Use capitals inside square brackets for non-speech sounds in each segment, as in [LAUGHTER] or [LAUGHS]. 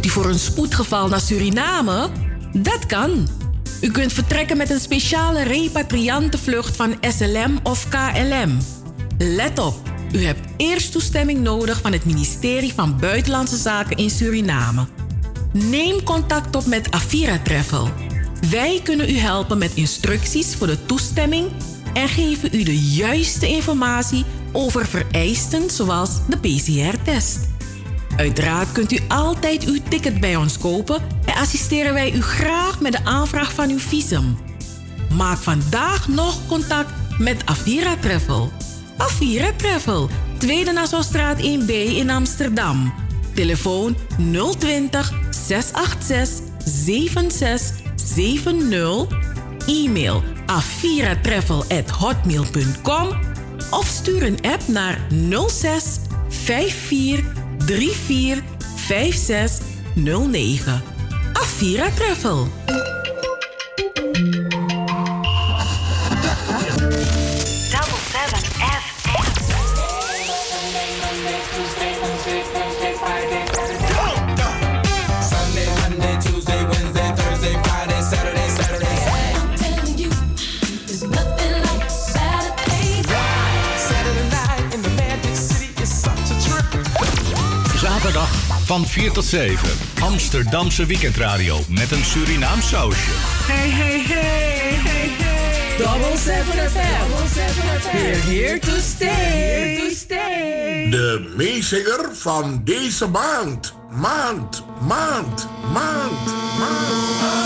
Moet u voor een spoedgeval naar Suriname? Dat kan. U kunt vertrekken met een speciale repatriantenvlucht van SLM of KLM. Let op, u hebt eerst toestemming nodig van het ministerie van Buitenlandse Zaken in Suriname. Neem contact op met Avira Travel. Wij kunnen u helpen met instructies voor de toestemming en geven u de juiste informatie over vereisten zoals de PCR-test. Uiteraard kunt u altijd uw ticket bij ons kopen en assisteren wij u graag met de aanvraag van uw visum. Maak vandaag nog contact met Avira Travel. Avira Travel, Tweede Nassaustraat 1B in Amsterdam. Telefoon 020 686 7670. E-mail aviratravel@hotmail.com of stuur een app naar 06 54 34 56 09. Avira Travel. Van 4 tot 7. Amsterdamse weekendradio met een Surinaam sausje. Hey, hey, hey, hey, hey. Double 7 FM. We're here to stay. Here to stay. De meezinger van deze maand. Maand, maand, maand, maand.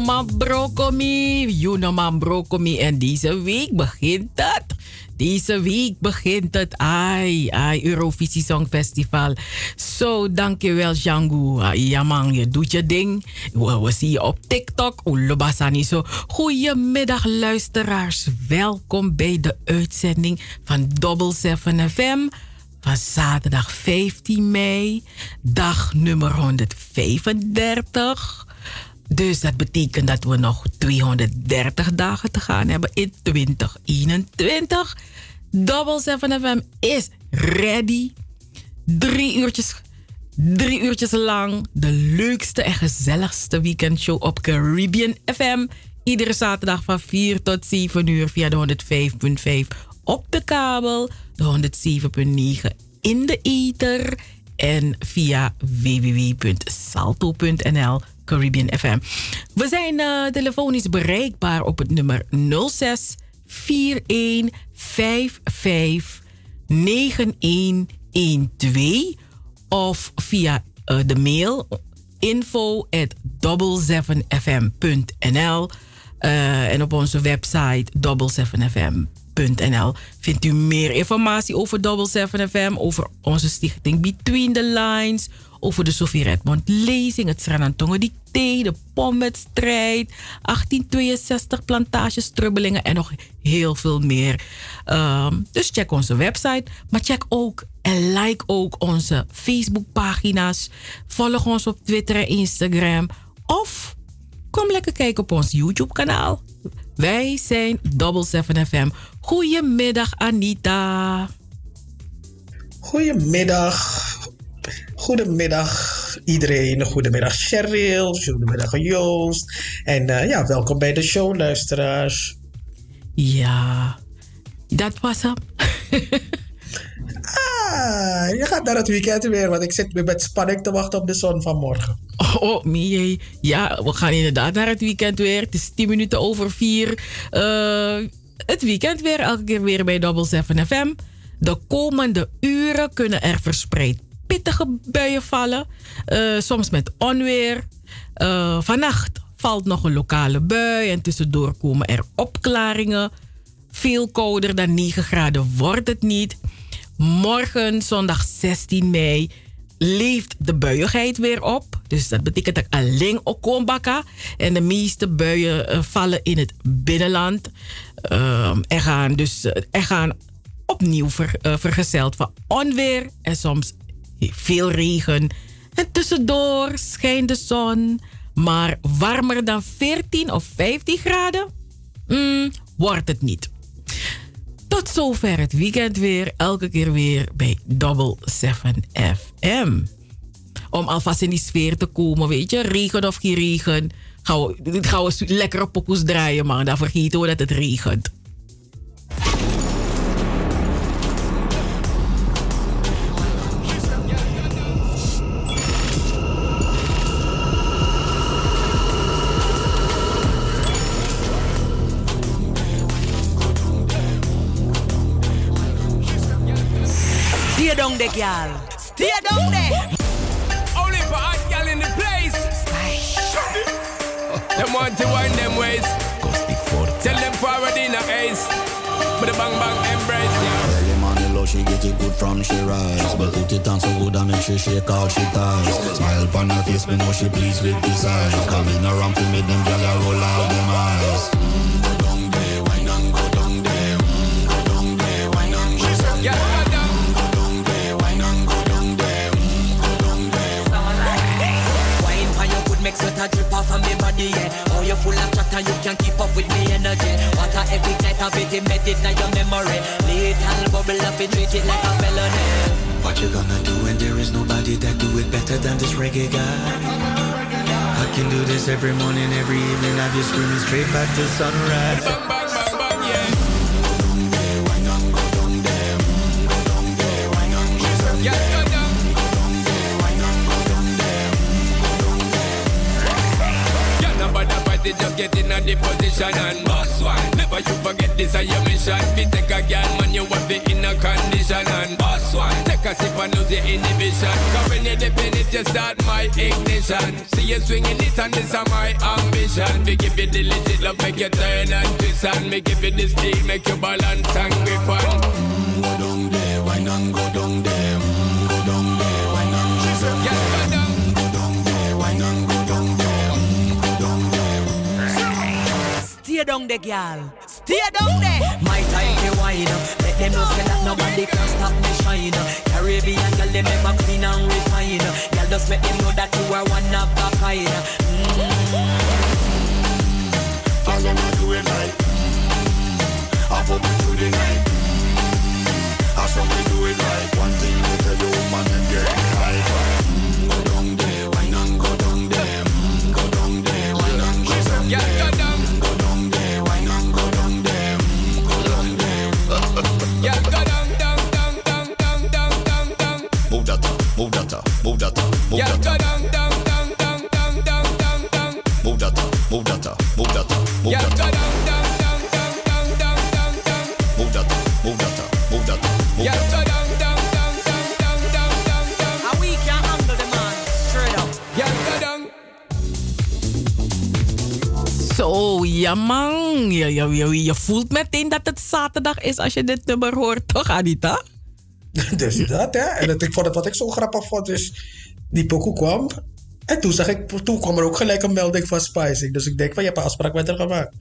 Junoma Brokomi, Junoma Brokomi. En deze week begint het. Deze week begint het. Ai, ai, Eurovisie Songfestival. Zo, dankjewel, Django. Jamang, je doet je ding. We, we zien je op TikTok. Zo. Goedemiddag, luisteraars. Welkom bij de uitzending van Double 7 FM van zaterdag 15 mei, dag nummer 135. Dus dat betekent dat we nog 230 dagen te gaan hebben in 2021. Double 7 FM is ready. Drie uurtjes, drie uurtjes lang. De leukste en gezelligste weekendshow op Caribbean FM. Iedere zaterdag van 4 tot 7 uur via de 105.5 op de kabel. De 107.9 in de ether. En via www.salto.nl Caribbean FM. We zijn uh, telefonisch bereikbaar op het nummer 06 41 55 9112 of via uh, de mail info at fmnl uh, en op onze website double7fm.nl vindt u meer informatie over Double 7 FM, over onze stichting Between the Lines, over de Sofie Redmond lezing, het Sranantongen Dicté, de Pommetstrijd, 1862 plantages, strubbelingen en nog heel veel meer. Um, dus check onze website, maar check ook en like ook onze Facebookpagina's. Volg ons op Twitter en Instagram of kom lekker kijken op ons YouTube kanaal. Wij zijn Double 7 FM. Goedemiddag Anita. Goedemiddag. Goedemiddag iedereen. Goedemiddag Cheryl. Goedemiddag Joost. En uh, ja, welkom bij de show, luisteraars. Ja, dat was hem. [LAUGHS] ah, je gaat naar het weekend weer, want ik zit weer met spanning te wachten op de zon van morgen. Oh, oh. Ja, we gaan inderdaad naar het weekend weer. Het is 10 minuten over 4. Uh, het weekend weer, elke keer weer bij Double 7 FM. De komende uren kunnen er verspreid pittige buien vallen. Uh, soms met onweer. Uh, vannacht valt nog een lokale bui en tussendoor komen er opklaringen. Veel kouder dan 9 graden wordt het niet. Morgen, zondag 16 mei, leeft de buiigheid weer op. Dus dat betekent dat alleen Okombaka. En de meeste buien uh, vallen in het binnenland. Uh, er gaan dus er gaan opnieuw ver, vergezeld van onweer en soms veel regen. En tussendoor schijnt de zon. Maar warmer dan 14 of 15 graden? Mm, wordt het niet. Tot zover het weekend weer. Elke keer weer bij Double 7 FM. Om alvast in die sfeer te komen, weet je. Regen of geen regen. Gaan we, gaan we lekkere pokoes draaien, man. Dan vergeten we dat het regent. Girl. Stay down there. Only for hot girl in the place. them want to wind them ways. Tell them forward in a ace. But the bang bang embrace. Tell him on the low, she get it good from she rise. But put it on so good and make she shake all she ties. Smile upon her face, me know she pleased with this eyes. Coming around to make them gyal roll out them eyes. Sweat a drip off of me body, yeah. Oh, you're full of chatter, you can keep up with me energy. What a epic night of it, embedded in your memory. Little bubble up, it treat it like a felony. What you gonna do when there is nobody that do it better than this reggae guy? I can do this every morning, every evening. Have you screaming straight back to sunrise. It, just get in a the position and boss one. Never you forget this is your mission. Fi take a girl, man, you want be in a condition. And boss one, take a sip and lose your inhibition. Cause when you dip in it, you start my ignition. See you swinging it and this is my ambition. Fi give you the legit love, make you turn and twist and me give you the steel, make you balance and grip on. Go down there, why not go down there? Stay down there, girl. Stay down there. My time to wine. Let them know say that nobody can stop me shine. Caribbean girl, them ever clean and refine. Girl, just let them know that you are one of a kind. Mm-hmm. All them a do it like I put me through the night I saw me do it like One thing we tell you man and get me high move Yeah, that go up down, down, down, down, down, down, down, down. Move that up, move that up, move that up, move Yeah, that go up down, down, down, down, down, down, down, down. Move that up, move that up, move that up, move Yeah, that go up down, down, down, down, down, down, down, down. And we can handle the man. Straight up. Yeah, go down. Zo, ja man. Je, je, je, je voelt meteen dat het zaterdag is als je dit nummer hoort, toch Anita? Dus dat, hè. En dat, ik vond het wat ik zo grappig vond, is... Die pokoe kwam. En toen, zag ik, toen kwam er ook gelijk een melding van Spice. Dus ik denk van, je hebt een afspraak met haar gemaakt.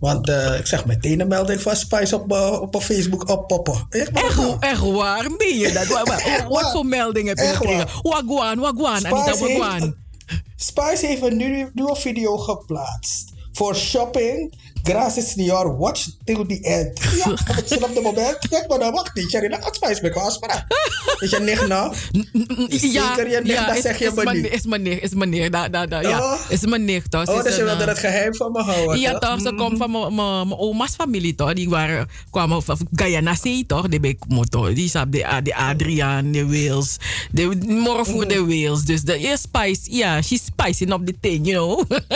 Want eh, ik zag meteen een melding van Spice op, eh, op mijn Facebook oppoppen. Echt, Echt, echt waar, meen je dat? Wat, voor melding heb je gekregen? Wagwan, wagwan, Anita, wagwan. Spice heeft een nieuwe, nieuwe video geplaatst. Voor shopping. Gracias, señor. Watch till the end. Ja, op [LAUGHS] hetzelfde moment. Kijk maar dan, wacht niet. Dan gaat Spice met afspraak. Is je nicht nou? [LAUGHS] Zeker je nicht, dat is, zeg je is mijn- niet. Is mijn nicht, is mijn nicht. Da, da, da, ja, Oh. is mijn nicht, toch? Oh, is dus je wilde het geheim van me houden. Ja, toch? Ze komt van mijn- oma's familie, toch? Die waren, kwamen van Guyana Zee, toch? Die bij motor. Die zat de, de Adriaan, de Wales. De morgen voor de Wales. Dus de eerste spice, ja, she's spicing up the thing, you know? [LAUGHS]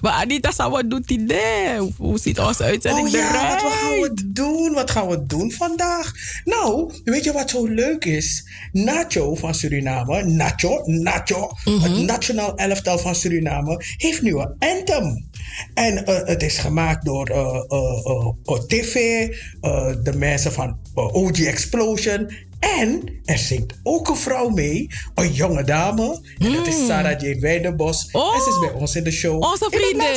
maar Anita, zou wat doet die daar? Hoe- ziet onze uitzending Oh ja, eruit? wat gaan we doen? Wat gaan we doen vandaag? Nou, weet je wat zo leuk is? Nacho van Suriname, Nacho, Nacho, het nationaal elftal van Suriname, heeft nu een anthem. En eh, het is gemaakt door eh, eh, TV, de mensen van OG Explosion. En er zingt ook een vrouw mee, een jonge dame. En dat is Sarah Jane Weidenbos. Oh. en ze is bij ons in de show. Onze vriendin.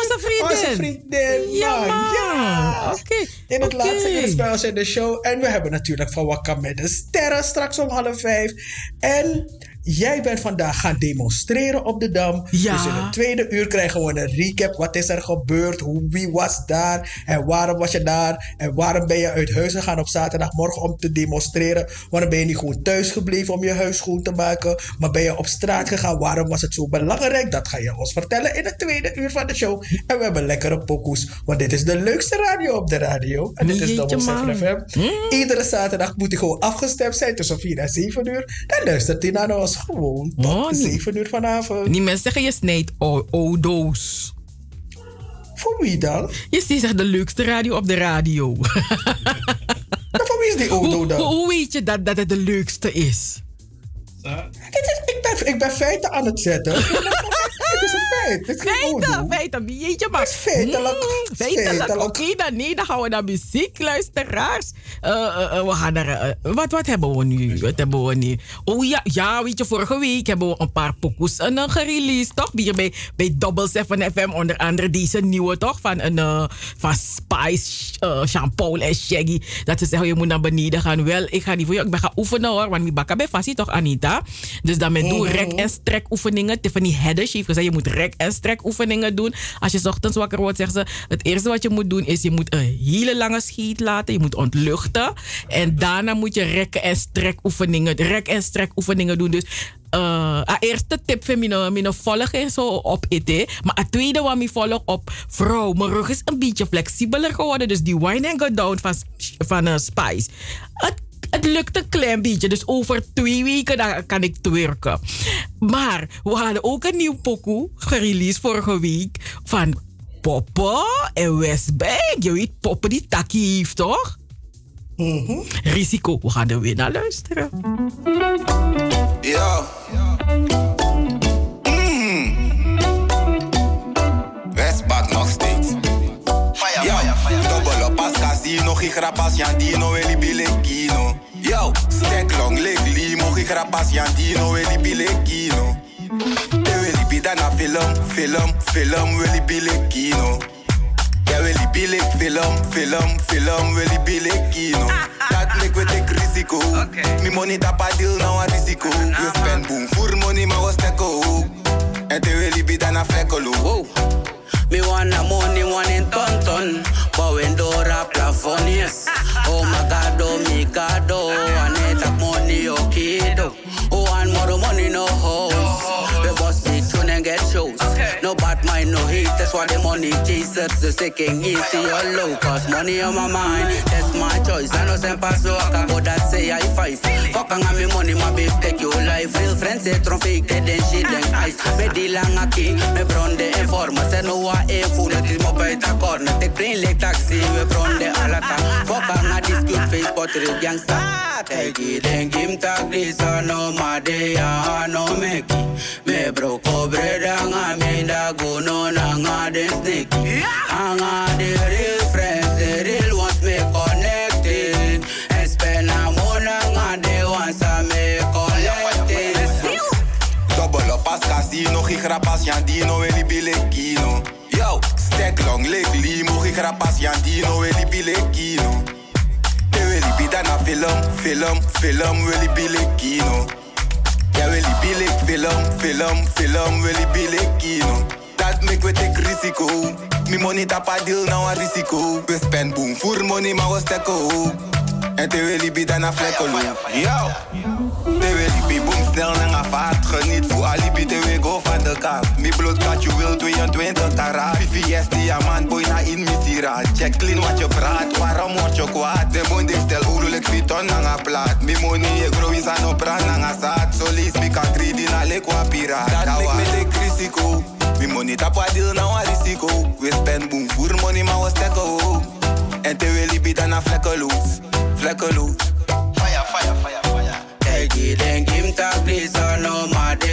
Onze vriendin. Onze vriendin. Ja, man. man. Ja. Oké, In het laatste uur is bij ons in de show. En we hebben natuurlijk van Wakka met de sterren straks om half vijf. En jij bent vandaag gaan demonstreren op de Dam. Ja. Dus in het tweede uur krijgen we een recap. Wat is er gebeurd? Hoe, wie was daar? En waarom was je daar? En waarom ben je uit huis gegaan op zaterdagmorgen om te demonstreren? Waarom ben je niet gewoon thuis gebleven om je huis schoon te maken? Maar ben je op straat gegaan? Waarom was het zo belangrijk? Dat ga je ons vertellen in het tweede uur van de show. En we hebben lekkere pokoes. Want dit is de leukste radio op de radio. En dit is Double 7 man. FM. Iedere zaterdag moet hij gewoon afgestemd zijn tussen 4 en 7 uur. Dan luistert hij naar ons gewoon tot Oh, nee. 7 uur vanavond. Die mensen zeggen je snijdt odo's. Voor wie dan? Je zegt de leukste radio op de radio. Voor wie is die Odo hoe, dan? hoe weet je dat, dat het de leukste is? Dit is- ik, ben, ik ben feiten aan het zetten. [LAUGHS] Het is een feit. Het is geen Feiten, feiten, jeetje maar. Het is feitelijk. Mm, feitelijk. Feitelijk. Oké, dan nee, dan gaan we naar muziek, luisteraars. Eh, eh, eh, we gaan naar, wat, wat hebben we nu? Wat hebben we nu? Oh ja, ja, weet je, vorige week hebben we een paar pokoes en, eh, gereleased, toch? Hier bij, bij Double 7 FM, onder andere deze nieuwe, toch? Van, een, eh, van Spice, Jean-Paul en Shaggy. Dat ze zeggen, je moet naar beneden gaan. Wel, ik ga niet voor jou, ik ben gaan oefenen hoor, want mijn bakken bij Fassie, toch Anita? Dus dan met doe rek- en strek oefeningen. Tiffany Heddes heeft gezegd, je moet rek- en strek oefeningen doen. Als je ochtends wakker wordt, zegt ze, het eerste wat je moet doen is, je moet een hele lange schiet laten. Je moet ontluchten. En daarna moet je rekken en strek oefeningen, rek- en strek oefeningen doen. Dus eh a eerste tip van mijn, mijn volgen zo op eten. Maar het tweede wat ik volg op vrouw. Mijn rug is een beetje flexibeler geworden. Dus die wine and go down van, van eh, Spice. Het, het lukt een klein beetje. Dus over twee weken dan kan ik twerken. Maar we hadden ook een nieuw pokoe gereleased vorige week. Van poppen en Westbank. Je weet, poppen die takkie heeft, toch? Risico. We gaan er weer naar luisteren. Yo. Mm. Westbak nog steeds. Yo, double up as casino, gigrapas yandino, eli bilekino. Yo, stack long leg limo, gigrapas yandino, eli bilekino. E weli bida na film, film, film, weli bilekino. Ja, weli bilek, film, film, film, weli bilekino. Dat make we take risico. Mi money tapa deal nou a risico. We spend boom voor money, maar we stekken ook. En te weli bida na flekkelo. Wow. Me wanna money, one in ton ton. But when Dora plafond, yes. Oh my god, oh my god, oh. Aneta money, oh kiddo. Oh, one more money, no hoes. That's why the money chasers. The second easy or low. Cause money on my mind. That's my choice. I know some pass me walk. But that say I fight. Fuck on me money, my babe, take your life. Real friends, say tron fake, they then shit, then ice. Me deal lang a king. Me bron de informer. Say no wa e fool. Het is mo bij ta corner. Take plane like taxi. We bron de alata. Fuck on a dispute face. But real gangsta. Take it and give tag this. No it. Me bro cobre. Me da go no nanga den sneaky. Anga the real friends. The real ones me connected. And spend a money. They want some me collected. Double up as casino, gigrapas yandino, eli bilekino. Yo, stack long leg limo, gigrapas yandino, eli bilekino. E weli bida na film, film, film, weli bilekino. Ja, weli bilek, film, film, film, weli bilekino. Dat make we take risico. Mi money tapa deal nou a risico. We spend boom voor money, maar we stekken ook. En te weli bida na flekkelo. Yo. Te weli bi boom snel naar vaart. Geniet voor alibi, te we go van de kaart. Mi bloot kat, je wil 22 karaat. VVS, diamant, boy na in misira. Check clean wat je praat, waarom word je kwaad? De monde stel urulik fiton na plaat. Mi money, je grow is aan op brand na zaad. So lees mi kan greedy na lekwa piraat. Dat make me take risico. Mi money tapa deal na een risico. We spend boom voor money, maar we stekken ook. En te weli bida na vlekkeloos, vlekkeloos. Fire, fire, fire, fire. Take it and give tag this. No my day.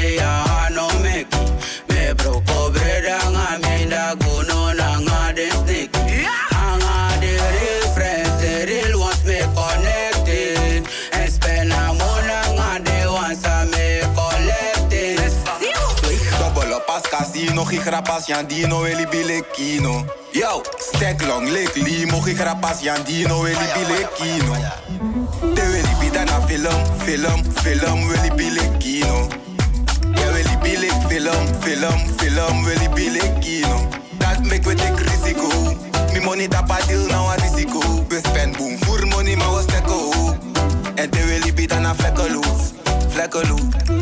As casino, gigrapas yandino, eli bilekino. Yo, stack long leg limo, gigrapas yandino, eli bilekino. Te weli bida na film, film, film, weli bilekino. Ja, weli bilek, film, film, film, weli bilekino. Dat make we take risico. Mi money tapa deal nou a risico. We spend boom voor money, maar we stekken. En te weli bida na vlekkeloos, vlekkeloos.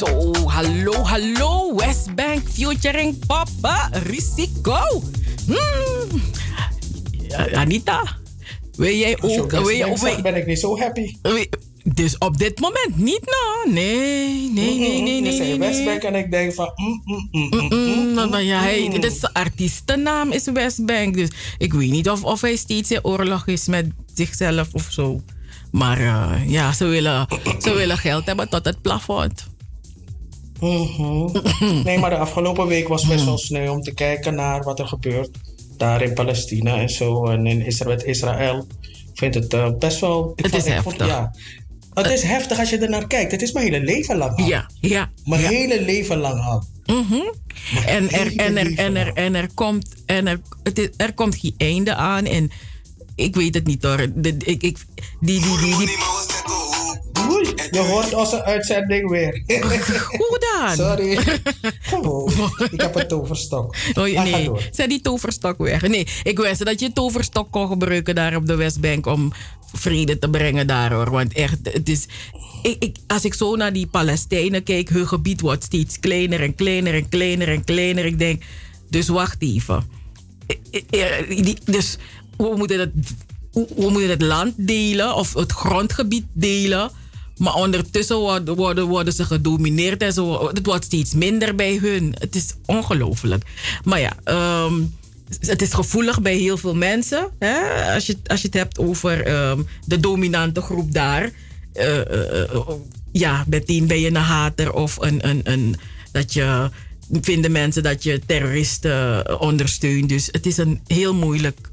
Zo, hallo, hallo. Westbank featuring Papa Risico. Hmm. Ja, Anita, wil jij ook... Wil wil- ben ik niet zo happy. wil- dus op dit moment niet, nou. Nee, nee, nee, nee, nee. Westbank en ik denk van... mm, mm, mm, ja, hij, de artiestennaam is Westbank. Dus ik weet niet of, of hij steeds in oorlog is met zichzelf of zo. Maar eh, ja, ze willen, ze willen geld hebben tot het plafond. Mhm. Nee, maar de afgelopen week was best wel sneu om te kijken naar wat er gebeurt. Daar in Palestina en zo. En in Israël. met Israël. Ik vind het eh, best wel... ik Het vond- is ik vond- heftig. ja. Het is heftig als je er naar kijkt. Het is mijn hele leven lang al. Ja, ja. Mijn ja. hele leven lang al. Mhm. En er, en, er, en, er, en er komt, en er, het is, er komt geen einde aan. En ik weet het niet hoor. De, ik, ik, die, die, die, die, Je hoort onze uitzending weer. hoe dan? Sorry. [LAUGHS] Gewoon. Ik heb een toverstok. Oh, nee, zet die toverstok weg. Nee, ik wens dat je toverstok kon gebruiken daar op de Westbank om vrede te brengen daar hoor. Want echt, het is. Ik, ik, als ik zo naar die Palestijnen kijk, hun gebied wordt steeds kleiner en kleiner en kleiner en kleiner. Ik denk, dus wacht even. Dus we moeten het, we moeten het land delen of het grondgebied delen. Maar ondertussen worden, worden, worden ze gedomineerd en zo. Het wordt steeds minder bij hun. Het is ongelooflijk. Maar ja, ehm, het is gevoelig bij heel veel mensen. Hè? Als, je, als je het hebt over ehm, de dominante groep daar. Uh, uh, ja, meteen ben je een hater of een, een, een, dat je vinden mensen dat je terroristen ondersteunt. Dus het is een heel, moeilijk,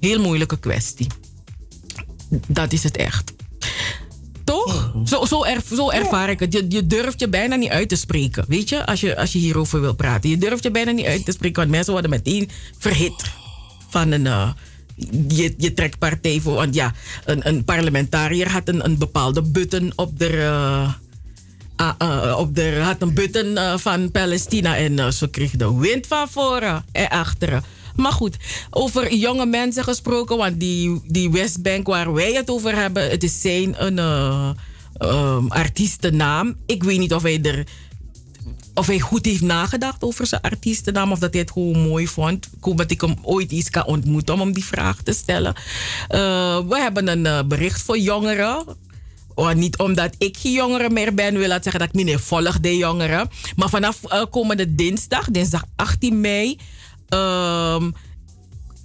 heel moeilijke kwestie. Dat is het echt. Toch? Zo, zo, zo ervaar ik het. Je, je durft je bijna niet uit te spreken. Weet je? Als, je, als je hierover wil praten. Je durft je bijna niet uit te spreken. Want mensen worden meteen verhit van een. Uh, je, je trekt partij voor. Want ja, een, een parlementariër had een, een bepaalde button op de. Uh, uh, op de had een button van Palestina en ze kreeg de wind van voren en achteren. Maar goed, over jonge mensen gesproken, want die, die Westbank waar wij het over hebben, het is zijn een uh, artiestennaam. Ik weet niet of hij er of hij goed heeft nagedacht over zijn artiestennaam of dat hij het gewoon mooi vond. Ik hoop dat ik hem ooit eens kan ontmoeten om hem die vraag te stellen. Uh, we hebben een uh, bericht voor jongeren. Oh, niet omdat ik geen jongere meer ben, wil dat zeggen dat ik niet volg de jongeren. Maar vanaf komende dinsdag, dinsdag 18 mei, um,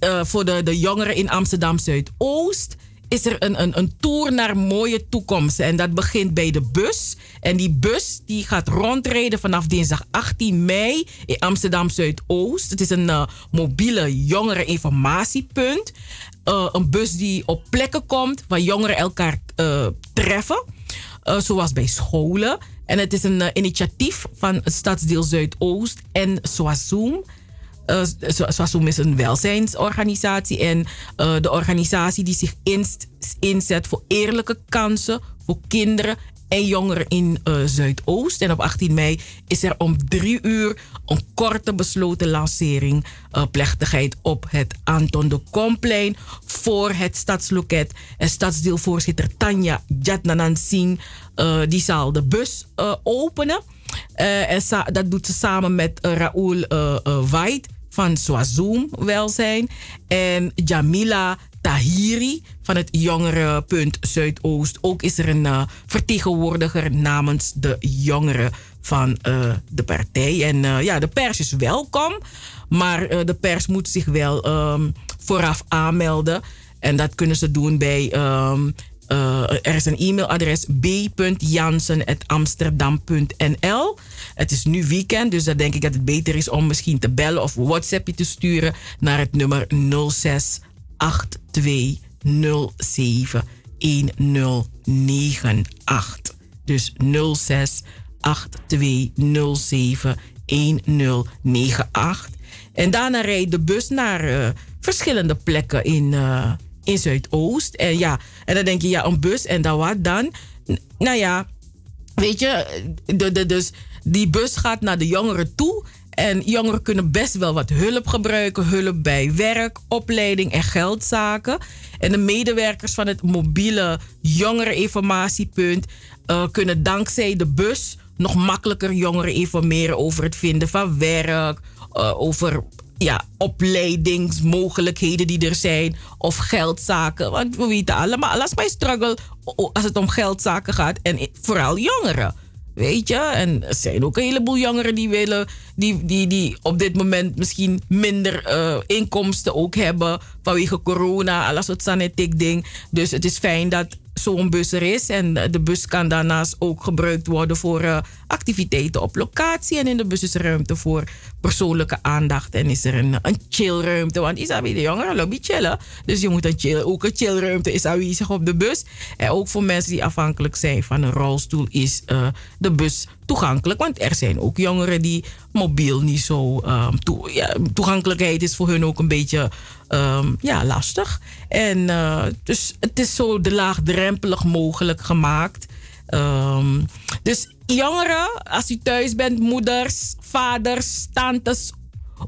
uh, voor de, de jongeren in Amsterdam Zuidoost is er een, een, een tour naar mooie toekomsten. En dat begint bij de bus. En die bus die gaat rondrijden vanaf dinsdag 18 mei in Amsterdam Zuidoost. Het is een uh, mobiele jongereninformatiepunt. Uh, een bus die op plekken komt waar jongeren elkaar treffen. zoals bij scholen. En het is een initiatief van het Stadsdeel Zuidoost en Soazoom. Uh, Swasum is een welzijnsorganisatie en uh, de organisatie die zich inzet voor eerlijke kansen voor kinderen en jongeren in uh, Zuidoost. En op 18 mei is er om drie uur een korte besloten lancering, plechtigheid op het Anton de Komplein voor het stadsloket. En stadsdeelvoorzitter Tanja Jatnanan Singh, die zal de bus openen. en dat doet ze samen met Raoul White van Swazoom Welzijn. En Jamila Tahiri van het Jongerenpunt Zuidoost. Ook is er een uh, vertegenwoordiger namens de jongeren van uh, de partij. En uh, ja, de pers is welkom. Maar de pers moet zich wel um, vooraf aanmelden. En dat kunnen ze doen bij um, uh, er is een e-mailadres b.jansen.amsterdam.nl. Het is nu weekend, dus dan denk ik dat het beter is om misschien te bellen of WhatsAppje te sturen naar het nummer 06 8207 1098. Dus 06 8207 1098. En daarna rijdt de bus naar uh, verschillende plekken in. Uh, in Zuidoost. En ja, en dan denk je, ja, een bus en dan wat dan? Nou ja, weet je, de, dus die bus gaat naar de jongeren toe. En jongeren kunnen best wel wat hulp gebruiken. Hulp bij werk, opleiding en geldzaken. En de medewerkers van het mobiele jongereninformatiepunt uh, kunnen dankzij de bus nog makkelijker jongeren informeren over het vinden van werk, uh, over ja, opleidingsmogelijkheden die er zijn. Of geldzaken. Want we weten allemaal, als mij struggle als het om geldzaken gaat. En vooral jongeren. Weet je? En er zijn ook een heleboel jongeren die willen, die, die, die op dit moment misschien minder uh, inkomsten ook hebben vanwege corona, alles wat sanitiek ding. Dus het is fijn dat zo'n bus er is. En de bus kan daarnaast ook gebruikt worden voor uh, activiteiten op locatie. En in de bus is ruimte voor persoonlijke aandacht. En is er een, een chillruimte. Want is de jongeren lobby chillen. Dus je moet een chill, ook een chillruimte is aanwezig op de bus. En ook voor mensen die afhankelijk zijn van een rolstoel is uh, de bus toegankelijk. Want er zijn ook jongeren die mobiel niet zo... Ja, toegankelijkheid is voor hun ook een beetje um, ja, lastig. En uh, dus het is zo de laagdrempelig mogelijk gemaakt. Um, dus jongeren, als u thuis bent, moeders, vaders, tantes,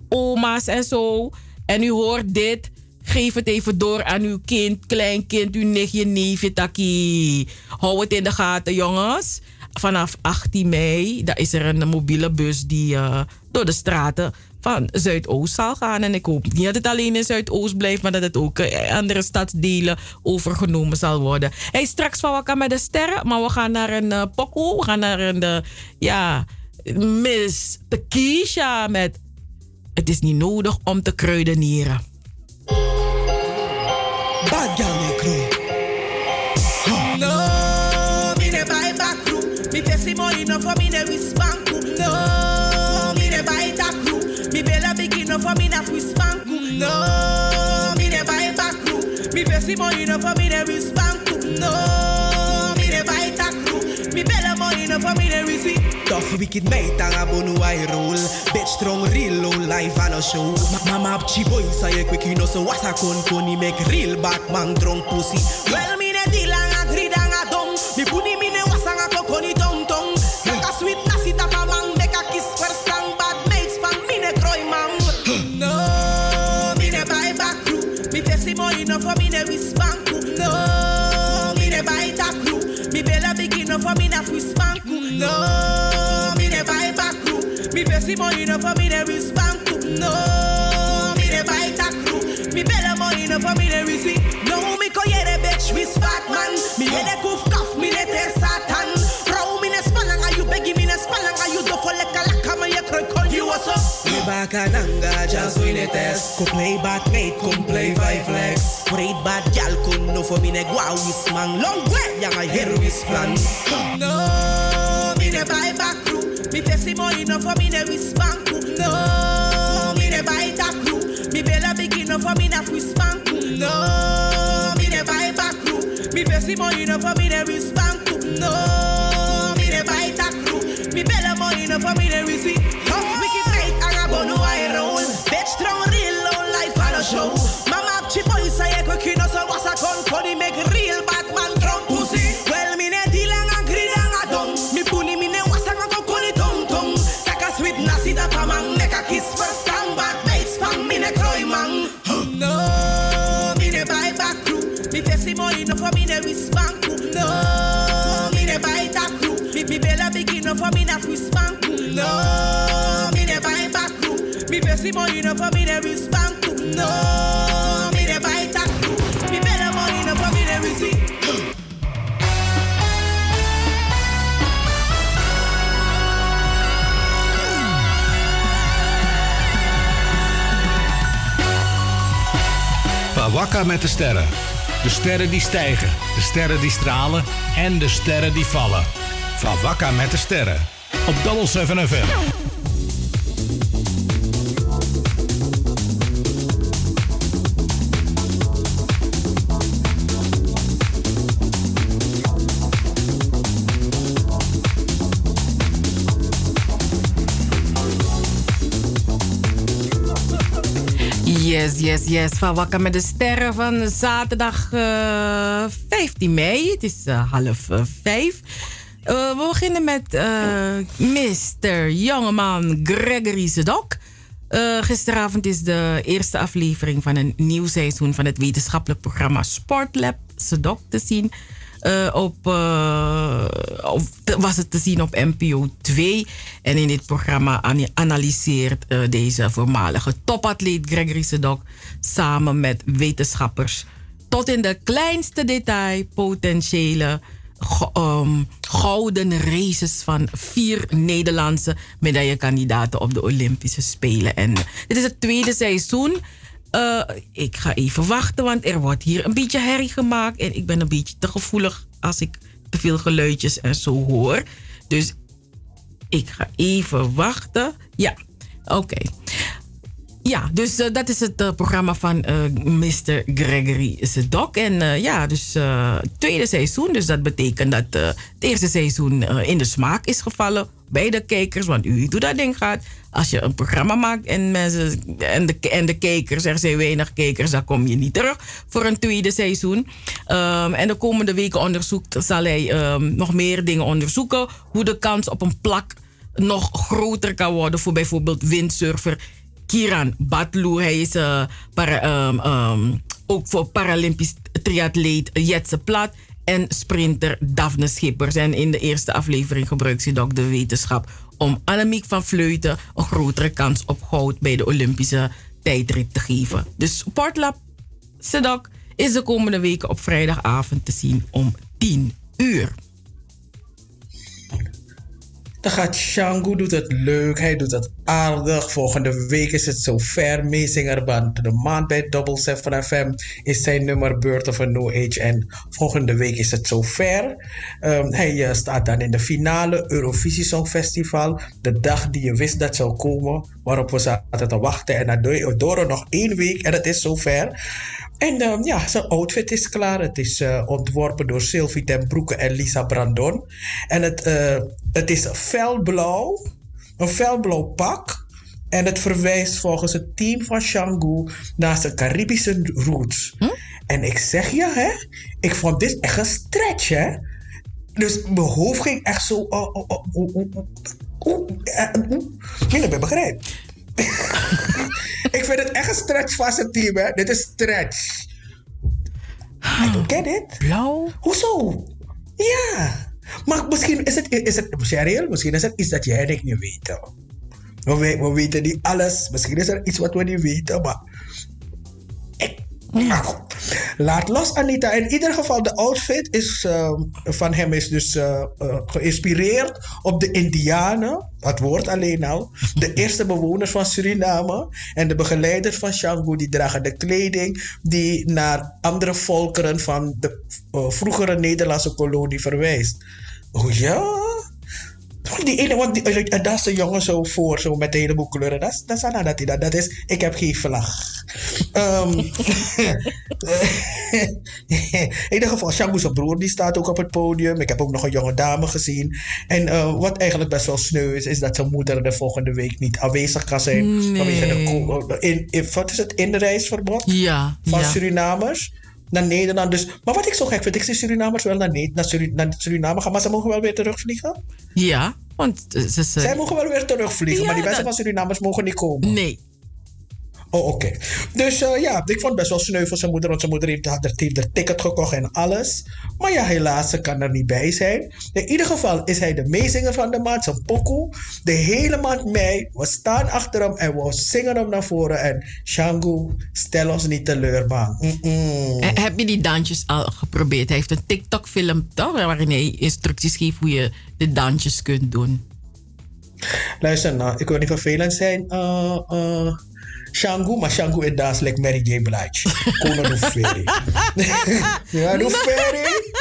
oma's en zo. En u hoort dit, geef het even door aan uw kind, kleinkind, uw nichtje, neefje, takkie. Hou het in de gaten, jongens. Vanaf 18 mei, daar is er een mobiele bus die uh, door de straten van Zuidoost zal gaan. En ik hoop niet dat het alleen in Zuidoost blijft, maar dat het ook in andere stadsdelen overgenomen zal worden. Hey, straks van Wakka met de sterren, maar we gaan naar een uh, pokoe. We gaan naar een, uh, ja, Miss Keisha met Het is niet nodig om te kruidenieren. Bad Tough wicked mate, ang abonu I roll. Bitch strong, real low life on a show. Mama up chi boy, say quick, you know, so what's a con con, make real Batman drunk pussy. Well, me ne deal ang a greed ang a dong. Me puni Me face money enough for me ne respond. No, me ne buy that crew. Me bella money enough for me ne receive. No, me ko yere bitch, we smart man. Me a goof cuff, me ne te satan. Bro, me ne spalang, are you begging me ne spalang, are you do for leka laka, me ye call you what's up? Me back a nanga, just win it test. Ko play bad mate, kom play five flex. Great bad gal, kun no for me ne gwa wis man. Long way, yang a hear wis plan. No, Money enough for me ne respond. No, me ne buy that crew. Me bella big enough for me na respond. No, me ne buy back crew. Me face money enough for me for me. No, me ne buy that crew. Me me bella enough for me. No, me ne buy back crew. Me face money no for me. No, me ne buy that crew. Me bella money no for me met de sterren. De sterren die stijgen, de sterren die stralen en de sterren die vallen. Van Wakka met de sterren. Op Double 7 FM. Yes, yes. Van Wakker met de Sterren van zaterdag eh, 15 mei. Het is eh, half eh, vijf. We beginnen met Mr. Jongeman Gregory Zedok. Eh, gisteravond is de eerste aflevering van een nieuw seizoen van het wetenschappelijk programma Sportlab Zedok te zien. Eh, op, eh, was het te zien op NPO 2. En in dit programma ana- analyseert eh, deze voormalige topatleet Gregory Sedok samen met wetenschappers tot in de kleinste detail potentiële ehm, gouden races van vier Nederlandse medaillekandidaten op de Olympische Spelen. En dit is het tweede seizoen. Eh, ik ga even wachten, want er wordt hier een beetje herrie gemaakt. En ik ben een beetje te gevoelig als ik te veel geluidjes en zo hoor. Dus ik ga even wachten. Ja, oké. Ja, dus eh, dat is het eh, programma van eh, Mr. Gregory Sedok. En ja, dus eh, tweede seizoen. Dus dat betekent dat het eerste seizoen in de smaak is gevallen bij de kijkers. Want u weet dat ding gaat. Als je een programma maakt en, mensen, en, de, en de kijkers, er zijn weinig kijkers, dan kom je niet terug voor een tweede seizoen. Ehm, en de komende weken onderzoekt, zal hij ehm, nog meer dingen onderzoeken. Hoe de kans op een plak nog groter kan worden voor bijvoorbeeld windsurfer Kiran Batlu. Hij is eh, ehm, ehm, ook voor Paralympisch triatleet Jetse Plat. En sprinter Daphne Schippers. En in de eerste aflevering gebruikt ze de wetenschap om Annemiek van Vleuten een grotere kans op goud bij de Olympische tijdrit te geven. Dus Portlap Sedok is de komende weken op vrijdagavond te zien om 10 uur. Dan gaat Shangu doet het leuk, hij doet het aardig. Volgende week is het zover. Meezingerband de maand bij Double 7 FM is zijn nummer Birth of No Age. En volgende week is het zover. Um, hij uh, staat dan in de finale Eurovisie Songfestival. De dag die je wist dat zou komen, waarop we zaten te wachten. En dan door nog één week en het is zover. En um, ja, zijn outfit is klaar. Het is uh, ontworpen door Sylvie ten Broeke en Lisa Brandon. En het, uh, het is felblauw, een felblauw pak. En het verwijst volgens het team van Shangu naar zijn Caribische roots. Hm? En ik zeg je, hè, ik vond dit echt een stretch, hè. Dus mijn hoofd ging echt zo... Uh, uh, uh, uh, begrijp. [LAUGHS] ik vind het echt een stretch van zijn team, hè. Dit is stretch. I don't get it. Blauw? Hoezo? Ja. Maar misschien is het, is het Cheryl, misschien is het iets dat jij en ik niet weten. We, we weten niet alles. Misschien is er iets wat we niet weten, maar... Nou, laat los Anita. In ieder geval, de outfit is, uh, van hem is dus uh, uh, geïnspireerd op de Indianen. Dat woord alleen al. De eerste bewoners van Suriname. En de begeleiders van Shango die dragen de kleding die naar andere volkeren van de vroegere Nederlandse kolonie verwijst. Oh ja? Die ene, want die, dat is de jongen zo voor, zo met een heleboel kleuren. Dat is, dat is, dat, dat, dat is ik heb geen vlag. Um, [LAUGHS] in ieder geval, Shangu's broer die staat ook op het podium. Ik heb ook nog een jonge dame gezien. En uh, wat eigenlijk best wel sneu is, is dat zijn moeder de volgende week niet aanwezig kan zijn. Nee. Vanwege de, in, in, wat is het, inreisverbod ja, van ja. Surinamers naar Nederland. Dus, maar wat ik zo gek vind, ik zie Surinamers wel naar, naar, Surin naar Suriname gaan, maar ze mogen wel weer terugvliegen. Ja, want ze, ze... Zij mogen wel weer terugvliegen, Ja, maar die mensen dat- van Surinamers mogen niet komen. Nee. Oh, oké. Dus eh, ja, ik vond het best wel sneu voor zijn moeder, want zijn moeder heeft, had heeft er ticket gekocht en alles. Maar ja, helaas, ze kan er niet bij zijn. In ieder geval is hij de meezinger van de maand, zijn pokoe. De hele maand mei, we staan achter hem en we zingen hem naar voren. En Shangu, stel ons niet teleur, man. Eh, Heb je die dansjes al geprobeerd? Hij heeft een TikTok-film toch, waarin hij instructies geeft hoe je de dansjes kunt doen. Luister nou, ik wil niet vervelend zijn. Uh, uh, Shangu, maar Shangu is dans like Mary J. Blige. Kono do ferry. [LAUGHS] ja, do ferry.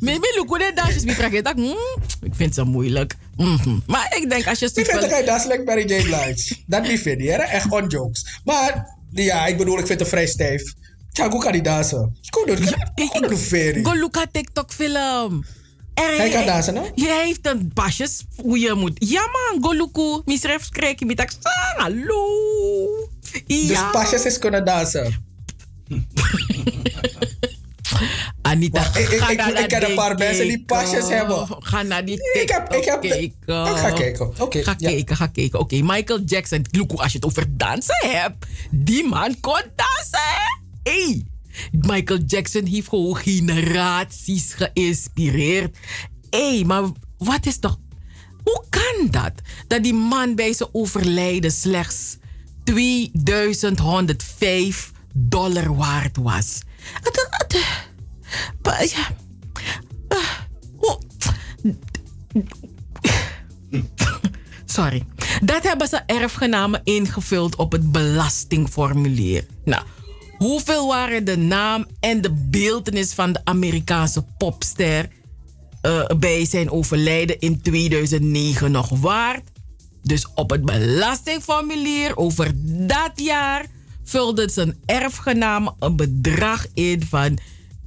Maybe look hoe de dansjes me vragen. Ik dacht, hmm, ik vind ze moeilijk. Mhm. Maar ik denk als je Ik vind dat hij dans like Mary J. Blige. Dat niet vind je, hè? echt on jokes. Maar ja, ik bedoel, ik vind het vrij stijf. Shangu kan niet dansen. Kono do, do ferry. Go look at TikTok-film. Er- Hij kan dansen, hè? Hij heeft een pasjes hoe je moet. Ja man, go look. Misref krijg je met tak. Hallo. Dus pasjes is kunnen dansen. [LAUGHS] Anita, ik- ga ik- naar ik ken een paar mensen die pasjes hebben. Ga naar die Ik heb- ik heb- kijken. ik ga kijken. Oké, ga ja. kijken, ga kijken. Oké, Michael Jackson. Als je het over dansen hebt. Die man kon dansen. hè? Hey. Michael Jackson heeft gewoon generaties geïnspireerd. Hé, hey, maar wat is toch... Hoe kan dat? Dat die man bij zijn overlijden slechts 2105 dollar waard was. Hoe- [LAUGHS] Sorry. Dat hebben ze erfgenamen ingevuld op het belastingformulier. Nou, hoeveel waren de naam en de beeldenis van de Amerikaanse popster eh, bij zijn overlijden in 2009 nog waard? Dus op het belastingformulier over dat jaar vulde zijn erfgenamen een bedrag in van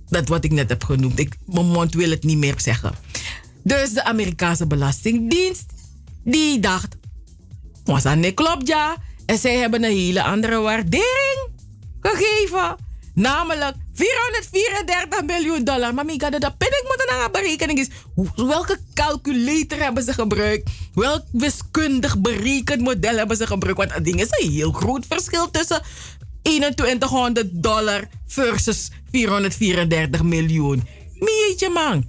dat wat ik net heb genoemd. Ik, mijn mond wil het niet meer zeggen. Dus de Amerikaanse Belastingdienst, die dacht, was dat niet klopt ja. En zij hebben een hele andere waardering gegeven. Namelijk 434 miljoen dollar. Maar mega, dat ik moeten naar berekening is. Welke calculator hebben ze gebruikt? Welk wiskundig berekend model hebben ze gebruikt? Want het ding is een heel groot verschil tussen 2100 dollar versus 434 miljoen. Mietje man.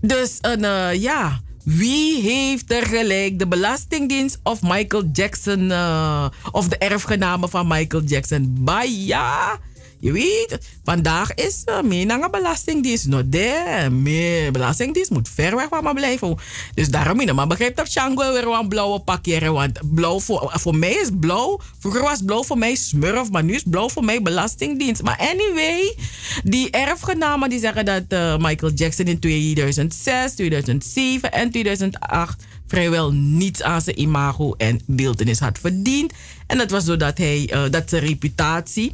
Dus een, eh, ja, Wie heeft er gelijk? De Belastingdienst of Michael Jackson? eh, of de erfgenamen van Michael Jackson? Baya. Je weet, vandaag is uh, een belastingdienst. No, de, meer belastingdienst moet ver weg van me blijven. Dus daarom je maar begrijpt dat Shango weer een blauwe pakje. Want blauw voor, voor mij is blauw. Vroeger was blauw voor mij smurf, maar nu is blauw voor mij belastingdienst. Maar anyway, die erfgenamen die zeggen dat eh, Michael Jackson in 2006, 2007 en 2008 vrijwel niets aan zijn imago en beeldenis had verdiend. En dat was doordat hij, eh, dat zijn reputatie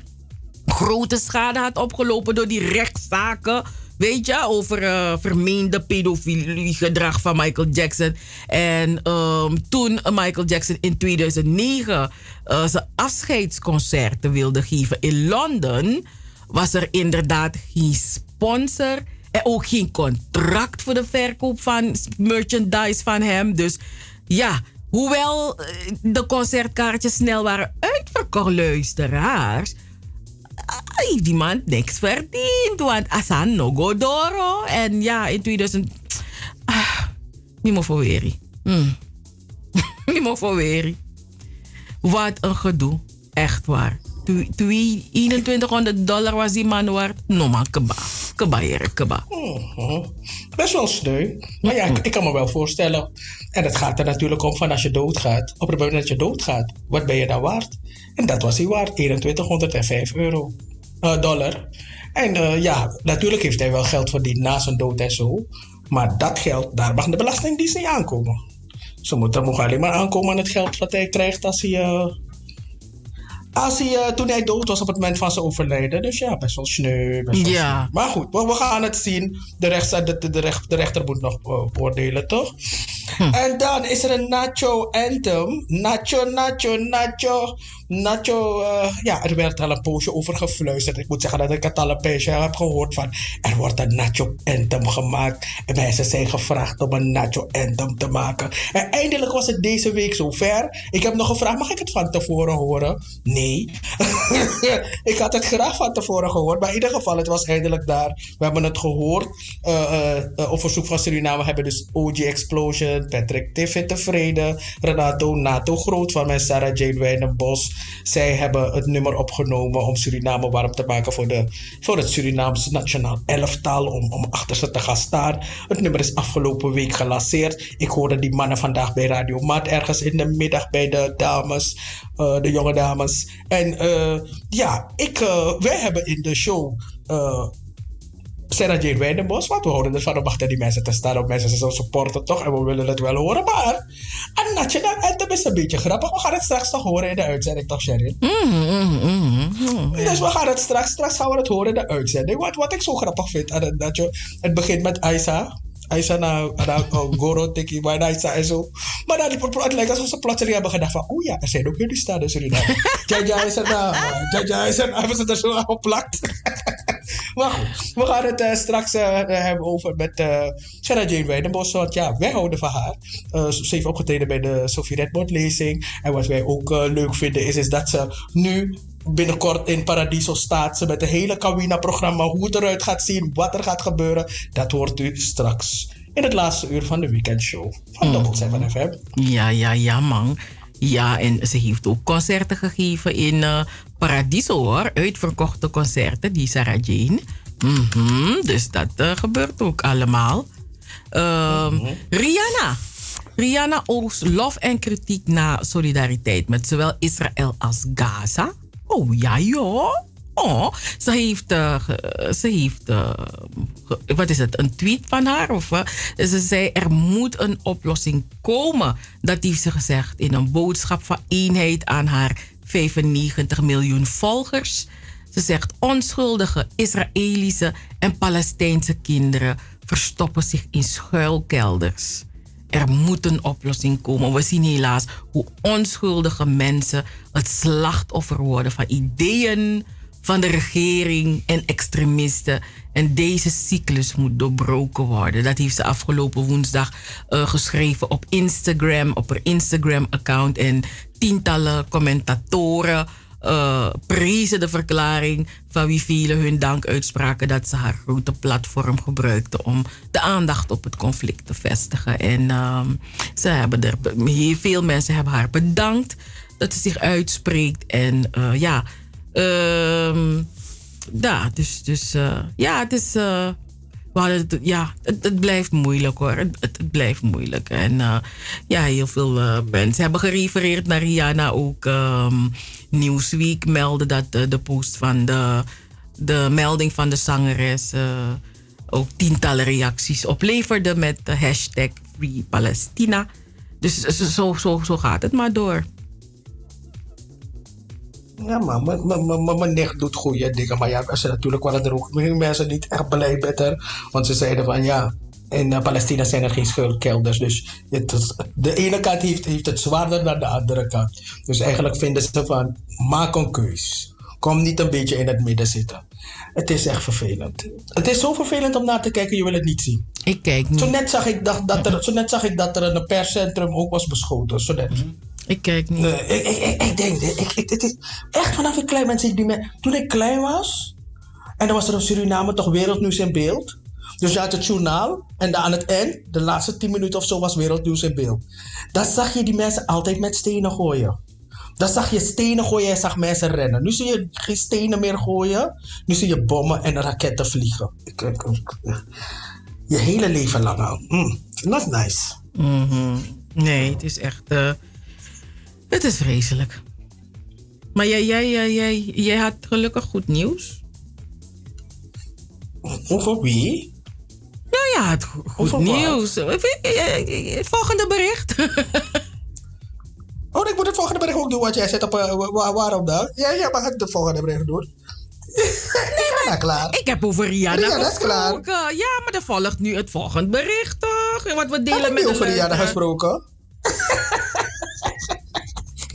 grote schade had opgelopen door die rechtszaken. Weet je, over eh, vermeende pedofilie gedrag van Michael Jackson. En ehm, toen Michael Jackson in 2009 eh, zijn afscheidsconcerten wilde geven in Londen, was er inderdaad geen sponsor en ook geen contract voor de verkoop van merchandise van hem. Dus ja, hoewel eh, de concertkaartjes snel waren uitverkocht, luisteraars die man niks verdiend. Want Asan no go doro. En ja, in 2000... Ah, voor weri. Hmm. [LAUGHS] voor weri. Wat een gedoe. Echt waar. Twi- twi- 2100 dollar was die man waard. No man, keba. Keba, heren, keba. Mhm. Best wel sneu. Maar ja, ik, ik kan me wel voorstellen. En het gaat er natuurlijk om van als je doodgaat. Op het moment dat je doodgaat, wat ben je dan waard? En dat was hij waard, 2105 euro. eh, dollar. En eh, ja, natuurlijk heeft hij wel geld verdiend na zijn dood en zo. Maar dat geld, daar mag de Belastingdienst niet aankomen. Ze moeten mogen alleen maar aankomen aan het geld wat hij krijgt als hij... eh, als hij, toen hij dood was op het moment van zijn overlijden. Dus ja, best wel sneu. Best wel Ja. sneu. Maar goed, we, we gaan het zien. De, rechts, de, de, de, recht- de rechter moet nog eh, oordelen, toch? En dan is er een Nacho Anthem. Nacho, Nacho, Nacho. Nacho, eh, ja, er werd al een poosje over gefluisterd. Ik moet zeggen dat ik het al een beetje heb gehoord van... er wordt een Nacho Anthem gemaakt. En mensen zijn gevraagd om een Nacho Anthem te maken. En eindelijk was het deze week zover. Ik heb nog gevraagd, mag ik het van tevoren horen? Nee. [LAUGHS] ik had het graag van tevoren gehoord. Maar in ieder geval, het was eindelijk daar. We hebben het gehoord. Eh, eh, eh, op verzoek van Suriname hebben dus OG Explosion, Patrick Tiffin tevreden, Renato Nato Grootvan en Sarah Jane Wijnenbos. Zij hebben het nummer opgenomen om Suriname warm te maken voor, de, voor het Surinaamse nationaal elftal. Om, om achter ze te gaan staan. Het nummer is afgelopen week gelanceerd. Ik hoorde die mannen vandaag bij Radio Mat ergens in de middag bij de dames, eh, de jonge dames. En eh, ja, ik, eh, wij hebben in de show. Sarah Jane Wijnenbos, want we houden ervan om achter die mensen te staan. Om mensen te supporten, toch? En we willen het wel horen. Maar een nationaal anthem is een beetje grappig. We gaan het straks toch horen in de uitzending, toch, Sheryl? Dus we gaan het straks, straks gaan we het horen in de uitzending. Wat, wat ik zo grappig vind het natje, het begint met Aisa. Aisa na, oh, Goro, Tiki, Aisa en zo. Maar dan, het, lijkt alsof ze plotseling hebben gedacht van, oh ja, er zijn ook jullie staan in Suriname. Jaja is er na, Jaja is er hebben ze er zo aan geplakt. maar goed, we gaan het straks hebben over met eh Sarah Jane Wijnenbos. Want ja, wij houden van haar. Ze heeft opgetreden bij de Sophie Redmond lezing. En wat wij ook leuk vinden is, is dat ze nu binnenkort in Paradiso staat. Ze met een hele Kawina-programma. Hoe het eruit gaat zien, wat er gaat gebeuren. Dat hoort u straks in het laatste uur van de weekendshow van Double 7 FM. Ja, ja, ja, man. Ja, en ze heeft ook concerten gegeven in eh, Paradiso, hoor. Uitverkochte concerten, die Sarah Jane. Mhm, dus dat eh, gebeurt ook allemaal. Ehm, Rihanna. Rihanna oogst lof en kritiek na solidariteit met zowel Israël als Gaza. Oh ja, joh. Oh, ze heeft, ge- ze heeft eh, wat is het, een tweet van haar? Of, ze zei, er moet een oplossing komen. Dat heeft ze gezegd in een boodschap van eenheid aan haar 95 miljoen volgers. Ze zegt, onschuldige Israëlische en Palestijnse kinderen verstoppen zich in schuilkelders. Er moet een oplossing komen. We zien helaas hoe onschuldige mensen het slachtoffer worden van ideeën van de regering en extremisten. En deze cyclus moet doorbroken worden. Dat heeft ze afgelopen woensdag eh, geschreven op Instagram, op haar Instagram-account. En tientallen commentatoren eh, prezen de verklaring van wie velen hun dank uitspraken dat ze haar grote platform gebruikte om de aandacht op het conflict te vestigen. En ehm, ze hebben er, heel veel mensen hebben haar bedankt dat ze zich uitspreekt. En eh, ja, ja, dus, dus eh, ja, het is. Het, ja, het, blijft moeilijk hoor. Het, blijft moeilijk. En eh, ja, heel veel eh, mensen hebben gerefereerd naar Rihanna. Ook ehm, Newsweek meldde dat de post van de, de melding van de zangeres eh, ook tientallen reacties opleverde met de hashtag Free Palestina. Dus zo, zo, zo gaat het maar door. Ja, maar mijn- nicht doet goede dingen. Maar ja, er zijn natuurlijk waren er ook mensen niet echt blij met haar. Want ze zeiden van ja, in eh, Palestina zijn er geen schuilkelders. Dus het is- de ene kant heeft, heeft het zwaarder dan de andere kant. Dus eigenlijk vinden ze van maak een keus. Kom niet een beetje in het midden zitten. Het is echt vervelend. Het is zo vervelend om naar te kijken, je wil het niet zien. Ik kijk niet. Zo net zag ik dat, dat, er, zo net zag ik dat er een perscentrum ook was beschoten. Zo net. Ik kijk niet. Nee, ik, ik, ik, ik denk, ik, ik, het is echt vanaf ik klein ben. zie ik die me- Toen ik klein was, en dan was er op Suriname toch wereldnieuws in beeld. Dus je had het journaal en dan aan het eind, de laatste 10 minuten of zo, was wereldnieuws in beeld. Dan zag je die mensen altijd met stenen gooien. Dan zag je stenen gooien en zag mensen rennen. Nu zie je geen stenen meer gooien. Nu zie je bommen en raketten vliegen. Je hele leven lang al. Mm, not nice. Mhm. Nee, het is echt. eh, het is vreselijk. Maar jij, jij, jij, jij, jij had gelukkig goed nieuws. Over wie? Ja, ja, het go- goed Over wat? nieuws. Eh, eh, eh, Het volgende bericht. [LAUGHS] Oh, ik moet het volgende bericht ook doen, want jij zit op... wa- waarom dan? Ja, jij mag het de volgende bericht doen. [LAUGHS] nee, maar klaar. Ik heb over Rihanna Rihanna is klaar. gesproken. Ja, maar er volgt nu het volgende bericht, toch? Wat we delen ik met over Rihanna gesproken? [LAUGHS]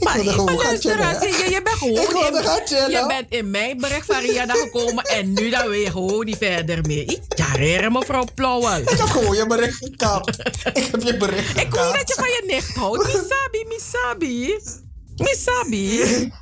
Maar, wilde gewoon maar gaan luisteraars, chillen. je, bent gewoon Ik wilde in, gaan chillen. je bent in mijn bericht van Rihanna gekomen en nu dan weer gewoon niet verder meer. Ik carrière mevrouw Plauwel. Ik heb gewoon je bericht gekapt. ik heb je bericht Ik gekapt. hoor dat je van je nicht houdt. Misabi, misabi. Misabi.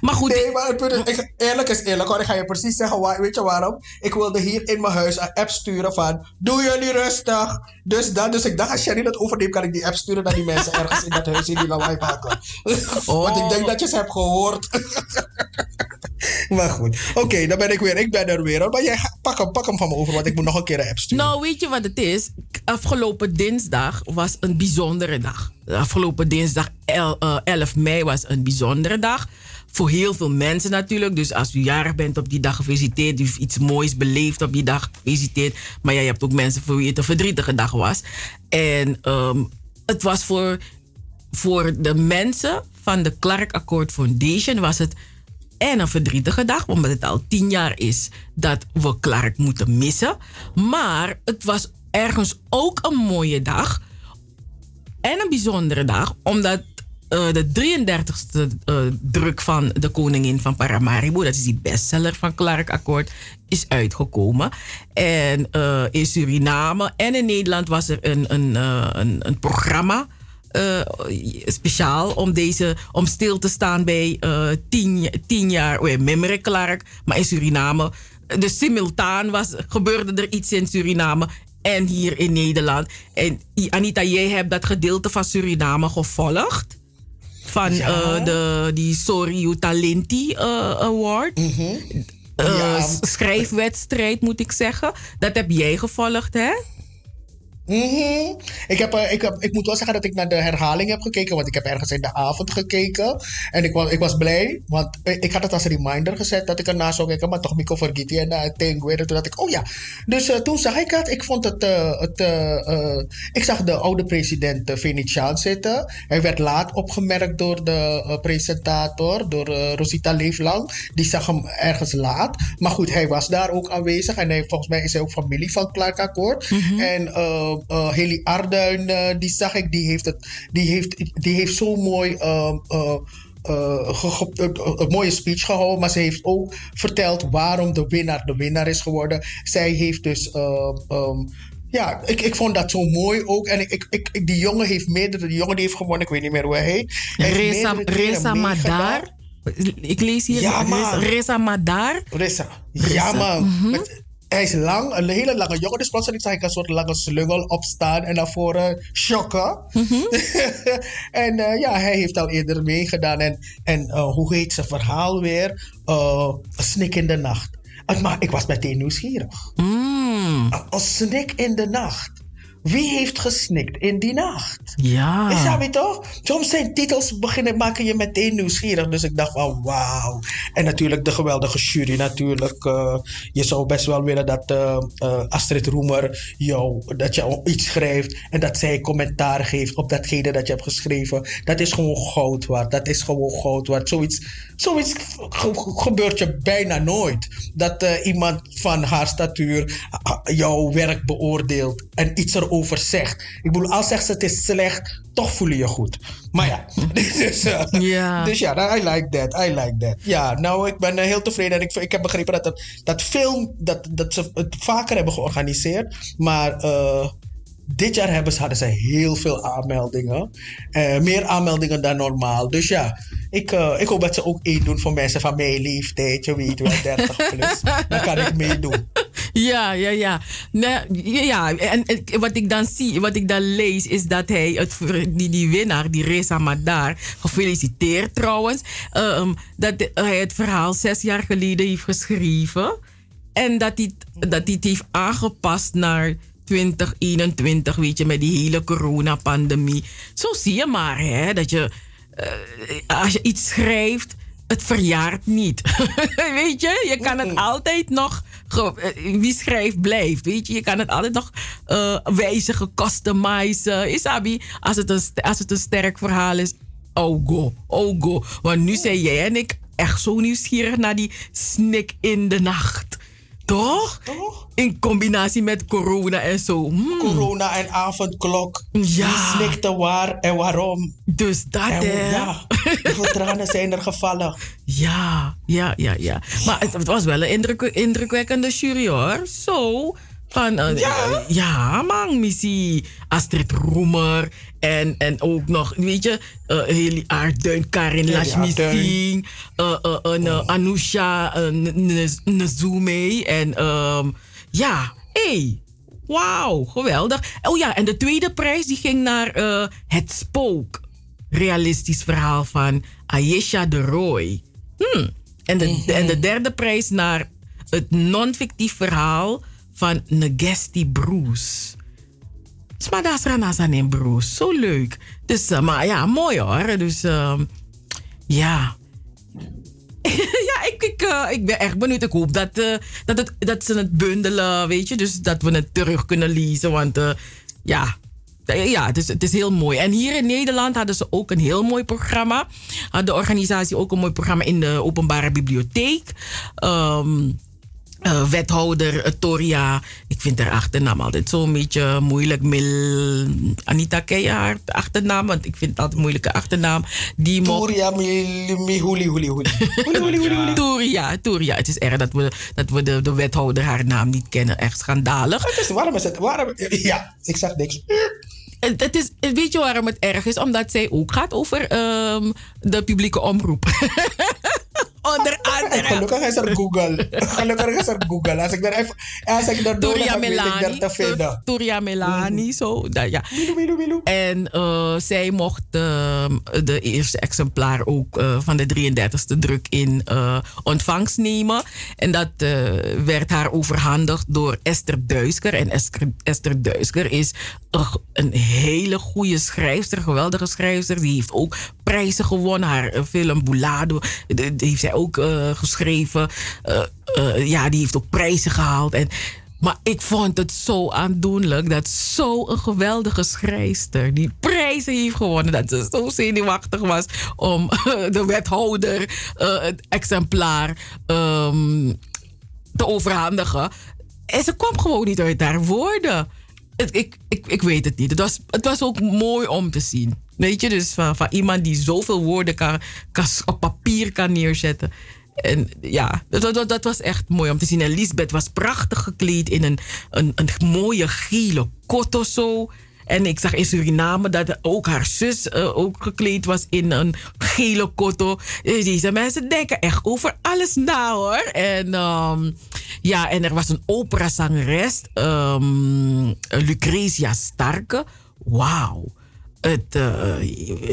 Maar goed. Nee, maar ik- eerlijk is eerlijk hoor. Ik ga je precies zeggen, waar, weet je waarom? Ik wilde hier in mijn huis een app sturen van, doe jullie rustig. Dus dat, dus ik dacht, als Sherry dat overneemt, kan ik die app sturen naar die mensen ergens in dat huis in die lawaai maken. [LAUGHS] Want ik denk dat je ze hebt gehoord. [LAUGHS] maar goed, oké, dan ben ik weer. Ik ben er weer. Maar jij, pak hem, pak hem van me over, want ik moet nog een keer een app sturen. Nou, weet je wat het is? Afgelopen dinsdag was een bijzondere dag. Afgelopen dinsdag el- eh, 11 mei was een bijzondere dag. Voor heel veel mensen natuurlijk. Dus als u jarig bent op die dag gefeliciteerd. U iets moois beleefd op die dag gefeliciteerd. Maar ja, je hebt ook mensen voor wie het een verdrietige dag was. En ehm, het was voor, voor de mensen van de Clark Accord Foundation was het en een verdrietige dag, omdat het al tien jaar is dat we Clark moeten missen. Maar het was ergens ook een mooie dag en een bijzondere dag, omdat eh, de 33ste eh, druk van De Koningin van Paramaribo, dat is die bestseller van Clark Akkoord, is uitgekomen. En eh, in Suriname en in Nederland was er een, een, een, programma. speciaal om, deze, om stil te staan bij tien, tien jaar oh ja, Clark. Maar in Suriname, dus simultaan was, gebeurde er iets in Suriname en hier in Nederland. En Anita, jij hebt dat gedeelte van Suriname gevolgd. Van Ja. eh, de, die Sorry Talenti eh, Award. Eh, Ja. Schrijfwedstrijd moet ik zeggen. Dat heb jij gevolgd, hè? Mhm. ik, heb, eh, ik, heb, ik moet wel zeggen dat ik naar de herhaling heb gekeken, want ik heb ergens in de avond gekeken. En ik was, ik was blij, want eh, ik had het als reminder gezet dat ik ernaar zou kijken, maar toch Mico Vergiti en uh, Tengue. Toen dacht ik, oh ja. Dus toen zag ik het. Ik vond het. eh, het ik zag de oude president uh, Venetiaan zitten. Hij werd laat opgemerkt door de presentator, door Rosita Leeflang. Die zag hem ergens laat. Maar goed, hij was daar ook aanwezig. En hij, volgens mij is hij ook familie van Clark Akkoord. En eh uh, Heli Arduin, uh, die zag ik, die heeft, het, die heeft, die heeft zo mooi. Uh, een mooie speech gehouden, maar ze heeft ook verteld waarom de winnaar de winnaar is geworden. Zij heeft dus. Um, ja, ik, ik vond dat zo mooi ook. En ik, ik, ik, die jongen heeft meerdere. Die jongen die heeft gewonnen, ik weet niet meer hoe hij heet. Reza, Reza Madar. Ik lees hier Ja. Reza Madar. Rissa. Ja, man. Met- hij is lang, een hele lange jongen. Dus plotseling zag ik een soort lange slungel opstaan en naar voren shocken. [LAUGHS] en eh, ja, hij heeft al eerder meegedaan. En, en eh, hoe heet zijn verhaal weer? Een snik in de nacht. Ah, Maar ik was meteen nieuwsgierig. Mm. Een snik in de nacht. Wie heeft gesnikt in die nacht? Ja. Is dat toch? Soms zijn titels beginnen maken je meteen nieuwsgierig. Dus ik dacht van wauw. En natuurlijk de geweldige jury natuurlijk. eh, je zou best wel willen dat eh, eh, Astrid Roemer jou, dat je iets schrijft. En dat zij commentaar geeft op datgene dat je hebt geschreven. Dat is gewoon goud waard. Dat is gewoon goud waard. Zoiets, zoiets ge- gebeurt je bijna nooit. Dat iemand van haar statuur jouw werk beoordeelt en iets erover zegt. Ik bedoel, al zegt ze het is slecht, toch voel je je goed. Maar ja, [LAUGHS] [LAUGHS] dus, eh, Ja. dus ja, I like that, I like that. Ja, nou, ik ben eh, heel tevreden en ik, ik heb begrepen dat dat film, dat, dat ze het vaker hebben georganiseerd, maar... eh, dit jaar hebben ze, hadden ze heel veel aanmeldingen. Meer aanmeldingen dan normaal. Dus ja, ik, ik hoop dat ze ook één doen voor mensen van mijn leeftijd. Je weet wel, 30 [LAUGHS] plus. Dan kan ik meedoen. Ja, ja, ja. Ja. En, wat ik dan zie, wat ik dan lees, is dat hij, het, die, die winnaar, die Reza Madar, gefeliciteerd trouwens, ehm, dat hij het verhaal zes jaar geleden heeft geschreven. En dat hij, dat hij het heeft aangepast naar 2021, weet je, met die hele coronapandemie. Zo zie je maar, hè, dat je, eh, als je iets schrijft, het verjaart niet. [LAUGHS] weet je, je kan het altijd nog, eh, wie schrijft blijft, weet je. Je kan het altijd nog eh, wijzigen, customizen. Isabi, als het, een, als het een sterk verhaal is, oh go, oh go. Want nu zijn jij en ik echt zo nieuwsgierig naar die snik in de nacht. Toch? In combinatie met corona en zo. Hmm. Corona en avondklok. Ja. Wie snikte waar en waarom? Dus dat, En, hè? ja, hoeveel [LAUGHS] tranen zijn er gevallen? Ja, ja, ja, ja. Maar het, het was wel een indruk, indrukwekkende jury hoor. Zo. Van, eh, Ja? ja, man, missie. Astrid Roemer. En, en ook nog, weet je, eh Heli Aarduin, Karin Heli Lashmi Aarduin. Singh, eh, eh, eh, eh, Anousha eh, Nzume. En ehm, ja, hey, wauw, geweldig. Oh ja, en de tweede prijs die ging naar eh, Het Spook. Realistisch verhaal van Ayesha de Roy. Hmm. En, de, en de derde prijs naar het non-fictief verhaal van Negesti Bruce. Smadasra Nazanin Bruce. Zo leuk. Dus, eh, maar ja, mooi hoor. Dus ehm, ja. [LAUGHS] ja, ik, ik, eh, ik ben echt benieuwd. Ik hoop dat, eh, dat, het, dat ze het bundelen, weet je. Dus dat we het terug kunnen lezen. Want ja, ja, het is, het is heel mooi. En hier in Nederland hadden ze ook een heel mooi programma. Had de organisatie ook een mooi programma in de openbare bibliotheek. Ehm, eh, wethouder eh, Toria, ik vind haar achternaam altijd zo'n beetje moeilijk. Mil, Anita, ken je haar achternaam? Want ik vind het altijd een moeilijke achternaam. Die Toria mi, mi huli huli huli. [LAUGHS] Huli huli huli huli. Toria, Toria. Het is erg dat we, dat we de, de wethouder haar naam niet kennen. Echt schandalig. Het is, waarom is het? Waarom, ja, ik zeg niks. Het, het is, weet je waarom het erg is? Omdat zij ook gaat over ehm, de publieke omroep. [LAUGHS] Onder andere. [LAUGHS] Gelukkig is er Google. [LAUGHS] Gelukkig is er Google. Als ik er even, als ik er door weet ik Melani. te vinden. Toria Melani, zo. dat- ja. Milu, milu, milu. En eh, zij mocht ehm, de eerste exemplaar ook eh, van de 33e druk in eh, ontvangst nemen. En dat werd haar overhandigd door Esther Duisker. En Esther, Esther Duisker is een, een hele goede schrijfster, geweldige schrijfster. Die heeft ook prijzen gewonnen. Haar eh, film Boulado, die heeft zij ook eh, geschreven. Eh, ja, die heeft ook prijzen gehaald. En maar ik vond het zo aandoenlijk dat zo'n geweldige schrijfster die prijzen heeft gewonnen. Dat ze zo zenuwachtig was om [LAUGHS] de wethouder het exemplaar ehm, te overhandigen. En ze kwam gewoon niet uit haar woorden. Het, ik, ik, ik weet het niet. Het was, het was ook mooi om te zien. Weet je, dus van, iemand die zoveel woorden kan, kan, op papier kan neerzetten. En ja, dat, dat, dat was echt mooi om te zien. En Lisbeth was prachtig gekleed in een, een, een mooie gele kot of zo. En ik zag in Suriname dat ook haar zus eh, ook gekleed was in een gele kotto. Dus deze mensen denken echt over alles na hoor. En ehm, ja, en er was een operazangeres, um, Lucretia Starke. Wauw. Het, eh,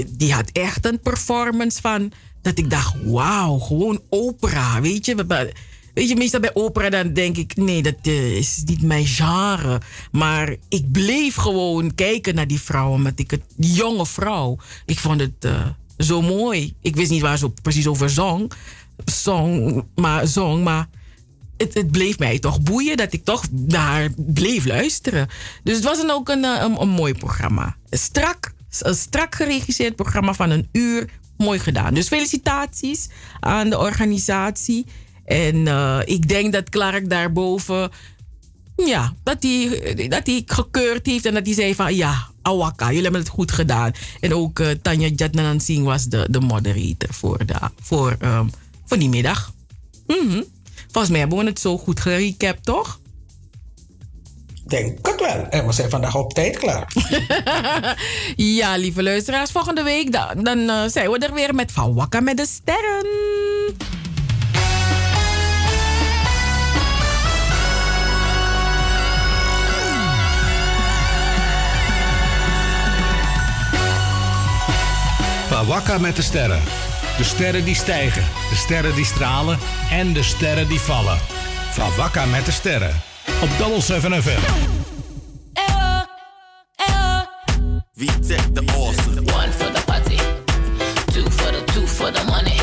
die had echt een performance van dat ik dacht, wauw, gewoon opera. Weet je, weet je, meestal bij opera dan denk ik, nee, dat uh, is niet mijn genre. Maar ik bleef gewoon kijken naar die vrouw, omdat die jonge vrouw, ik vond het uh, zo mooi. Ik wist niet waar ze precies over zong, zong maar, zong, maar het, het, bleef mij toch boeien dat ik toch naar bleef luisteren. Dus het was dan ook een, een mooi programma. Strak, een strak geregisseerd programma van een uur mooi gedaan. Dus felicitaties aan de organisatie. En uh, ik denk dat Clark daarboven, ja, dat hij, dat gekeurd heeft en dat hij zei van ja, Awaka, jullie hebben het goed gedaan. En ook uh, Tanja Jatnanan Singh was de, de moderator voor, de, voor, um, voor die middag. -hmm. Volgens mij hebben we het zo goed gerecapt, toch? Denk het wel. En we zijn vandaag op tijd klaar. [LAUGHS] ja, lieve luisteraars, volgende week dan, dan uh, zijn we er weer met Van Wakka met de Sterren. Van Wakka met de Sterren. De sterren die stijgen, de sterren die stralen en de sterren die vallen. Van Wakka met de Sterren op Double 7 FM. We take the awesome. One for the party, two for the two for the money,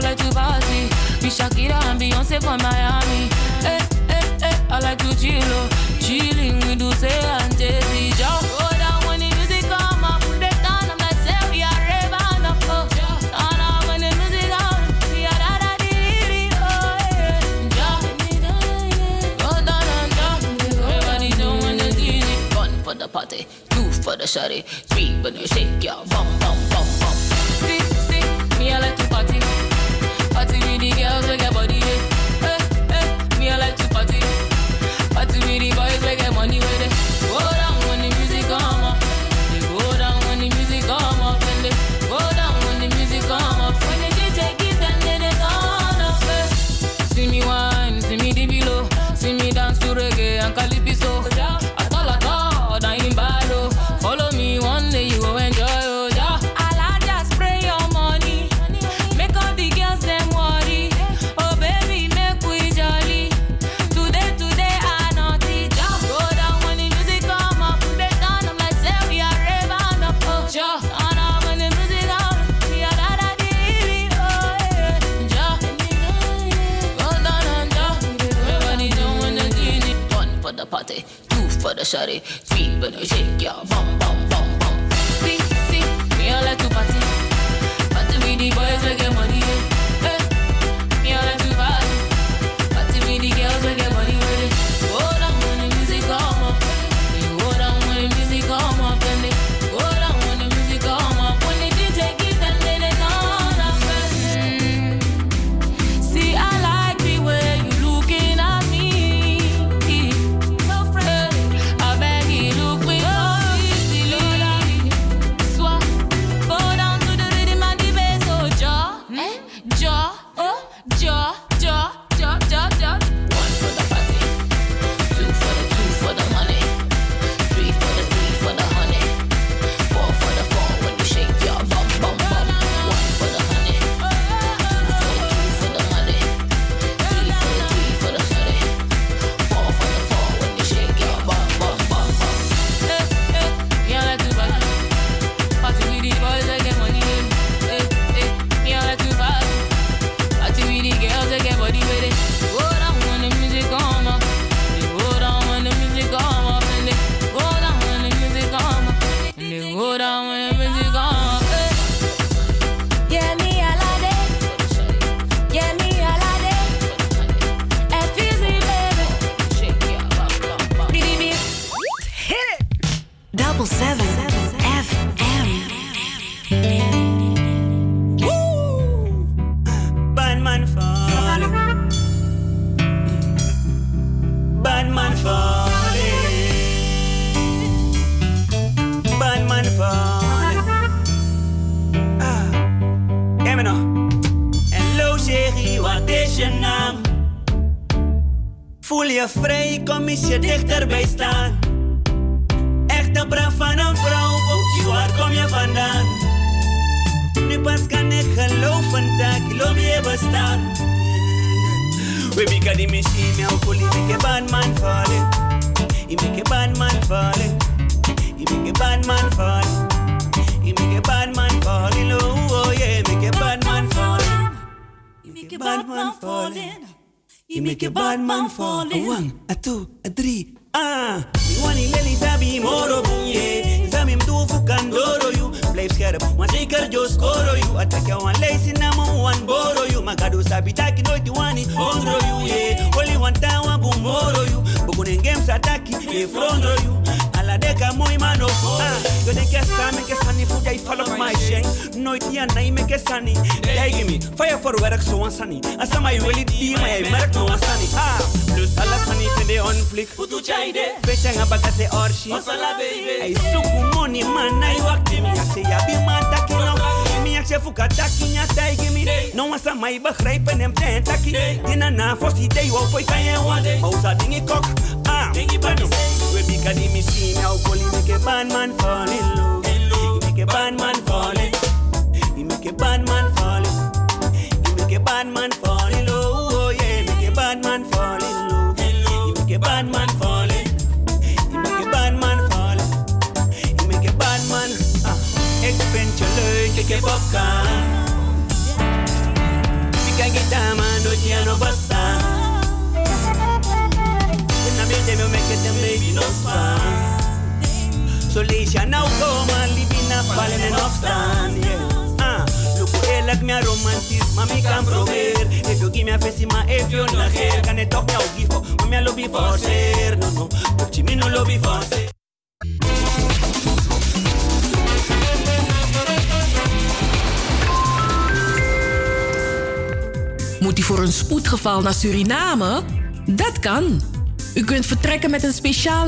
I like to party with Shakira and Beyonce from Miami. Hey, hey, hey, I like to chill, oh, chilling with Dulce and Jay-Z. Just hold on when the music come up, put it down, I'm like say we are raving up. Oh, oh. turn up when the music come, we are da da di di oh yeah. Just down and down, everybody doing the DJ. One for the party, two for the shawty, three when you shake your bum bum bum bum. See, see, me I like the shawty, three when you shake your bum bum bum bum. See, see, me I like to party, party with the boys get money.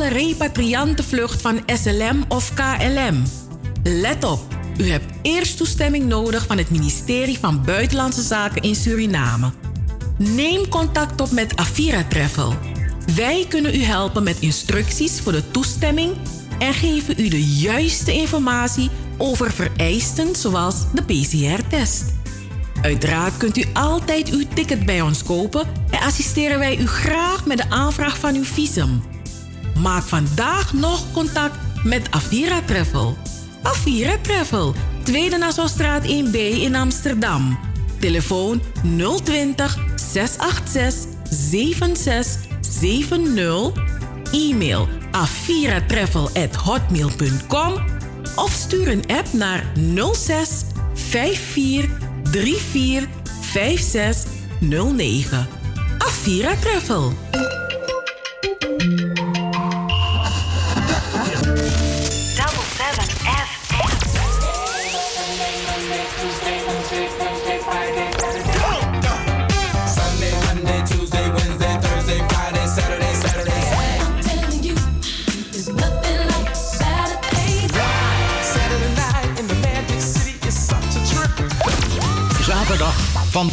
illegale repatriantenvlucht van SLM of KLM. Let op, u hebt eerst toestemming nodig van het ministerie van Buitenlandse Zaken in Suriname. Neem contact op met Avira Travel. Wij kunnen u helpen met instructies voor de toestemming en geven u de juiste informatie over vereisten zoals de PCR-test. Uiteraard kunt u altijd uw ticket bij ons kopen en assisteren wij u graag met de aanvraag van uw visum. Maak vandaag nog contact met Avira Travel. Avira Travel, Tweede Nassaustraat 1B in Amsterdam. Telefoon 020 686 7670. E-mail aviratravel@hotmail.com of stuur een app naar 06 54 34 5609. Avira Travel.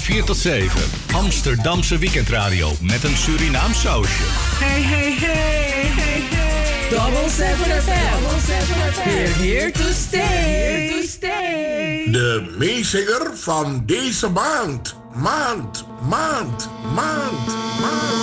4 tot 7. Amsterdamse weekendradio met een Surinaam sausje. Hey, hey, hey, hey, hey. Double 7 FM. We're here to stay. to stay. De meezinger van deze maand. Maand, maand, maand, maand.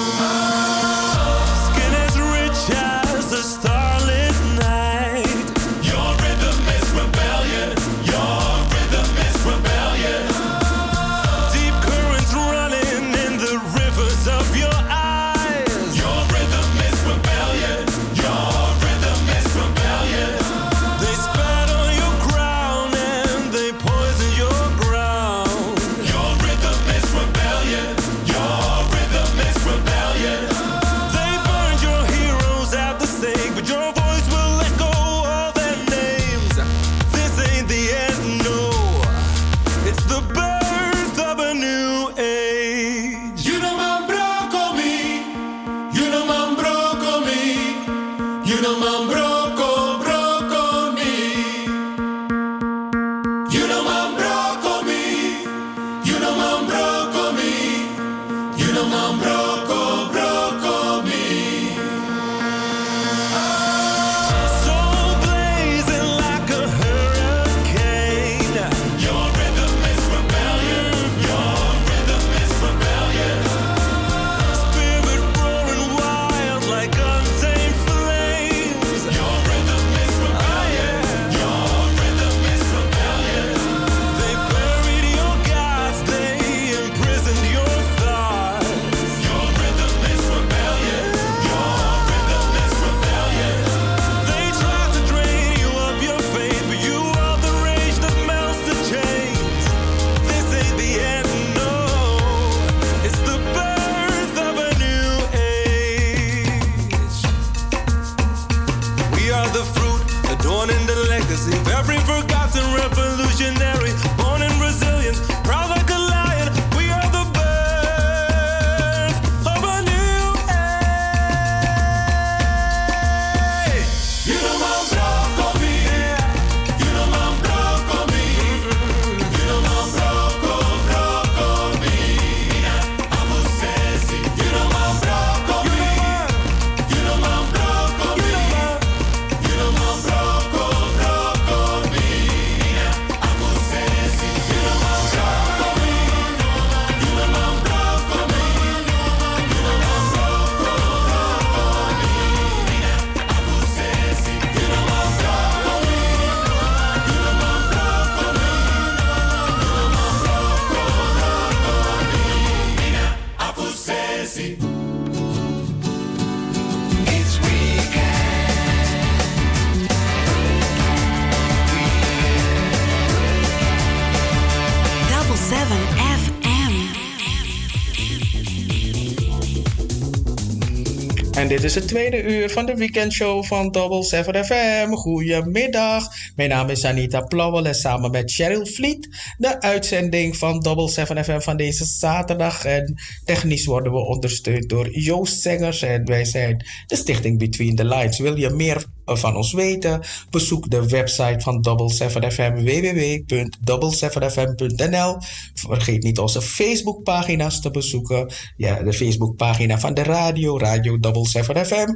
Dit is het tweede uur van de weekendshow van Double 7 FM. Goedemiddag. Mijn naam is Anita Plauwel en samen met Cheryl Vliet de uitzending van Double 7 FM van deze zaterdag. En technisch worden we ondersteund door Joost Zengers en wij zijn de stichting Between the Lines. Wil je meer van ons weten? Bezoek de website van Double 7 FM www.double7fm.nl. Vergeet niet onze Facebookpagina's te bezoeken. Ja, de Facebookpagina van de radio, Radio Double 7 FM.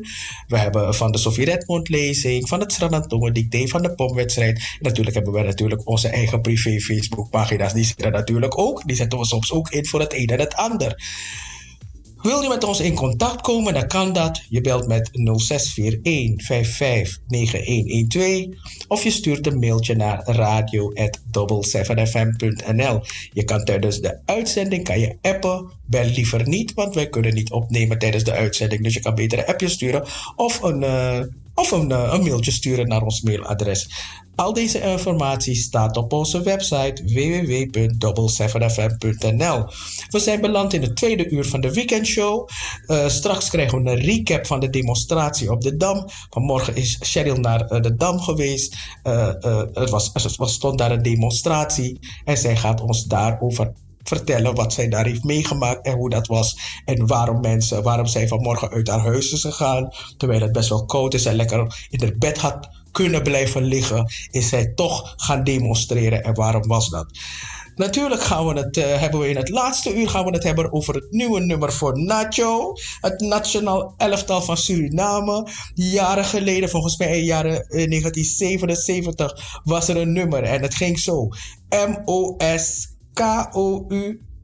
We hebben van de Sofie Redmond lezing, van het Stranantongen dicté, van de pomwedstrijd. Natuurlijk hebben we natuurlijk onze eigen privé Facebookpagina's. Die zitten natuurlijk ook. Die zetten we soms ook in voor het een en het ander. Wil je met ons in contact komen, dan kan dat. Je belt met 0641 559112 of je stuurt een mailtje naar radio@double7fm.nl. Je kan tijdens de uitzending kan je appen. Bel liever niet, want wij kunnen niet opnemen tijdens de uitzending. Dus je kan beter een appje sturen of een, uh, of een, uh, een mailtje sturen naar ons mailadres. Al deze informatie staat op onze website www.double7fm.nl. We zijn beland in het tweede uur van de weekendshow. Uh, straks krijgen we een recap van de demonstratie op de Dam. Vanmorgen is Cheryl naar uh, de Dam geweest. Uh, er, was, er stond daar een demonstratie en zij gaat ons daarover vertellen wat zij daar heeft meegemaakt en hoe dat was. En waarom mensen, waarom zij vanmorgen uit haar huis is gegaan. Terwijl het best wel koud is en lekker in het bed had kunnen blijven liggen, is zij toch gaan demonstreren. En waarom was dat? Natuurlijk gaan we het, uh, hebben we in het laatste uur gaan we het hebben over het nieuwe nummer voor Nacho. Het nationaal elftal van Suriname. Jaren geleden, volgens mij in jaren 1977, was er een nummer. En het ging zo. M-O-S-K-O-U.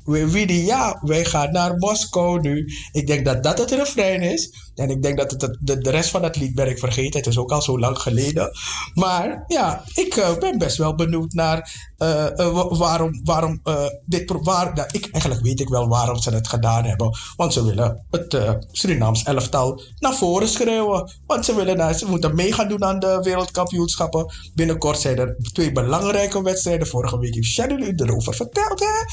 We ja, wij gaan naar Moskou nu. Ik denk dat dat het refrein is. En ik denk dat het, de, de rest van het lied ben ik vergeten. Het is ook al zo lang geleden. Maar ja, ik uh, ben best wel benieuwd naar uh, uh, waarom, waarom dit... Waar, nou, ik, eigenlijk weet ik wel waarom ze het gedaan hebben. Want ze willen het Surinaams elftal naar voren schreeuwen. Want ze, willen, ze moeten mee gaan doen aan de wereldkampioenschappen. Binnenkort zijn er twee belangrijke wedstrijden. Vorige week heeft Cheryl u erover verteld. Hè?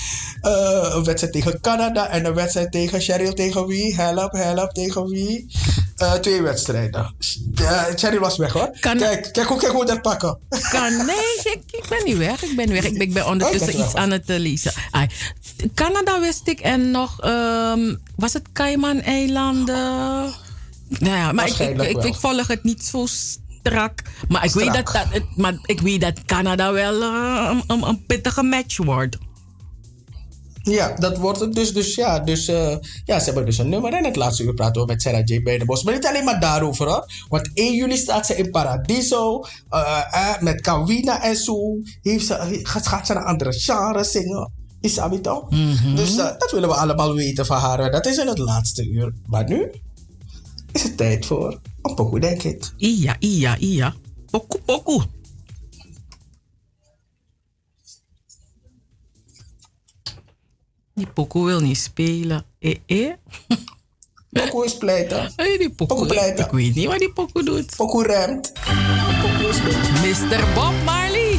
een wedstrijd tegen Canada en een wedstrijd tegen Cheryl tegen wie? Help, help, tegen wie? Uh, twee wedstrijden. Uh, Cherry was weg hoor. Kan... Kijk, kijk, hoe, kijk hoe dat pakken. Kan, nee, ik, ik, ben niet weg. Ik ben weg. Ik ben, ik ben ondertussen oh, iets aan het uh, lezen. Ay, Canada wist ik en nog, um, was het Cayman-eilanden? Nou ja, maar ik, ik, volg het niet zo strak. Maar ik, strak. Weet, dat, dat, maar ik weet dat Canada wel een, een pittige match wordt. Ja, dat wordt het dus. Dus ja, dus, uh, ja, ze hebben dus een nummer. En het laatste uur praten we met Sarah J. Bos. Maar niet alleen maar daarover hoor. Want 1 juli staat ze in Paradiso. Uh, uh, met Kawina en zo. Heeft ze, gaat ze een andere genre zingen. Is dat toch? Mm -hmm. Dus dat willen we allemaal weten van haar. Dat is in het laatste uur. Maar nu is het tijd voor een pokoe, denk ik. Iya, iya, iya. Pokoe, pokoe. Die Poco wil niet spelen. Eh, eh? [LAUGHS] Poco is pleiten. Hey, die Poco, Poco pleiten. Ik weet niet wat die Poco doet. Poco remt. Poco is Mr. Bob Marley.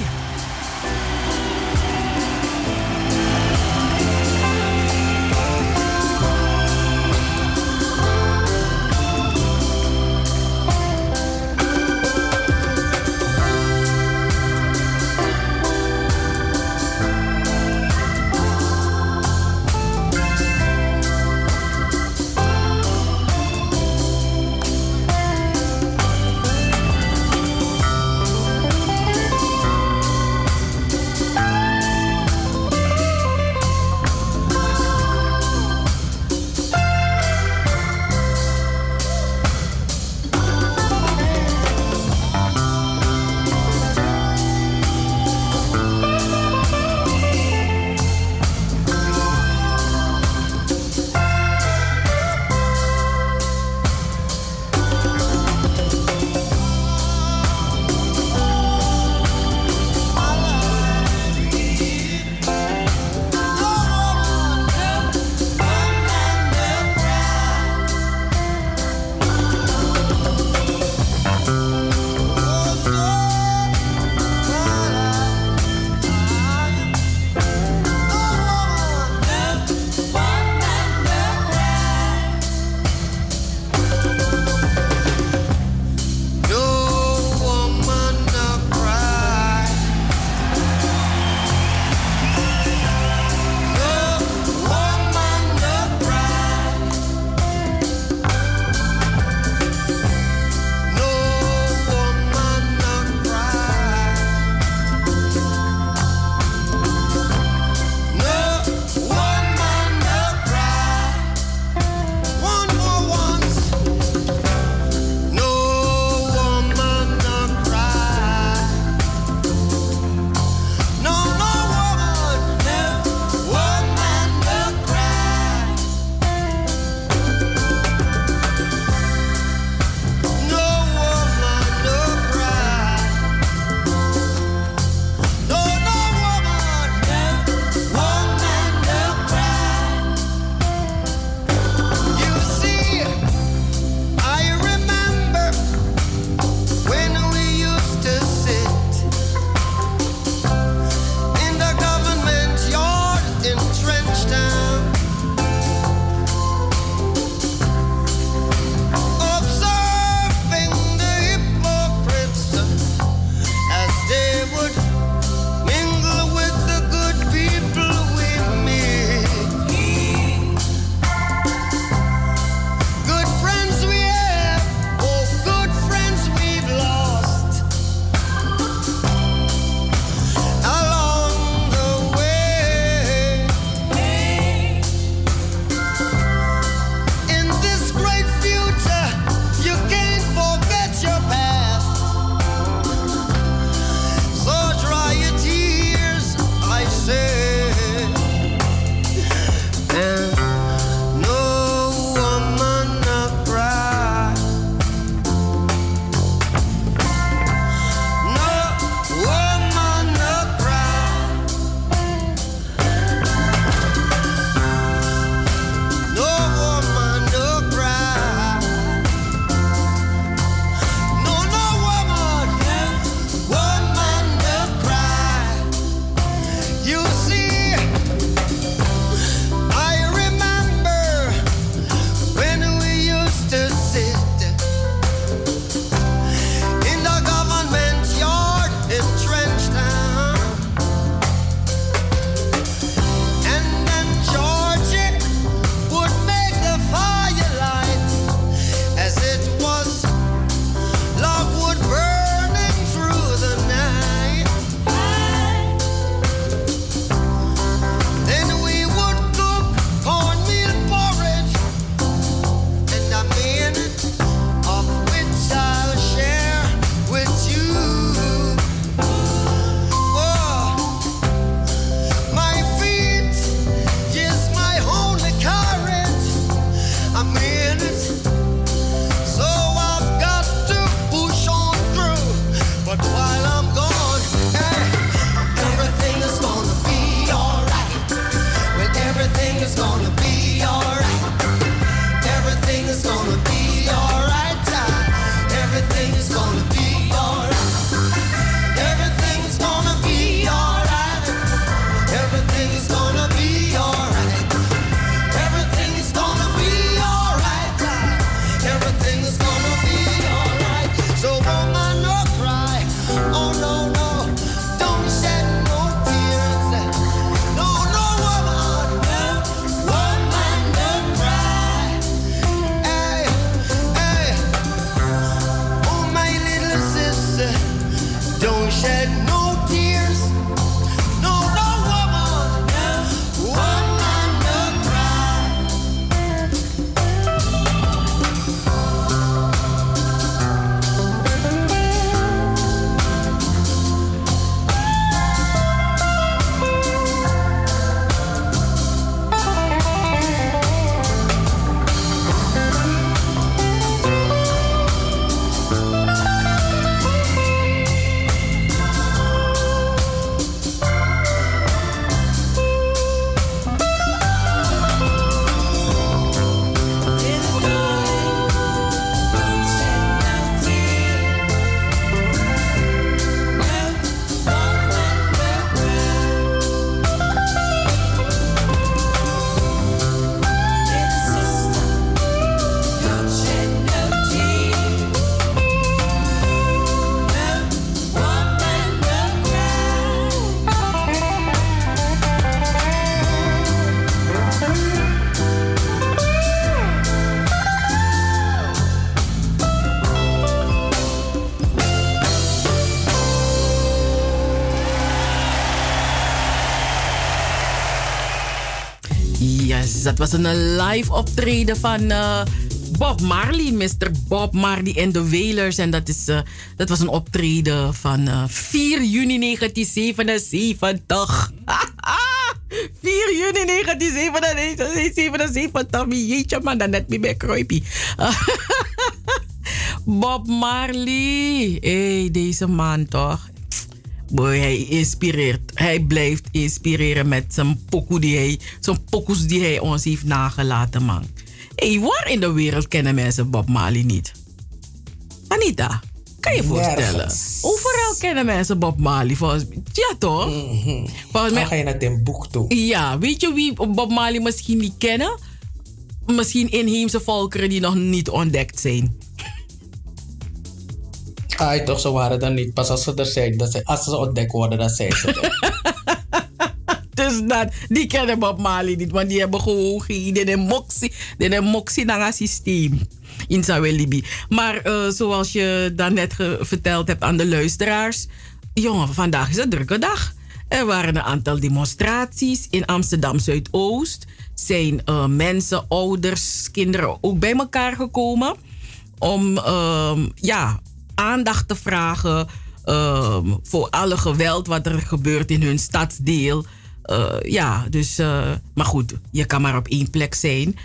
Dat was een live optreden van eh, Bob Marley, Mr. Bob Marley en de Wailers. En dat, is, eh, dat was een optreden van uh, 4 juni 1977. 4 [LAUGHS] juni 1977. Jeetje man, dan net meer kruipie. [LAUGHS] Bob Marley. hey, deze man toch. Boy, hij inspireert. Hij blijft inspireren met zijn pokoe die hij, zijn pokoes die hij ons heeft nagelaten, man. hey, waar in de wereld kennen mensen Bob Marley niet? Anita, kan je je voorstellen? Nergens. Overal kennen mensen Bob Marley. Volgens, ja, toch? Volgens mij Dan ga je naar Timbuktu. Ja, weet je wie Bob Marley misschien niet kennen? Misschien inheemse volkeren die nog niet ontdekt zijn. Ai, toch, ze waren er niet. Pas als ze er zijn, dat ze, als ze ontdekt worden, dan zijn ze. [LAUGHS] Dus dat, die kennen Bob Marley niet, want die hebben gewoon geen moxie, de moxie naar het systeem in Zawelibi. Maar eh, zoals je daarnet verteld hebt aan de luisteraars, jongen, vandaag is een drukke dag. Er waren een aantal demonstraties in Amsterdam Zuidoost. Zijn eh, mensen, ouders, kinderen ook bij elkaar gekomen om ehm, ja, aandacht te vragen ehm, voor alle geweld wat er gebeurt in hun stadsdeel. Eh, ja, dus, eh, maar goed, je kan maar op één plek zijn.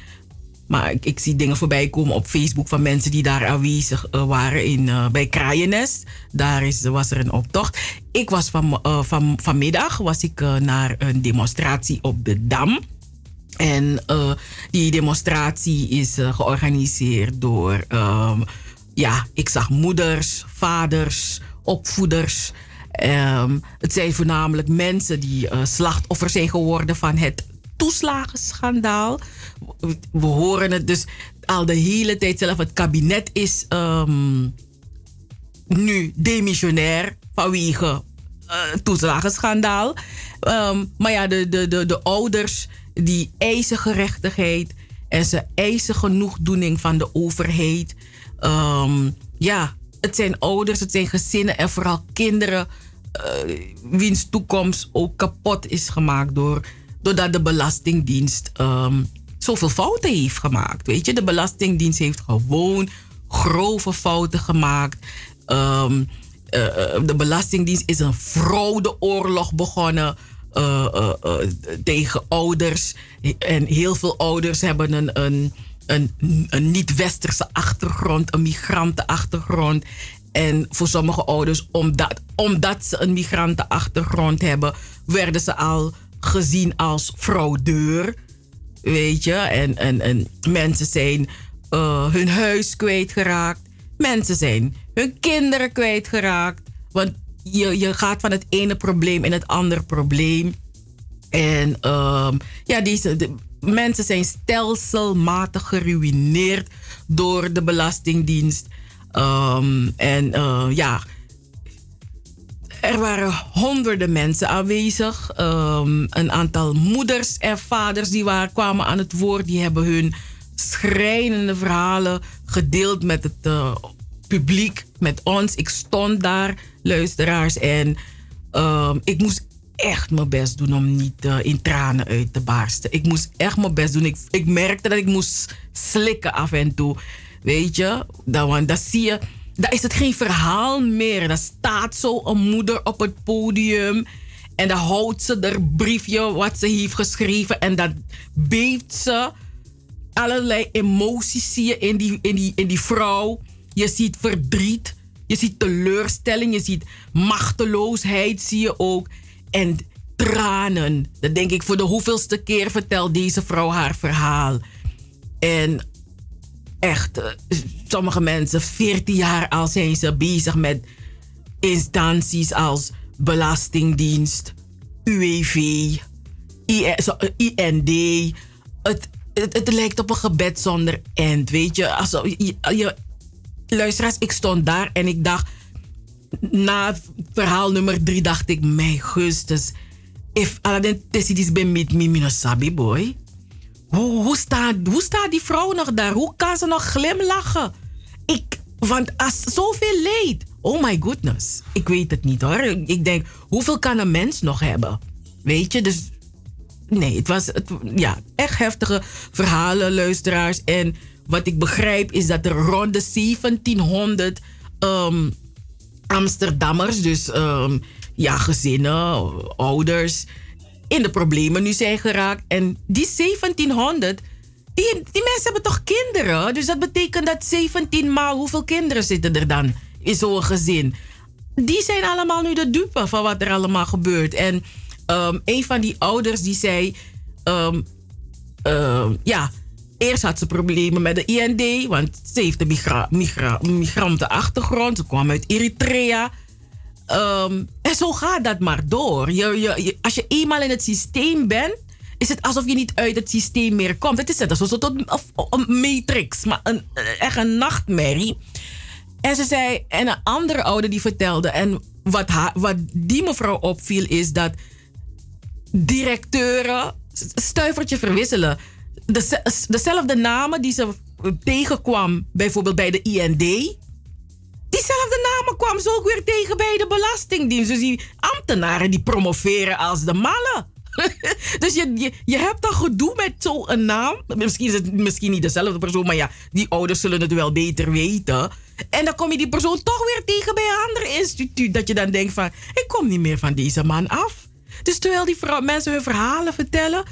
Maar ik, zie dingen voorbij komen op Facebook van mensen die daar aanwezig eh, waren in, bij Kraaiennest. Daar is, was er een optocht. Ik was van, van, vanmiddag was ik, naar een demonstratie op de Dam. En die demonstratie is georganiseerd door, ehm, ja, ik zag moeders, vaders, opvoeders. Ehm, het zijn voornamelijk mensen die eh, slachtoffer zijn geworden van het toeslagenschandaal. We, we horen het dus al de hele tijd zelf. Het kabinet is ehm, nu demissionair vanwege het toeslagenschandaal. Ehm, maar ja, de, de, de, de ouders die eisen gerechtigheid en ze eisen genoegdoening van de overheid. Ja, het zijn ouders, het zijn gezinnen en vooral kinderen eh, wiens toekomst ook kapot is gemaakt door, doordat de Belastingdienst ehm, zoveel fouten heeft gemaakt. Weet je, de Belastingdienst heeft gewoon grove fouten gemaakt. Ehm, eh, eh, de Belastingdienst is een fraudeoorlog begonnen. eh, eh, tegen ouders. En heel veel ouders hebben een, een, een, een niet-westerse achtergrond, een migrantenachtergrond. En voor sommige ouders, omdat, omdat ze een migrantenachtergrond hebben, werden ze al gezien als fraudeur. Weet je, en, en, en mensen zijn eh, hun huis kwijtgeraakt. Mensen zijn hun kinderen kwijtgeraakt. Want je, je gaat van het ene probleem in het andere probleem. En ehm, ja, deze de, mensen zijn stelselmatig geruineerd door de Belastingdienst. Ehm, en eh, ja, er waren honderden mensen aanwezig. Ehm, een aantal moeders en vaders die waren, kwamen aan het woord. Die hebben hun schrijnende verhalen gedeeld met het eh, publiek, met ons. Ik stond daar, luisteraars. En ehm, ik moest echt mijn best doen om niet eh, in tranen uit te barsten. Ik moest echt mijn best doen. Ik, ik merkte dat ik moest slikken af en toe. Weet je, dan, dan zie je, daar is het geen verhaal meer. Dan staat zo een moeder op het podium. En dan houdt ze haar briefje wat ze heeft geschreven. En dan beeft ze. Allerlei emoties zie je in die, in die, in die vrouw. Je ziet verdriet. Je ziet teleurstelling. Je ziet machteloosheid zie je ook. En tranen. Dan denk ik voor de hoeveelste keer vertelt deze vrouw haar verhaal. En echt, eh, sommige mensen, 14 jaar al zijn ze bezig met instanties als Belastingdienst, UWV, I- zo- eh, IND. Het, het, lijkt op een gebed zonder eind, weet je. Als, je, je, luisteraars, ik stond daar en ik dacht, na verhaal nummer drie dacht ik, mijn gustus, if Aladdin Tessidis ben met me, me no sabi boy. Hoe, hoe, staat, hoe staat die vrouw nog daar? Hoe kan ze nog glimlachen? Ik, want als zoveel leed. Oh my goodness. Ik weet het niet hoor. Ik denk, hoeveel kan een mens nog hebben? Weet je, dus nee, het was het, ja, echt heftige verhalen, luisteraars. En wat ik begrijp is dat er rond de 1700 ehm, Amsterdammers, dus ehm, ja, gezinnen, ouders, in de problemen nu zijn geraakt. En die 1700, die, die mensen hebben toch kinderen? Dus dat betekent dat 17 maal hoeveel kinderen zitten er dan in zo'n gezin? Die zijn allemaal nu de dupe van wat er allemaal gebeurt. En um, een van die ouders die zei: um, um, Ja, eerst had ze problemen met de IND, want ze heeft een migra migra migrantenachtergrond. Ze kwam uit Eritrea. En zo gaat dat maar door. Je, je, als je eenmaal in het systeem bent, is het alsof je niet uit het systeem meer komt. Het is net alsof het een, matrix, maar een, echt een nachtmerrie. En ze zei, en een andere ouder die vertelde, en wat, wat die mevrouw opviel, is dat directeuren stuivertje verwisselen. De, dezelfde namen die ze tegenkwam, bijvoorbeeld bij de IND. Diezelfde namen kwam ze ook weer tegen bij de Belastingdienst. Dus die ambtenaren die promoveren als de mallen. [LAUGHS] dus je, je, je hebt dan gedoe met zo'n naam. Misschien is het misschien niet dezelfde persoon, maar ja, die ouders zullen het wel beter weten. En dan kom je die persoon toch weer tegen bij een ander instituut. Dat je dan denkt van, ik kom niet meer van deze man af. Dus terwijl die mensen hun verhalen vertellen,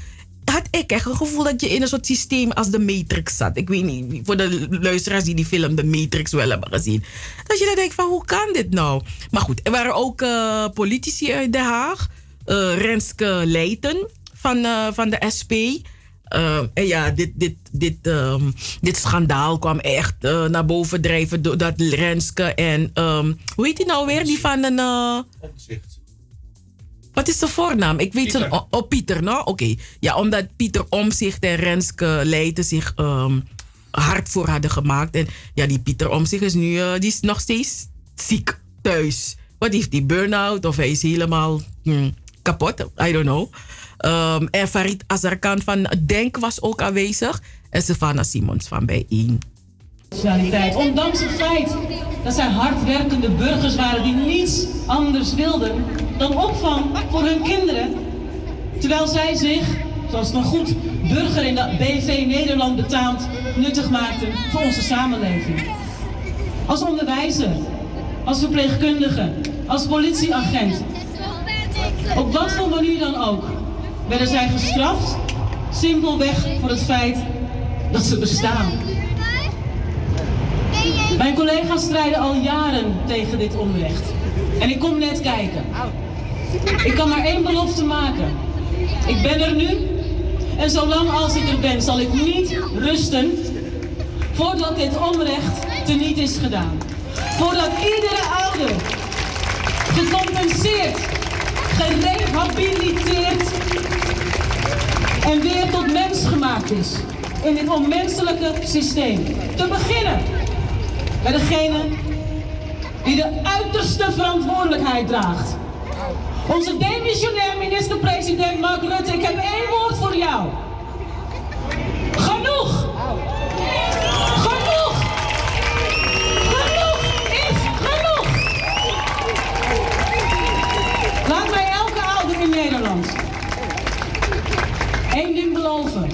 had ik echt een gevoel dat je in een soort systeem als de Matrix zat. Ik weet niet, voor de luisteraars die die film The Matrix wel hebben gezien. Dat je dan denkt van, hoe kan dit nou? Maar goed, er waren ook uh, politici uit Den Haag. Uh, Renske Leijten van, uh, van de SP. en ja, dit, dit, dit, um, dit schandaal kwam echt naar boven drijven doordat Renske en... Um, hoe heet die nou weer? Die van een... Omzicht. Wat is de voornaam? Ik weet Pieter. Zijn, oh, Pieter, nou? Oké. Ja, omdat Pieter Omzicht en Renske Leijten zich um, hard voor hadden gemaakt. En ja, die Pieter Omzicht is nu uh, die is nog steeds ziek thuis. Wat heeft die burn-out? Of hij is helemaal hmm, kapot? I don't know. Um, en Farid Azarkan van Denk was ook aanwezig. En Stefana Simons van Bijeen. Ondanks het feit dat zij hardwerkende burgers waren die niets anders wilden dan opvang voor hun kinderen. Terwijl zij zich, zoals een goed burger in de BV Nederland betaamt, nuttig maakten voor onze samenleving. Als onderwijzer, als verpleegkundige, als politieagent. Op wat voor manier dan ook werden zij gestraft, simpelweg voor het feit dat ze bestaan. Mijn collega's strijden al jaren tegen dit onrecht. En ik kom net kijken. Ik kan maar één belofte maken. Ik ben er nu. En zolang als ik er ben, zal ik niet rusten voordat dit onrecht teniet is gedaan. Voordat iedere ouder gecompenseerd, gerehabiliteerd en weer tot mens gemaakt is in dit onmenselijke systeem. Te beginnen bij degene die de uiterste verantwoordelijkheid draagt. Onze demissionair minister-president Mark Rutte, ik heb één woord voor jou. Genoeg! Genoeg! Genoeg is genoeg! Laat mij elke ouder in Nederland één ding beloven.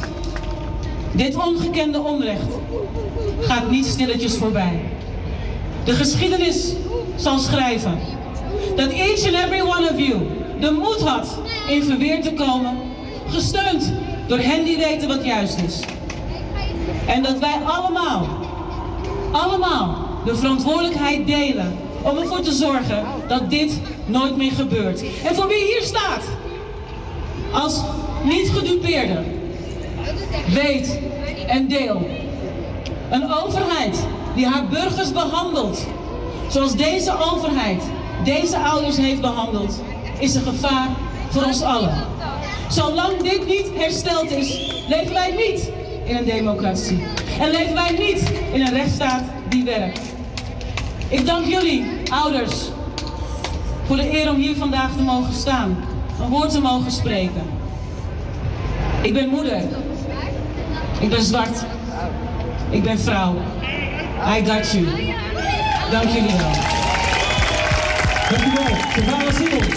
Dit ongekende onrecht gaat niet stilletjes voorbij. De geschiedenis zal schrijven dat each and every one of you de moed had in verweer te komen, gesteund door hen die weten wat juist is. En dat wij allemaal, allemaal de verantwoordelijkheid delen om ervoor te zorgen dat dit nooit meer gebeurt. En voor wie hier staat, als niet gedupeerde, weet en deel. Een overheid die haar burgers behandelt zoals deze overheid deze ouders heeft behandeld, is een gevaar voor ons allen. Zolang dit niet hersteld is, leven wij niet in een democratie. En leven wij niet in een rechtsstaat die werkt. Ik dank jullie, ouders, voor de eer om hier vandaag te mogen staan, een woord te mogen spreken. Ik ben moeder. Ik ben zwart. Ik ben vrouw. I got you. Dank jullie wel. Simons.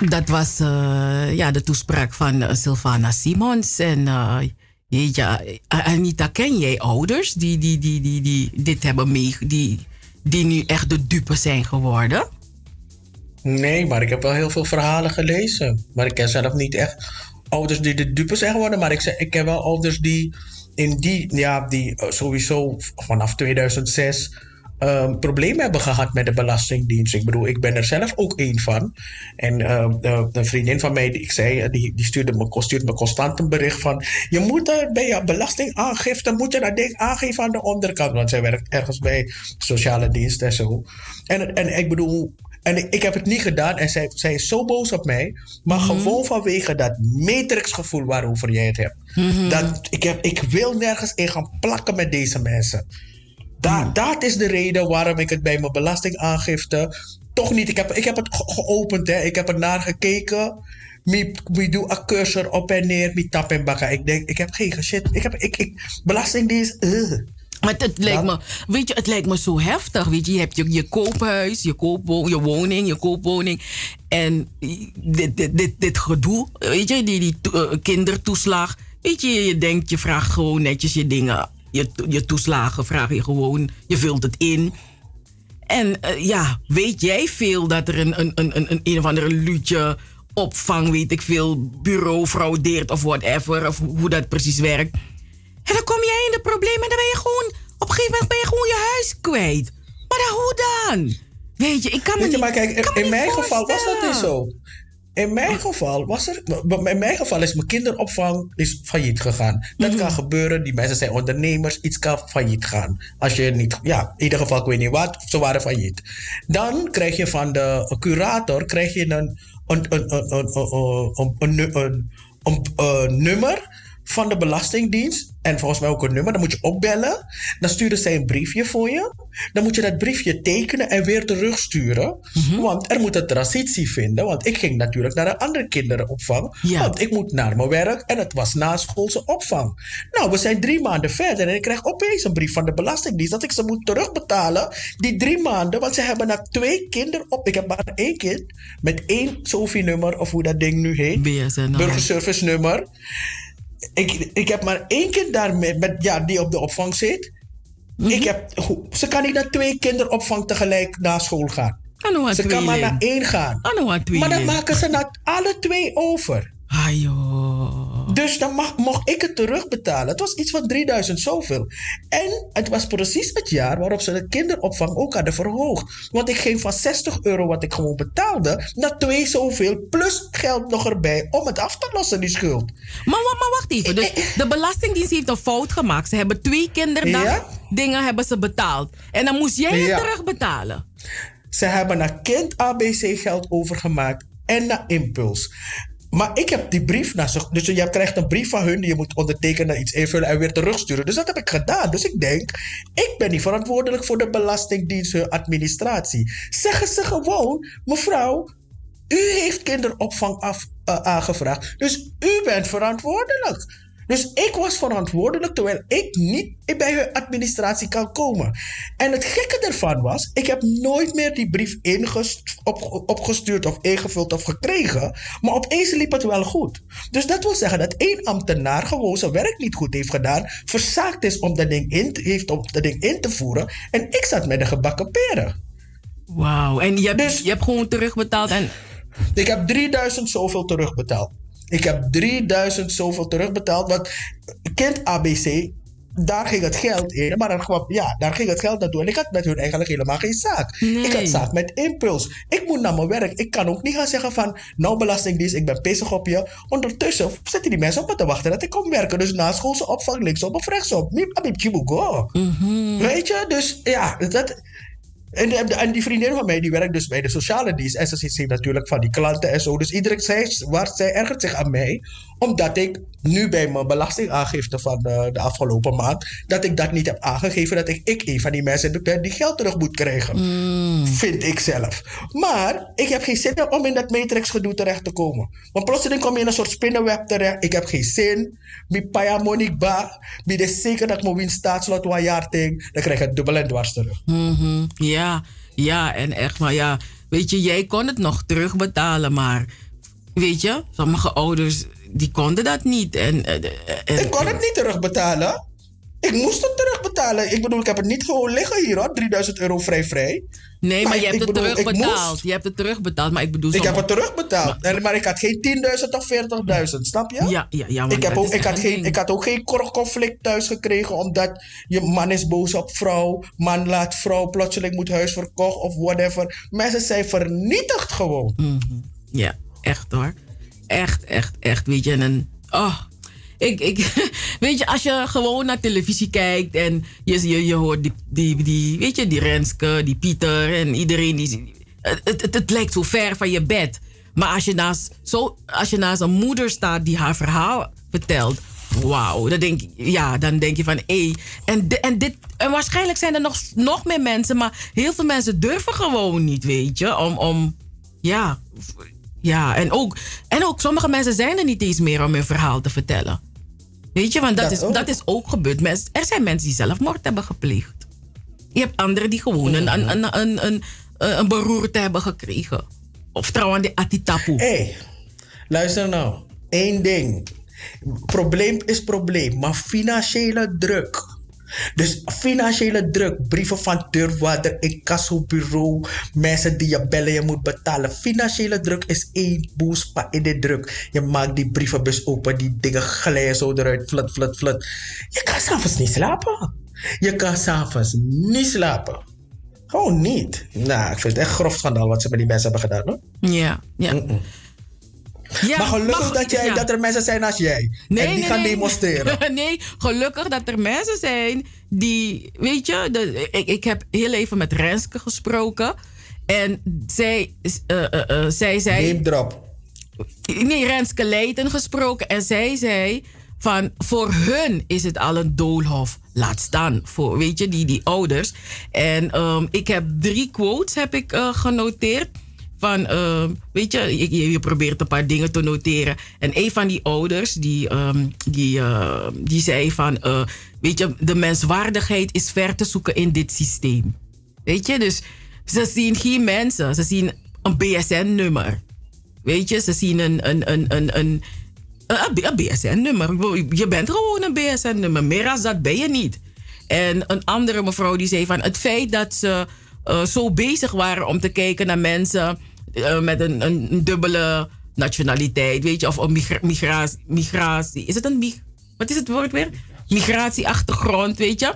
Dat was eh, ja, de toespraak van eh, Sylvana Simons. En eh, ja, Anita, ken jij ouders die, die, die, die, die dit hebben mee, die, die nu echt de dupe zijn geworden? Nee, maar ik heb wel heel veel verhalen gelezen. Maar ik ken zelf niet echt ouders die de dupe zijn geworden. Maar ik, zeg, ik ken wel ouders die in die, ja, die sowieso vanaf 2006 um, problemen hebben gehad met de Belastingdienst. Ik bedoel, ik ben er zelf ook één van. En uh, de, de, vriendin van mij, die ik zei, eh, die, die stuurde, me, stuurde me constant een bericht van... je moet er bij je belastingaangifte, moet je dat ding aangeven aan de onderkant. Want zij werkt ergens bij sociale dienst en zo. En, en ik bedoel, en ik, ik, heb het niet gedaan en zij, zij is zo boos op mij. Maar Mhm. gewoon vanwege dat matrixgevoel waarover jij het hebt. Mhm. dat, ik, heb ik wil nergens in gaan plakken met deze mensen. Da. Dat is de reden waarom ik het bij mijn belastingaangifte toch niet. Ik heb, ik heb het ge- geopend, hè. ik heb er naar gekeken. Ik doe een cursor op en neer, mi tap en bakken. Ik denk, ik heb geen shit. Ik heb, ik, ik, belastingdienst. Uh. Maar het, lijkt me, weet je, het lijkt me zo heftig. Weet je, je hebt je, je koophuis, je, koopwo- je woning, je koopwoning. En dit, dit, dit, dit gedoe, weet je, die, die eh, kindertoeslag. Weet je, je denkt, je vraagt gewoon netjes je dingen. Je, je toeslagen vraag je gewoon, je vult het in. En eh, ja, weet jij veel dat er een, een, een, een, een, een of andere luutje opvang, weet ik veel, bureau fraudeert of whatever, of hoe dat precies werkt. En dan kom jij in de problemen en dan ben je gewoon... Op een gegeven moment ben je gewoon je huis kwijt. Maar dan, hoe dan? Weet je, ik kan me Weet je, niet maar kijk, in, mijn geval was dat niet voorstellen. zo. In mijn geval was er, in mijn geval is mijn kinderopvang is failliet gegaan. Dat kan gebeuren. Die mensen zijn ondernemers. Iets kan failliet gaan. Als je niet, ja, in ieder geval, ik weet niet wat, ze waren failliet. Dan krijg je van de curator krijg je een, een, een, een, een nummer van de Belastingdienst. En volgens mij ook een nummer. Dan moet je opbellen. Dan sturen zij een briefje voor je. Dan moet je dat briefje tekenen en weer terugsturen. Want er moet een transitie vinden. Want ik ging natuurlijk naar een andere kinderenopvang. Want ik moet naar mijn werk. En het was naschoolse opvang. Nou, we zijn drie maanden verder. En ik krijg opeens een brief van de Belastingdienst. Dat ik ze moet terugbetalen. Die drie maanden. Want ze hebben na twee kinderen op. Ik heb maar één kind. Met één SOFI-nummer. Of hoe dat ding nu heet. BSNL. Burgerservice nummer. Ik, ik heb maar één kind daar met, ja, die op de opvang zit. Mhm. Ik heb, ze kan niet naar twee kinderopvang tegelijk naar school gaan. Ze kan maar naar één gaan. Maar dan maken ze naar alle twee over. Ayo. Dus dan mag, mocht ik het terugbetalen. Het was iets van 3000 zoveel. En het was precies het jaar waarop ze de kinderopvang ook hadden verhoogd. Want ik ging van 60 euro wat ik gewoon betaalde... naar twee zoveel plus geld nog erbij om het af te lossen, die schuld. Maar, maar wacht even. Dus de Belastingdienst heeft een fout gemaakt. Ze hebben twee kinderdag Ja. dingen hebben ze betaald. En dan moest jij het Ja. terugbetalen. Ze hebben naar kind ABC geld overgemaakt en naar Impuls. Maar ik heb die brief naar ze. Dus je krijgt een brief van hun, die je moet ondertekenen, iets invullen en weer terugsturen. Dus dat heb ik gedaan. Dus ik denk, ik ben niet verantwoordelijk voor de Belastingdienst, hun administratie. Zeggen ze gewoon, mevrouw, u heeft kinderopvang af, eh, aangevraagd. Dus u bent verantwoordelijk. Dus ik was verantwoordelijk terwijl ik niet bij hun administratie kan komen. En het gekke ervan was, ik heb nooit meer die brief ingest- op, opgestuurd of ingevuld of gekregen. Maar opeens liep het wel goed. Dus dat wil zeggen dat één ambtenaar gewoon zijn werk niet goed heeft gedaan. Verzaakt is om dat ding in, te- heeft om dat ding in te voeren. En ik zat met de gebakken peren. Wauw. En je hebt, Dus- je hebt gewoon terugbetaald en... Ik heb 3000 zoveel terugbetaald. Ik heb 3000 zoveel terugbetaald. Want kind ABC, daar ging het geld in. Maar dan kwam, ja, daar ging het geld naartoe. En ik had met hun eigenlijk helemaal geen zaak. Ik had zaak met impuls. Ik moet naar mijn werk. Ik kan ook niet gaan zeggen van... Nou, Belastingdienst, ik ben pissig op je. Ondertussen zitten die mensen op me te wachten dat ik kom werken. Dus na schoolse opvang linksom of rechtsom. Miep, abib, chibugo. Weet je? Dus ja, dat... En, de- en die vriendin van mij, die werkt dus bij de sociale dienst. En ze ziet natuurlijk van die klanten en zo. Dus iedereen zei, waar, zij ergert zich aan mij. Omdat ik nu bij mijn belastingaangifte van de, de afgelopen maand... dat ik dat niet heb aangegeven. Dat ik, ik een van die mensen ben die geld terug moet krijgen. Vind ik zelf. Maar ik heb geen zin om in dat matrix gedoe terecht te komen. Want plotseling kom je in een soort spinnenweb terecht. Ik heb geen zin. Mi paya monik ba. Mi de zeker dat ik mijn winst staatslot een jaar ting. Dan krijg ik het dubbel en dwars terug. Mhm. Ja, ja, en echt maar ja. Weet je, jij kon het nog terugbetalen, maar weet je, sommige ouders die konden dat niet. En, eh, en- Ik kon het niet terugbetalen. Ik moest het terugbetalen. Ik bedoel, ik heb het niet gewoon liggen hier hoor. 3000 euro vrij vrij. Nee, maar, je hebt het bedoel, terugbetaald. Je hebt het terugbetaald, maar ik bedoel... Ik heb het terugbetaald. En- maar ik had geen 10.000 of 40.000, snap je? Ja, ja, ja. Ik, heb ook, ik, had een geen, ding. ik had ook geen kor- conflict thuis gekregen omdat je man is boos op vrouw, man laat vrouw, plotseling moet huis verkocht of whatever. Mensen zijn vernietigd gewoon. Mhm. Ja, echt hoor. Echt, echt, echt. Weet je, en een. Oh. Ik, ik, [LAUGHS] weet je, als je gewoon naar televisie kijkt en je, je, je hoort die, die, die, weet je, die Renske, die Pieter en iedereen die. Het, het, het lijkt zo ver van je bed. Maar als je naast, zo, als je naast een moeder staat die haar verhaal vertelt, wauw, dan denk, ja, dan denk je van hé. en, en, dit, en waarschijnlijk zijn er nog, nog meer mensen, maar heel veel mensen durven gewoon niet, weet je, om, om ja, ja, en ook, en ook sommige mensen zijn er niet eens meer om hun verhaal te vertellen. Weet je, want dat, Dat is, ook. dat is ook gebeurd. Mens- Er zijn mensen die zelfmoord hebben gepleegd. Je hebt anderen die gewoon een, een, een, een, een, een beroerte hebben gekregen. Of trouwens, die atitapu. Hé, luister nou. Eén ding. Probleem is probleem, maar financiële druk. Dus financiële druk, brieven van deurwaarder, incassobureau, mensen die je bellen, je moet betalen. Financiële druk is één boespa in de druk. Je maakt die brievenbus open, die dingen glijden zo eruit, flut, flut, flut. Je kan s'avonds niet slapen. Je kan s'avonds niet slapen. Gewoon niet. Nou, ik vind het echt grof schandaal wat ze met die mensen hebben gedaan. Hoor. Ja, ja. Ja, maar gelukkig dat, jij, ja. dat er mensen zijn als jij. en die gaan demonstreren. [LAUGHS] nee, gelukkig dat er mensen zijn die, weet je, de, ik, ik heb heel even met Renske gesproken. En zij, eh, eh, eh, zij zei. Name drop. Nee, Renske Leiden gesproken. En zij zei van voor hun is het al een doolhof. Laat staan voor, weet je, die, die ouders. En ehm, ik heb drie quotes heb ik, genoteerd. Van, ehm, weet je, je, probeert een paar dingen te noteren. En een van die ouders, die, ehm, die, eh, die zei van... eh, weet je, de menswaardigheid is ver te zoeken in dit systeem. Weet je, dus ze zien geen mensen. Ze zien een BSN-nummer. Weet je, ze zien een, een, een, een, een, een, een BSN-nummer. Je bent gewoon een BSN-nummer. Meer als dat ben je niet. En een andere mevrouw die zei van het feit dat ze eh, zo bezig waren om te kijken naar mensen eh, met een, een, dubbele nationaliteit, weet je, of migratie. Is het een mig- wat is het woord weer? Migratieachtergrond, weet je.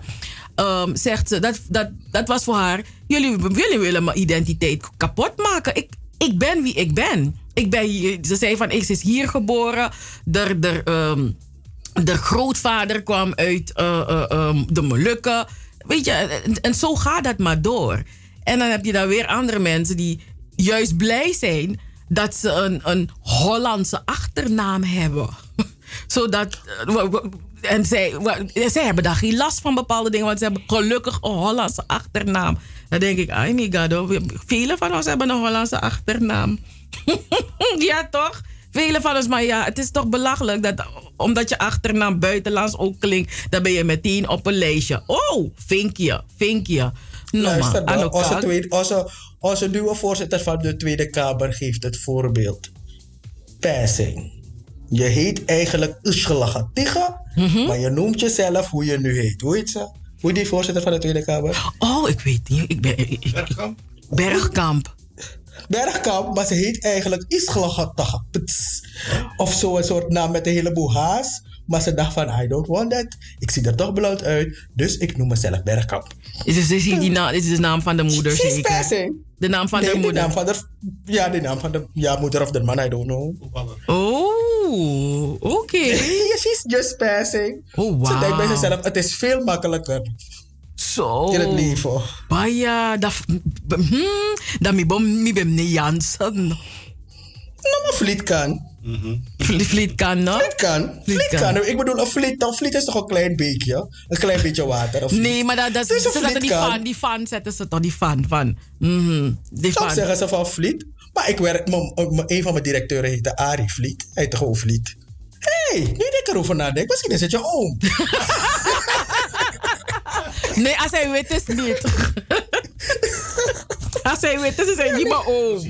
Ehm, zegt ze, dat, dat, dat was voor haar. Jullie, jullie willen mijn identiteit kapot maken. Ik, ik ben wie ik ben. Ik ben ze zei van, ik is hier geboren. Ehm, de grootvader kwam uit eh, eh, ehm, de Molukken. Weet je, en zo gaat dat maar door. En dan heb je dan weer andere mensen die juist blij zijn dat ze een, een Hollandse achternaam hebben. [LAUGHS] Zodat. eh, En zij, zij hebben daar geen last van bepaalde dingen, want ze hebben gelukkig een Hollandse achternaam. Dan denk ik, ai my god, hoor, velen van ons hebben een Hollandse achternaam. [LAUGHS] ja, toch? Velen van ons, maar ja, het is toch belachelijk dat omdat je achternaam buitenlands ook klinkt, dan ben je meteen op een lijstje. Oh, vinkje, vinkje. Luister, nou, onze, tweede, onze, onze nieuwe voorzitter van de Tweede Kamer geeft het voorbeeld. Passing. Je heet eigenlijk Ushgelaga Tiga, Mhm. maar je noemt jezelf hoe je nu heet. Hoe heet ze? Hoe heet die voorzitter van de Tweede Kamer? Oh, ik weet niet. Ik ben, ik- ik- Bergkamp. Bergkamp. Bergkamp, maar ze heet eigenlijk Isgelagataga. Of zo een soort naam met een heleboel haas. Maar ze dacht van, I don't want that. Ik zie er toch blauw uit, dus ik noem mezelf Bergkamp. Is, is, is, die naam, is de naam van de moeder She's zeker? passing. De naam van Nee, de moeder? naam van de, ja, de naam van de ja, moeder of de man, I don't know. Oh, oké. [LAUGHS] yeah, she's just passing. Oh, Ze denkt bij zichzelf, het is veel makkelijker. Zo. In het leven. Baya, dat... Hmm, dat mi bom mi bem ne Jansen. Nou, maar vliet kan. Vliet, vliet kan, no? Vliet kan. Vliet kan. Ik bedoel, een vliet, een vliet is toch een klein beekje? Een klein beetje water. Vliet. Nee, maar dat, dat, Dus ze zetten die fan, die fan zetten ze toch, die fan van. Mhm, die Toch fan. zeggen ze van Vliet. Maar ik werk, m- m- een van mijn directeuren heette Arie Vliet. Hij heette gewoon Vliet. Hé, hey, nu ik erover nadenk, misschien is het je oom. [LAUGHS] Nee, als hij wit is niet. [LAUGHS] als hij wit is, is hij niet mijn oom.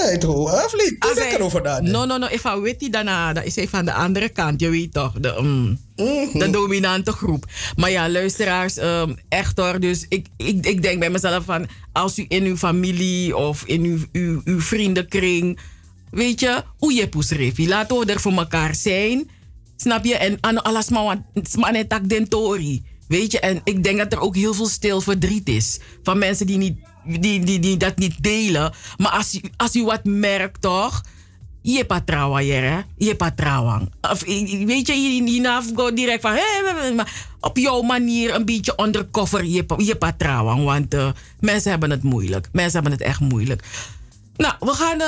Nee, toch? Of niet? Hoe denk erover na? No, no, no. If I weet die daarna, dan is hij van de andere kant. Je weet toch, de, mm, de dominante groep. Maar ja, luisteraars, ehm, echt hoor. Dus ik, ik, ik denk bij mezelf van... Als u in uw familie of in uw, uw, uw vriendenkring... Weet je, hoe je poesrefi. Laten we er voor elkaar zijn. Snap je? En aan alles maar tak den tori. Weet je, en ik denk dat er ook heel veel stil verdriet is. Van mensen die, niet, die, die, die dat niet delen. Maar als u, als u wat merkt, toch? Je patrawa, hè? Je patrawa. Of, weet je, je, je go direct van... Hey, maar op jouw manier een beetje undercover je, je patrawa. Want uh, mensen hebben het moeilijk. Mensen hebben het echt moeilijk. Nou, we gaan, uh,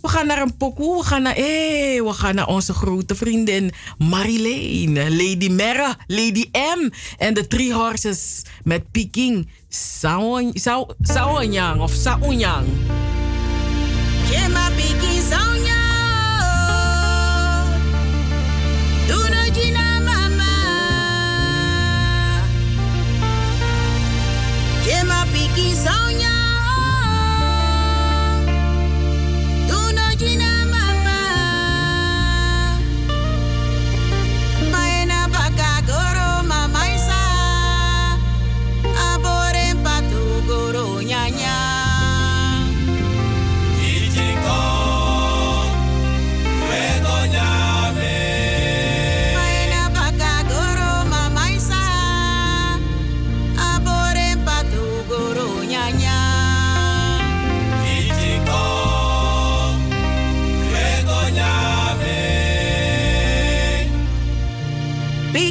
we gaan naar een pokoe. We gaan naar, hey, we gaan naar onze grote vriendin Marilene. Lady Merra, Lady M. En de Three Horses met Peking Saonyang of Saonyang. Jema Peking mama.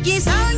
Biggie sound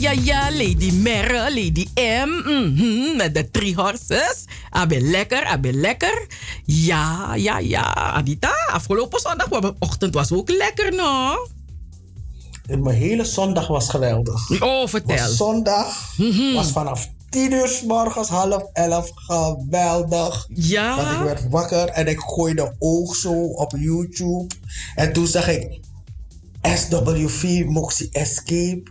ja, ja. Lady Merre, Lady M. mhm, Met de drie horses. Abe lekker, abe lekker. Ja, ja, ja. Adita, afgelopen zondag, de ochtend was ook lekker, no? En mijn hele zondag was geweldig. Oh, vertel. Was zondag was vanaf 10 uur s morgens, half 11, geweldig. Ja. Want ik werd wakker en ik gooide oog zo op YouTube. En toen zag ik SWV Moxie Escape.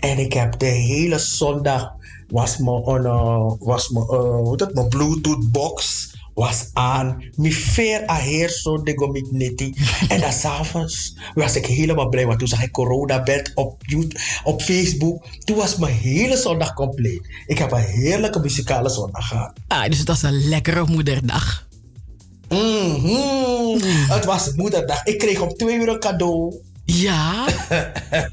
En ik heb de hele zondag was mijn, uh, was mijn, uh, hoe mijn Bluetooth box was aan. Mijn veer aheer zo de gomit neti. En dan [LAUGHS] s'avonds was ik helemaal blij. Want toen zag ik corona bed op, YouTube, op Facebook. Toen was mijn hele zondag compleet. Ik heb een heerlijke muzikale zondag gehad. Ah, dus het was een lekkere moederdag. Mhm. [LAUGHS] Het was moederdag. Ik kreeg om twee uur een cadeau. Ja. [LAUGHS]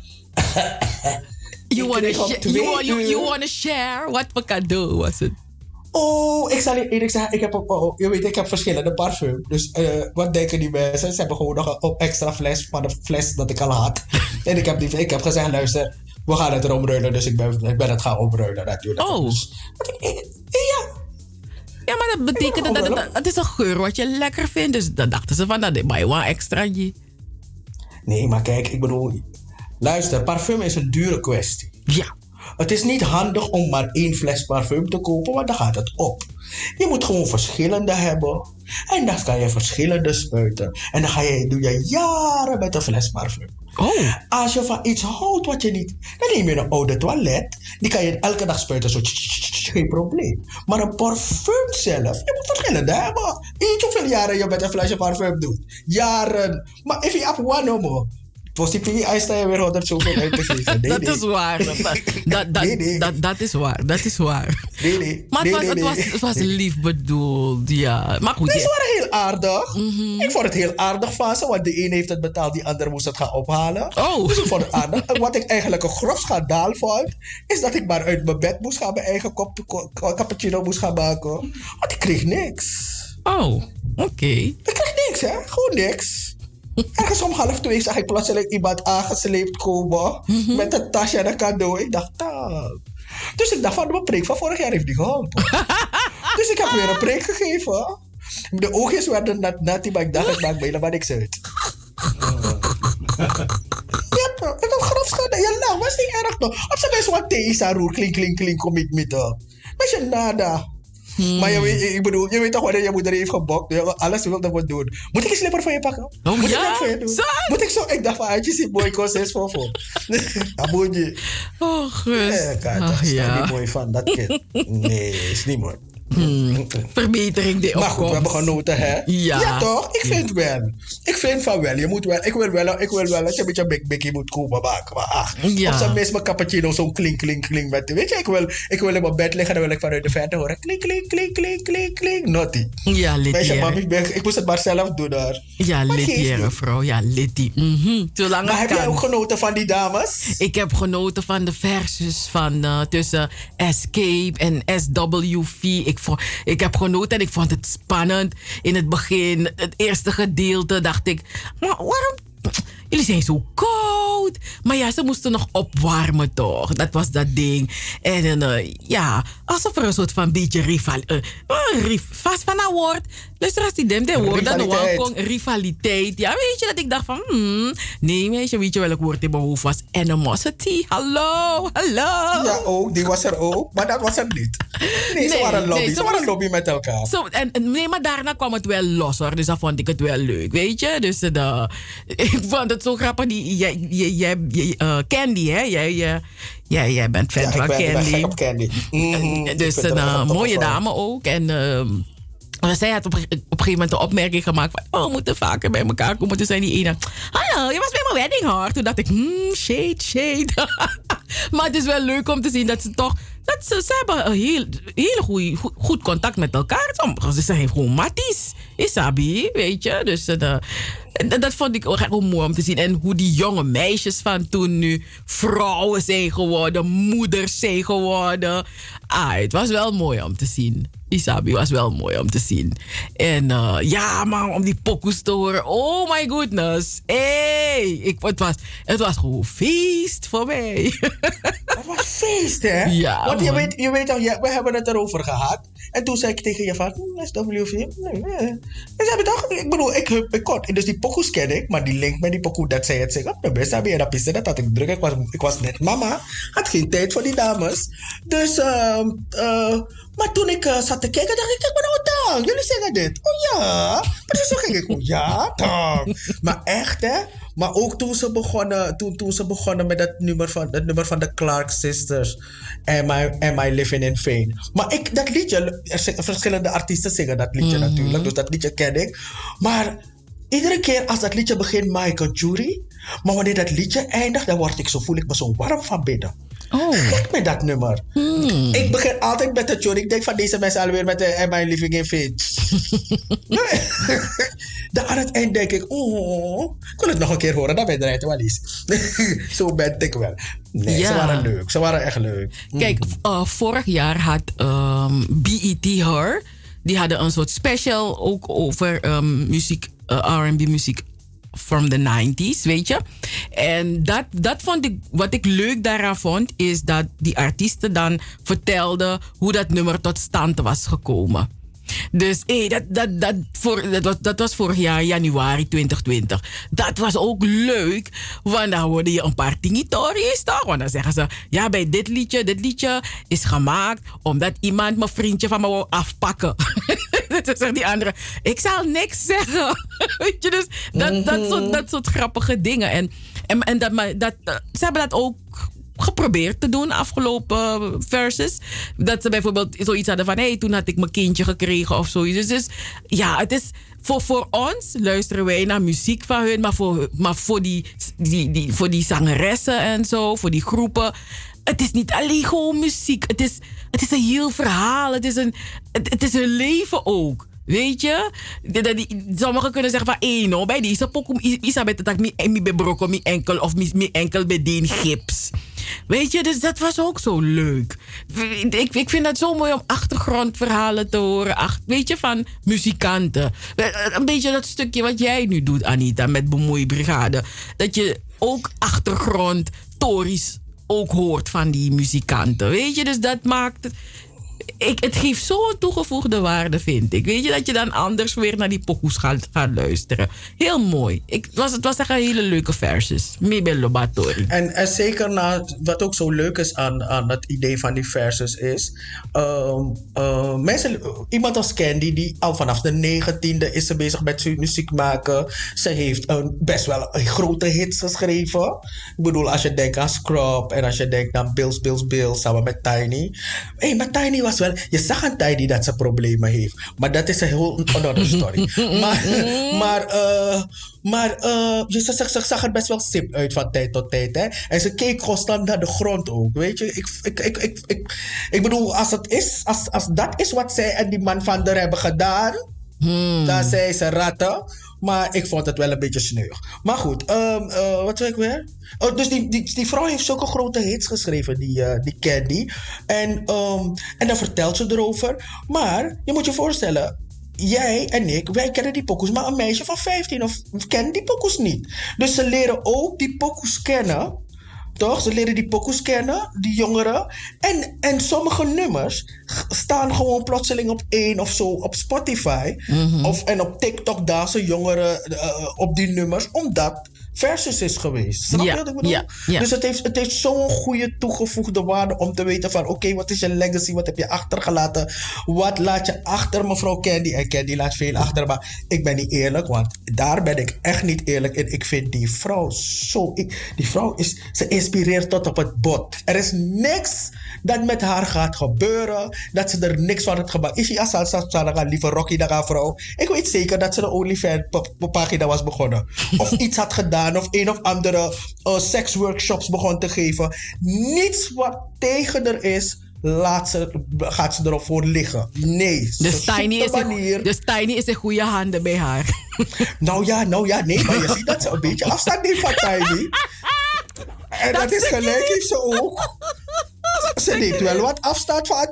You wanna, you, want- you, you uur- wanna share? Wat voor cadeau was het? Oh, ik zal je eerlijk zeggen, ik heb, op- oh, je weet, ik heb verschillende parfum. Dus eh, wat denken die mensen? Ze hebben gewoon nog een op extra fles van de fles dat ik al had. [LAUGHS] en ik heb, die, ik heb gezegd, luister, we gaan het erom ruilen. Dus ik ben, ik ben het gaan omruilen natuurlijk. Oh. Dus, Ja, maar dat betekent dat, het is een geur wat je lekker vindt. Dus dan dachten ze van, dat is maar een extraatje. Nee, maar kijk, ik bedoel, luister, parfum is een dure kwestie. Ja. Het is niet handig om maar één fles parfum te kopen, want dan gaat het op. Je moet gewoon verschillende hebben. En dan kan je verschillende spuiten. En dan ga je, doe je jaren met een fles parfum. Oh. Als je van iets houdt wat je niet... Dan neem je een oude toilet. Die kan je elke dag spuiten. Zo, geen probleem. Maar een parfum zelf, je moet verschillende hebben. Weet je hoeveel jaren je met een flesje parfum doet? Jaren. Maar if je hebt one homo. Sta je weer 100 zoveel uit te geven. Nee, [LAUGHS] dat nee. is waar. [LAUGHS] Dat, dat, dat, dat, dat is waar. Dat is waar. Nee, nee. Maar het, was, het, was, het was lief bedoeld, ja. Maar goed. Ja. waren heel aardig. Mhm. Ik vond het heel aardig van ze, want de een heeft het betaald, die ander moest het gaan ophalen. Oh. Dus ik vond het aardig. En wat ik eigenlijk een grof schandaal vond, is dat ik maar uit mijn bed moest gaan, mijn eigen kop, cappuccino moest gaan maken. Want ik kreeg niks. Oh, oké. Ik kreeg niks, hè? Gewoon niks. Ergens om half twee zag ik plotseling iemand aangesleept komen met een tasje en een cadeau. Ik dacht, ah. Dus ik dacht van, mijn preek van vorig jaar heeft niet geholpen. dus ik heb weer een preek gegeven. De oogjes werden nat, nat, maar ik dacht, het maakt me helemaal niks uit. Ja, ik heb grafschade. Ja, nou, was niet erg toch? Op zijn best wat thee is roer, klink, klink, klink, kom ik met. Maar je nada. Maar je weet, ik bedoel, je weet toch wanneer je moeder heeft gebokt. je- Alles wilde wat doen. Moet ik een slipper voor je pakken? Oh, Moet ja? ik dat voor je doen? Zo? Moet ik zo? Ik dacht van, je ziet mooi kost voor voor. [LAUGHS] Aboetje. Oh, Gus. Ja, kijk, dat is ja. niet mooi van, dat kind. Nee, is niet mooi. Hmm. Verbetering die Maar goed, we hebben genoten, hè? Ja. toch? Ik vind wel. Ik vind van wel. Je moet wel. Ik wil wel, ik wil wel dat je een beetje big biggie moet komen maken. Maar ach, Ja. op zijn minst mijn cappuccino zo'n klink, klink, klink. Met, weet je, ik wil, ik wil in mijn bed liggen, dan wil ik vanuit de verte horen. Klink, klink, klink, klink, klink, klink. Naughty. Ja, Weet je, Lidie. mami, ik, ben- ik moest het maar zelf doen daar. Ja, Lidie, niet. vrouw. Ja, Lidie. Mhm. Zolang Maar heb jij kan. ook genoten van die dames? Ik heb genoten van de versus van eh, tussen Escape en SWV. Ik, vond, ik heb genoten en ik vond het spannend. In het begin, het eerste gedeelte, dacht ik... Maar waarom... Jullie zijn zo koud. Maar ja, ze moesten nog opwarmen toch. Dat was dat ding. En eh, ja, alsof er een soort van beetje rival... eh, eh, rif- vast van een woord. Luister als die dem, de woord dat Rivaliteit. welkom rivaliteit. Ja, weet je dat ik dacht van, hmm, nee meisje, weet je welk woord in mijn hoofd was? Animosity. Hallo, hallo. Ja, ook. Die was er ook. Maar dat was er niet. Nee, ze Nee, waren lobby. nee, ze ze waren lobby met elkaar. Zo, en, nee, maar daarna kwam het wel los hoor. Dus dan vond ik het wel leuk, weet je. Dus eh, de, [LAUGHS] ik vond het zo grappig. Die, jij, jij, jij, eh, Candy, hè? Jij, jij, jij, jij bent fan Ja, van ben, ik ben Candy. Candy. [LAUGHS] Ik Dus een eh, een mooie toffe dame ook. En ehm, maar zij had op, een- op een gegeven moment de opmerking gemaakt van... Oh, we moeten vaker bij elkaar komen. Toen zei die ene... Hallo, je was bij mijn wedding hoor. Toen dacht ik... Hmm, shade, shade. [LAUGHS] maar het is wel leuk om te zien dat ze toch Dat ze, ze hebben een heel, heel goeie, goed, goed contact met elkaar. Sommigen ze zijn gewoon matties. Isabi, weet je. Dus eh, en dat vond ik ook echt mooi om te zien. En hoe die jonge meisjes van toen nu vrouwen zijn geworden, moeders zijn geworden. Ah, het was wel mooi om te zien. Isabi was wel mooi om te zien. En eh, ja, man, om die pokoes te horen. Oh my goodness. Hey, ik, het, was, het was gewoon feest voor mij. [LAUGHS] Het was feest, hè? Ja, Want je weet, je weet al, we hebben het erover gehad. En toen zei ik tegen je van, hm, SWV, nee, nee. En ze hebben toch, ik bedoel, ik, ik kort. Dus die pokoes ken ik, maar die link met die pokoe dat zij het zeggen, de beste hebben je dat piste, dat had ik druk. Ik was, ik was net mama, had geen tijd voor die dames. Dus, eh, maar toen ik eh, zat te kijken, dacht ik, kijk maar nou dan, jullie zeggen dit. Oh ja. Maar toen ging ik, oh ja. Maar echt, hè? Maar ook toen ze begonnen, toen, toen ze begonnen met dat nummer van, dat nummer van de Clark Sisters. Am I, Am I Living in Vain. Maar ik, dat liedje, er verschillende artiesten zingen dat liedje Mhm. natuurlijk. Dus dat liedje ken ik. Maar iedere keer als dat liedje begint, Michael Jury. Maar wanneer dat liedje eindigt, dan word ik zo, voel ik me zo warm van binnen. Oh. Gek met dat nummer. Hmm. Ik begin altijd met de tune. Ik denk van deze mensen alweer met de Am I Living in. [LAUGHS] Dan aan het eind denk ik, oh, ik wil het nog een keer horen. Dan ben je eruit, Wallis. [LAUGHS] Zo ben ik wel. Nee, ze waren leuk. Ze waren echt leuk. Kijk, uh, vorig jaar had ehm, BET Her, die hadden een soort special ook over ehm, muziek, uh, R&B muziek from the 90s, weet je. En dat, dat vond ik, wat ik leuk daaraan vond, is dat die artiesten dan vertelden hoe dat nummer tot stand was gekomen. Dus hey, dat, dat, dat, voor, dat, was, dat was vorig jaar januari 2020. Dat was ook leuk, want dan hoorde je een paar tingitori's toch? Want dan zeggen ze, ja, bij dit liedje, dit liedje is gemaakt omdat iemand mijn vriendje van me wou afpakken. [LAUGHS] Dan zegt die andere, ik zal niks zeggen. [LAUGHS] Weet je, dus dat, dat, soort, dat soort grappige dingen. En, en, en dat, maar dat, eh, ze hebben dat ook geprobeerd te doen afgelopen verses. Dat ze bijvoorbeeld zoiets hadden van... hé, hey, toen had ik mijn kindje gekregen of zoiets. Dus, dus ja, het is... Voor, voor ons luisteren wij naar muziek van hun... maar voor, maar voor, die, die, die, voor die zangeressen en zo, voor die groepen... het is niet alleen gewoon muziek. Het is, het is een heel verhaal. Het is een, het, is een leven ook. Weet je? Die- Sommigen kunnen zeggen van, één no, bij deze pokoe is dat ik mi bebroko mi enkel of mi mi enkel bedien gips. Weet je, dus dat was ook zo leuk. Ik, ik vind het zo mooi om achtergrondverhalen te horen. Weet je, van muzikanten. Een beetje dat stukje wat jij nu doet, Anita, met Bemoeibrigade. Dat je ook achtergrond, tories ook hoort van die muzikanten. Weet je, dus dat maakt... Ik, het geeft zo'n toegevoegde waarde, vind ik. Weet je, dat je dan anders weer naar die pokoes gaat, luisteren. Heel mooi. Ik, was, het was echt een hele leuke versus. Mibel Lobatori. En, en zeker na, wat ook zo leuk is aan, aan het idee van die versus is. ehm, eh, mensen, iemand als Candy, die al vanaf de negentiende is ze bezig met muziek maken. Ze heeft een, best wel een grote hits geschreven. Ik bedoel, als je denkt aan Scrub en als je denkt aan Bills, Bills, Bills samen met Tiny. Hey, maar Tiny was wel. Je zag aan Tiny dat ze problemen heeft. Maar dat is een heel another story. [LAUGHS] maar maar, eh, maar eh, je zag, zag, zag er best wel sip uit van tijd tot tijd. Hè? En ze keek constant naar de grond ook. Weet je, ik, ik, ik, ik, ik, ik bedoel, als, het is, als, als dat is wat zij en die man van der hebben gedaan, dan zijn ze ratten. Maar ik vond het wel een beetje sneu. Maar goed, ehm, eh, wat zei ik weer? Oh, dus die, die, die vrouw heeft zulke grote hits geschreven, die, eh, die Candy. En, ehm, en dan vertelt ze erover. Maar je moet je voorstellen, jij en ik, wij kennen die pokoes, maar een meisje van 15 of kent die pokoes niet. Dus ze leren ook die pokoes kennen. Toch? Ze leren die pokoes kennen, die jongeren. En, en sommige nummers staan gewoon plotseling op één of zo op Spotify. of, en op TikTok dansen jongeren eh, op die nummers, omdat versus is geweest. Snap je Ja, wat ik bedoel? ja, ja. Dus het heeft, het heeft zo'n goede toegevoegde waarde om te weten van... oké, wat is je legacy? Wat heb je achtergelaten? Wat laat je achter, mevrouw Candy? En Candy laat veel achter, maar ik ben niet eerlijk... want daar ben ik echt niet eerlijk in. Ik vind die vrouw zo... ik- die vrouw is... ze inspireert tot op het bot. Er is niks dat met haar gaat gebeuren... dat ze er niks van het gebouwd... Is je als gaan lieve Rocky daar vrouw? Ik weet zeker dat ze de OnlyFans-pagina was begonnen. Of [LAUGHS] iets had gedaan of een of andere uh, seksworkshops begon te geven. Niets wat tegen er is, laat ze, gaat ze erop voor liggen. Nee. Dus zoekt Tiny, is in, dus Tiny is in goede handen bij haar. [LAUGHS] Nou ja, nou ja, nee, maar je ziet dat ze een beetje afstand neemt van Tiny. En dat, is gelijk heeft ze ook. Ze neemt wel wat afstand van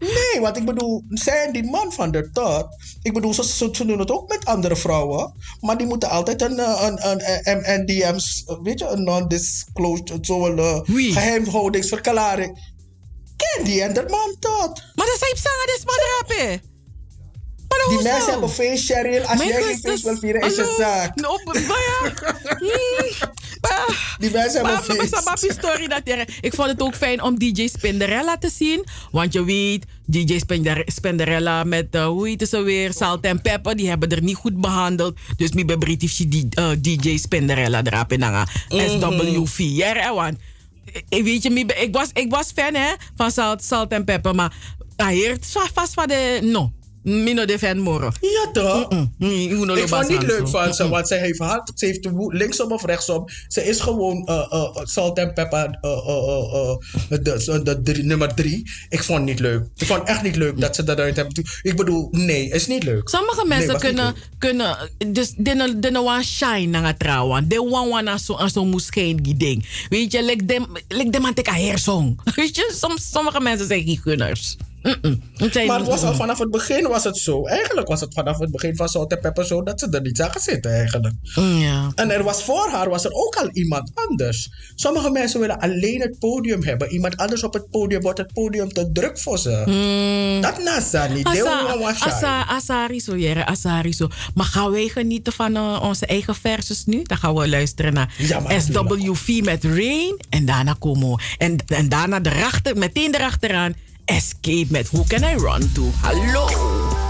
Nee, want ik bedoel, zij en die man van de tot. Ik bedoel, ze, ze, ze doen het ook met andere vrouwen. Maar die moeten altijd een, eh, een, een, een NDM's, weet je, een non-disclosed, zo'n uh, geheimhoudingsverklaring. Ken die en dat man tot. Maar dat zijn zangen, dat is maar rappen. Die mensen hebben feest, Cheryl. Als Mijn jij geen feest wil vieren, is het zaak. No, maar ja. Die mensen hebben feest. maar- maar- story dat er- Ik vond het ook fijn om DJ Spinderella te zien. Want je weet, DJ Spinder- Spinderella met, eh, hoe heet ze weer, Salt en Pepper, die hebben er niet goed behandeld. Dus ik ben British eh, DJ Spinderella erop in hangen. Mhm. SWV. Ja, hè, want ik weet je, ik was, ik was fan hè, van Salt, Salt en Pepper, maar hij heeft vast van de, no. Mino de fan moro. Ja toch? Ik Ik vond het niet leuk van ze, want ze heeft hard, ze heeft de linksom of rechtsom. Ze is gewoon eh, eh, salt en pepper eh, de, de nummer drie. Ik vond het niet leuk. Ik vond het echt niet leuk dat ze dat eruit hebben. Ik bedoel, nee, is niet leuk. Sommige mensen kunnen, kunnen, dus dinnen wan shine naar trouwen. De wan wan aan zo aan zo moeskeen ding. Weet je, like dem, like dem aan heersong. [LAUGHS] Weet je, soms, sommige mensen zijn geen gunners. Zijn- Maar het was al vanaf het begin was het zo. Eigenlijk was het vanaf het begin van Salt en Pepper zo dat ze er niet zagen zitten eigenlijk. Ja. En er was voor haar was er ook al iemand anders. Sommige mensen willen alleen het podium hebben. Iemand anders op het podium wordt het podium te druk voor ze. Dat nasa niet. Asa, asari zo, jere, asari zo. Maar gaan wij genieten van eh, onze eigen verses nu? Dan gaan we luisteren naar Ja, SWV met Rain. En daarna komen we. En, en daarna erachter, meteen erachteraan Escape met Who Can I Run To? Hallo!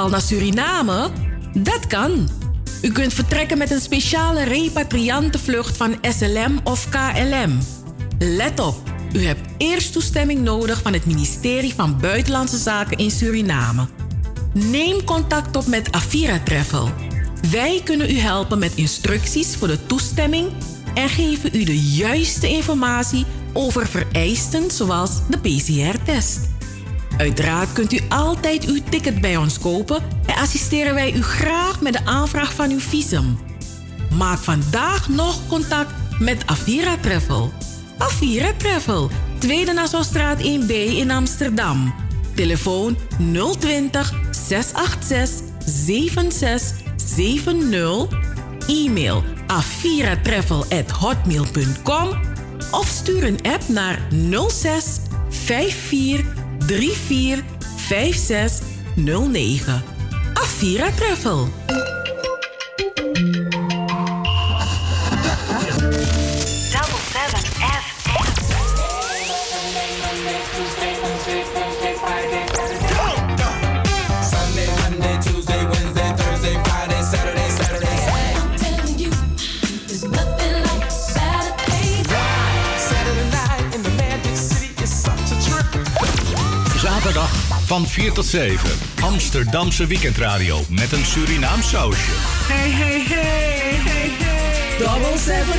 geval naar Suriname? Dat kan. U kunt vertrekken met een speciale repatriantenvlucht van SLM of KLM. Let op, u hebt eerst toestemming nodig van het ministerie van Buitenlandse Zaken in Suriname. Neem contact op met Avira Travel. Wij kunnen u helpen met instructies voor de toestemming en geven u de juiste informatie over vereisten zoals de PCR-test. Uiteraard kunt u altijd uw ticket bij ons kopen en assisteren wij u graag met de aanvraag van uw visum. Maak vandaag nog contact met Avira Travel. Avira Travel, Tweede Nassaustraat 1B in Amsterdam. Telefoon 020 686 7670. E-mail aviratravel.hotmail.com of stuur een app naar 06 54 345609. Afira Travel. Van 4 tot 7. Amsterdamse weekendradio met een Surinaam sausje. Hey, hey, hey, hey, hey. Double 7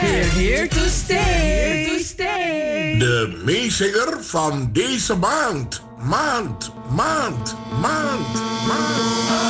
We're here to stay. To stay. De meezinger van deze maand. Maand, maand, maand, maand.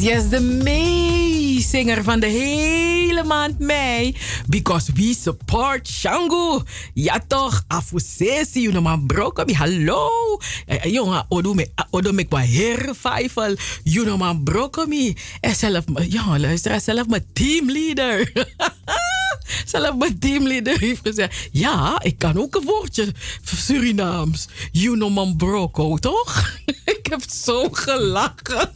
yes, yes, de meezinger van de hele maand mei. Because we support Shango. Ja toch, afusesi, you know, man brokobi, hallo. Eh, eh jongen, odomek ah, odome qua herrevival, you know, man brokobi. En eh, zelf, jongen, luister, zelf mijn teamleader. [LAUGHS] Zelf mijn teamleader heeft gezegd: Ja, ik kan ook een woordje Surinaams. You know man broco, toch? [LAUGHS] ik heb zo gelachen.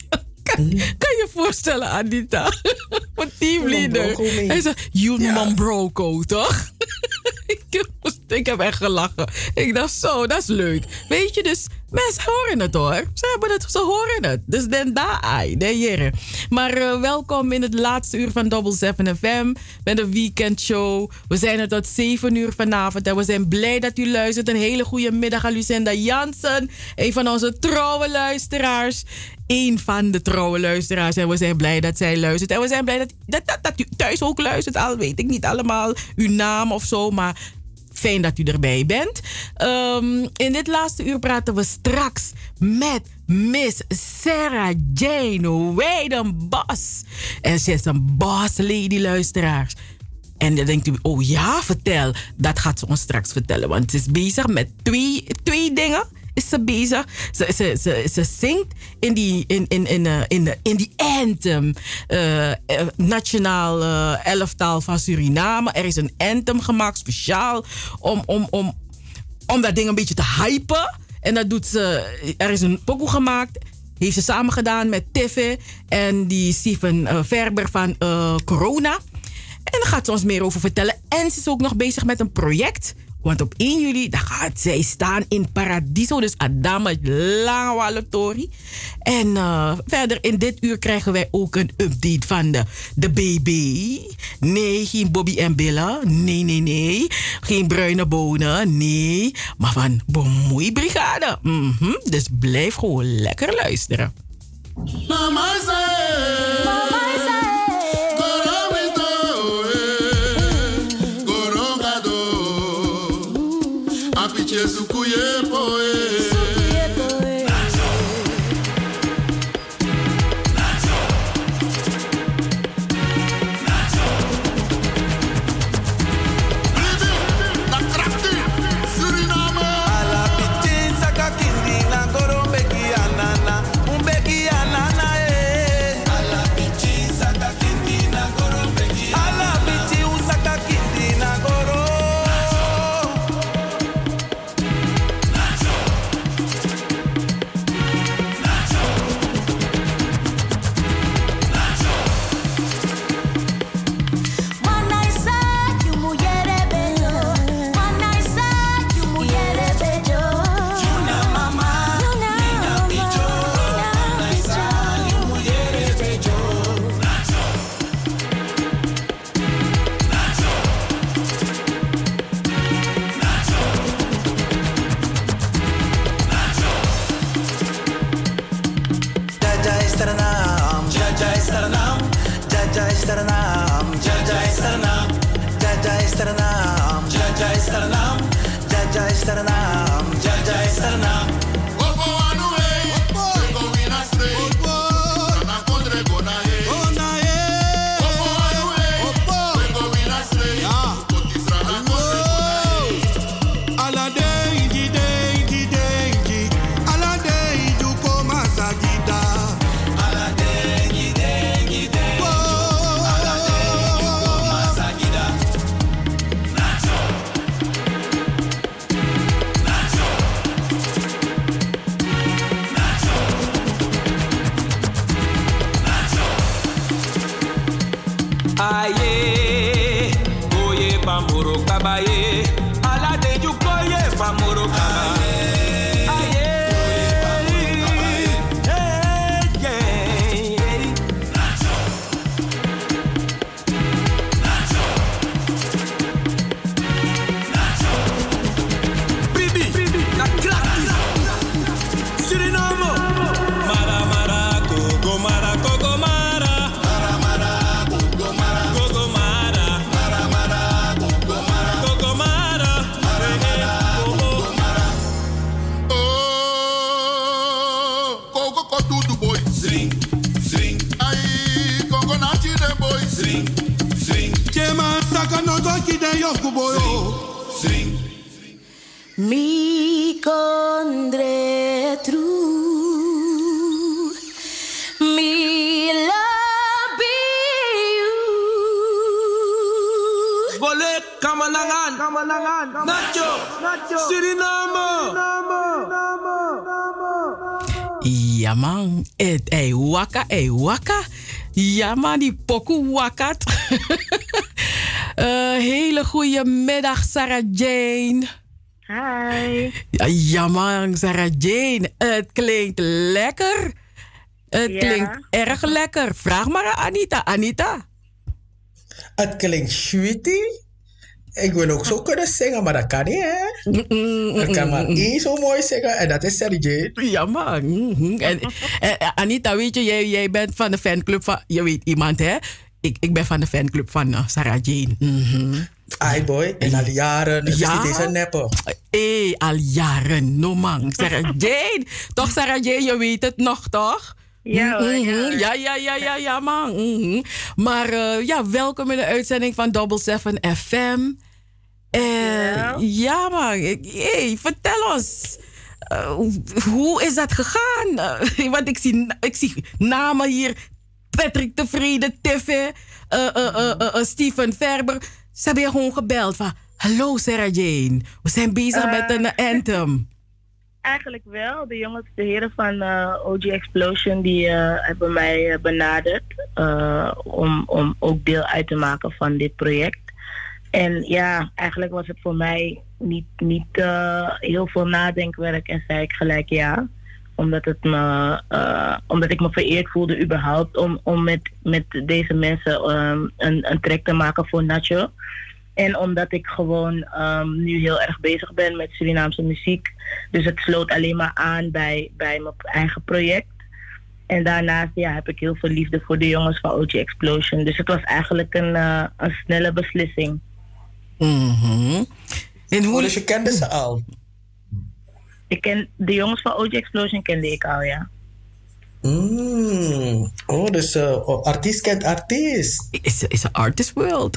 Kan, kan je voorstellen, Anita? [LAUGHS] Mijn teamleader. Hij zei, you know man broco, toch? [LAUGHS] ik, heb, ik heb echt gelachen. Ik dacht, zo, dat is leuk. Weet je, dus mensen horen het hoor. Ze hebben het, ze horen het. Dus dan daar, ai, de jere. Maar eh, welkom in het laatste uur van Double 7 FM met een weekendshow. We zijn er tot 7 uur vanavond en we zijn blij dat u luistert. Een hele goede middag aan Lucinda Jansen, een van onze trouwe luisteraars. Een van de trouwe luisteraars. En we zijn blij dat zij luistert. En we zijn blij dat, dat, dat, dat u thuis ook luistert. Al weet ik niet allemaal uw naam of zo. Maar fijn dat u erbij bent. Ehm, in dit laatste uur praten we straks met Miss Sarah Jane Weidenbos. En ze is een boss lady luisteraars. En dan denkt u, oh ja, vertel. Dat gaat ze ons straks vertellen. Want ze is bezig met twee, twee dingen. Is ze bezig? Ze, ze, ze, ze zingt in die, in, in, in, eh, in, in die anthem. eh, nationaal van Suriname. Er is een anthem gemaakt speciaal om, om, om, om dat ding een beetje te hypen. En dat doet ze. Er is een pokoe gemaakt. Heeft ze samen gedaan met Tiffy en die Steven Verber van Corona. En daar gaat ze ons meer over vertellen. En ze is ook nog bezig met een project. Want op 1 juli dan gaat zij staan in Paradiso. Dus Adama Langwalotori. En eh, verder in dit uur krijgen wij ook een update van de, de BB. Nee, geen Bobby en Billa. Nee, nee, nee. Geen bruine bonen. Nee. Maar van Bemoeibrigade. Mhm. Dus blijf gewoon lekker luisteren. Mama Mama Ja man, die pokoe wakat. [LAUGHS] Eh, hele goede middag, Sarah Jane. Hi. Ja, ja man, Sarah Jane. Het klinkt lekker. Het Ja. klinkt erg lekker. Vraag maar aan Anita. Anita. Het klinkt sweetie. Ik wil ook zo kunnen zingen, maar dat kan niet, hè? Ik kan maar één zo mooi zingen en dat is Sergej. Ja, man. Mhm. En, Anita, weet je, jij, bent van de fanclub van... Je weet iemand, hè? Ik, ik ben van de fanclub van eh, Sarah Jane. Mhm. Ai boy, en al jaren. Dus Ja. deze neppen. Hé, al jaren, no man. Sarah Jane. toch, Sarah Jane, je weet het nog, toch? Ja, Mhm. ja, ja, ja, ja, ja, man. Mhm. Maar eh, ja, welkom in de uitzending van Double 7 FM. Eh, ja. man. Hey, vertel ons. eh, hoe is dat gegaan? Eh, [LAUGHS] want ik zie, ik zie namen hier. Patrick Tevreden, Tiffy, eh, Steven Verber. Ze hebben je gewoon gebeld van... Hallo Sarah Jane, we zijn bezig met een anthem. [LAUGHS] Eigenlijk wel. De jongens, de heren van OG Explosion, die hebben mij benaderd om, om ook deel uit te maken van dit project. En ja, eigenlijk was het voor mij niet, niet eh, heel veel nadenkwerk en zei ik gelijk ja. Omdat, het me, eh, omdat ik me vereerd voelde überhaupt om, om met, met deze mensen ehm, een, een track te maken voor Nacho. En omdat ik gewoon ehm, nu heel erg bezig ben met Surinaamse muziek. Dus het sloot alleen maar aan bij, bij mijn eigen project. En daarnaast ja, heb ik heel veel liefde voor de jongens van OG Explosion. Dus het was eigenlijk een, eh, een snelle beslissing. En hoe... Dus je kende ze al? Ik ken, de jongens van OG Explosion kende ik al, ja. Mm. Oh, dus oh, artiest kent artiest. Is is een artist world.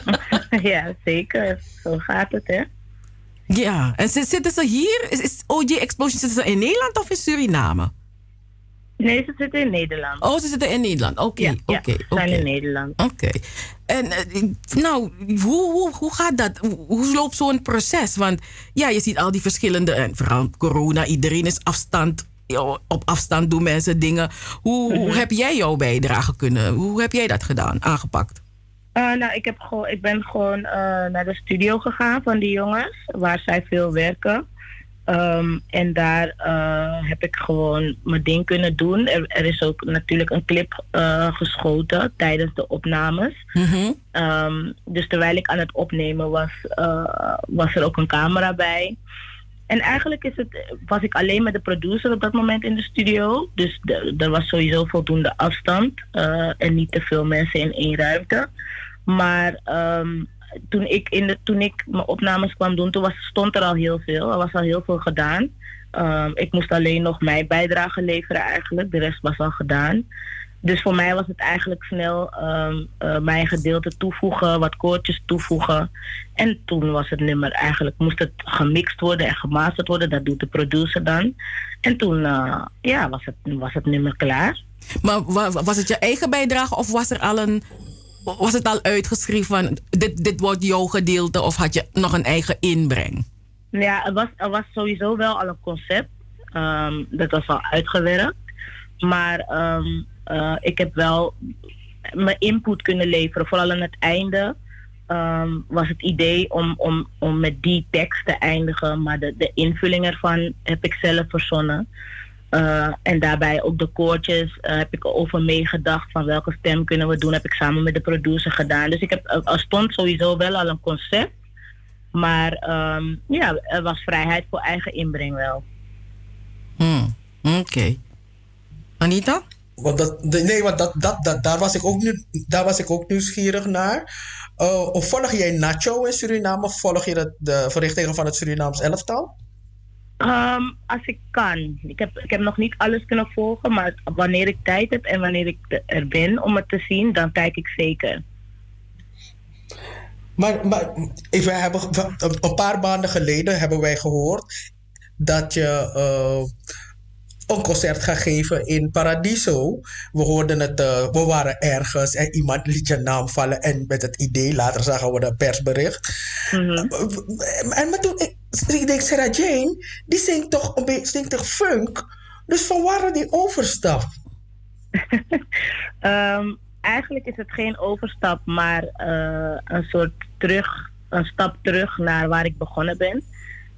[LAUGHS] ja, zeker. Zo gaat het, hè? Ja, en zit- zitten ze hier? Is, is OJ Explosion zitten ze in Nederland of in Suriname? Nee, ze zitten in Nederland. Oh, ze zitten in Nederland. Oké, ja, oké, ze zijn in Nederland. Oké. En eh, nou, hoe, hoe, hoe gaat dat? Hoe, loopt zo'n proces? Want ja, je ziet al die verschillende, en vooral corona, iedereen is afstand. Op afstand doen mensen dingen. Hoe, hoe Mhm. heb jij jouw bijdrage kunnen? Hoe heb jij dat gedaan, aangepakt? Eh, nou, ik, heb gewoon, ik ben gewoon eh, naar de studio gegaan van die jongens, waar zij veel werken. Ehm, en daar eh, heb ik gewoon mijn ding kunnen doen. Er, er is ook natuurlijk een clip eh, geschoten tijdens de opnames. Ehm, dus terwijl ik aan het opnemen was, eh, was er ook een camera bij. En eigenlijk is het, was ik alleen met de producer op dat moment in de studio. Dus de- er was sowieso voldoende afstand en niet te veel mensen in één ruimte. Maar ehm, toen, ik in de, toen ik mijn opnames kwam doen, toen was, stond er al heel veel. Er was al heel veel gedaan. Ehm, ik moest alleen nog mijn bijdrage leveren eigenlijk. De rest was al gedaan. Dus voor mij was het eigenlijk snel ehm, eh, mijn gedeelte toevoegen, wat koortjes toevoegen. En toen was het nummer eigenlijk, moest het gemixt worden en gemasterd worden. Dat doet de producer dan. En toen eh, ja, was, het, was het nummer klaar. Maar wa- was het je eigen bijdrage of was er al een. Was het al uitgeschreven van dit, dit wordt jouw gedeelte of had je nog een eigen inbreng? Ja, er was, er was sowieso wel al een concept. Ehm, dat was al uitgewerkt. Maar ehm, eh, ik heb wel mijn input kunnen leveren. Vooral aan het einde ehm, was het idee om, om, om met die tekst te eindigen. Maar de, de invulling ervan heb ik zelf verzonnen. Eh, en daarbij ook de koortjes eh, heb ik over meegedacht van welke stem kunnen we doen. Heb ik samen met de producer gedaan. Dus ik heb, er- er stond sowieso wel al een concept. Maar ehm, ja, er was vrijheid voor eigen inbreng wel. Hmm, Oké. Anita? Want dat, de- nee, want dat, dat, dat, daar, was ik ook nu, daar was ik ook nieuwsgierig naar. Eh, of volg jij Nacho in Suriname? Of volg je dat, de verrichtingen van het Surinaams elftal? Ehm, als ik kan. Ik heb, ik heb nog niet alles kunnen volgen, maar wanneer ik tijd heb en wanneer ik er ben om het te zien, dan kijk ik zeker. Maar, maar we hebben, een paar maanden geleden hebben wij gehoord dat je eh, een concert gaat geven in Paradiso. We hoorden het, eh, we waren ergens en iemand liet je naam vallen en met het idee, later zagen we een persbericht. En maar toen, ik, ik denk, Sarah Jane, die zingt toch een beetje, zingt toch funk? Dus van waar die overstap? [LAUGHS] Ehm, eigenlijk is het geen overstap, maar eh, een soort terug, een stap terug naar waar ik begonnen ben.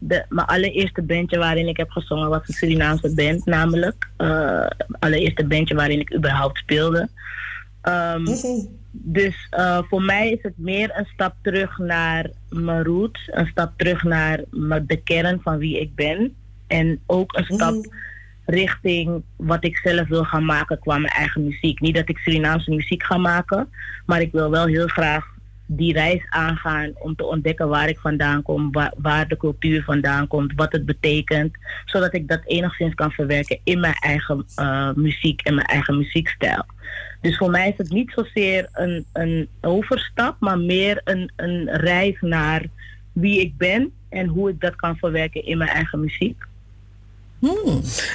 De, mijn allereerste bandje waarin ik heb gezongen was een Surinaamse band, namelijk. Eh allereerste bandje waarin ik überhaupt speelde. Ehm, Dus eh, voor mij is het meer een stap terug naar mijn roots, een stap terug naar mijn- de kern van wie ik ben. En ook een stap richting wat ik zelf wil gaan maken qua mijn eigen muziek. Niet dat ik Surinaamse muziek ga maken, maar ik wil wel heel graag die reis aangaan om te ontdekken waar ik vandaan kom, waar, waar de cultuur vandaan komt, wat het betekent, zodat ik dat enigszins kan verwerken in mijn eigen eh, muziek en mijn eigen muziekstijl. Dus voor mij is het niet zozeer een, een overstap, maar meer een, een reis naar wie ik ben en hoe ik dat kan verwerken in mijn eigen muziek.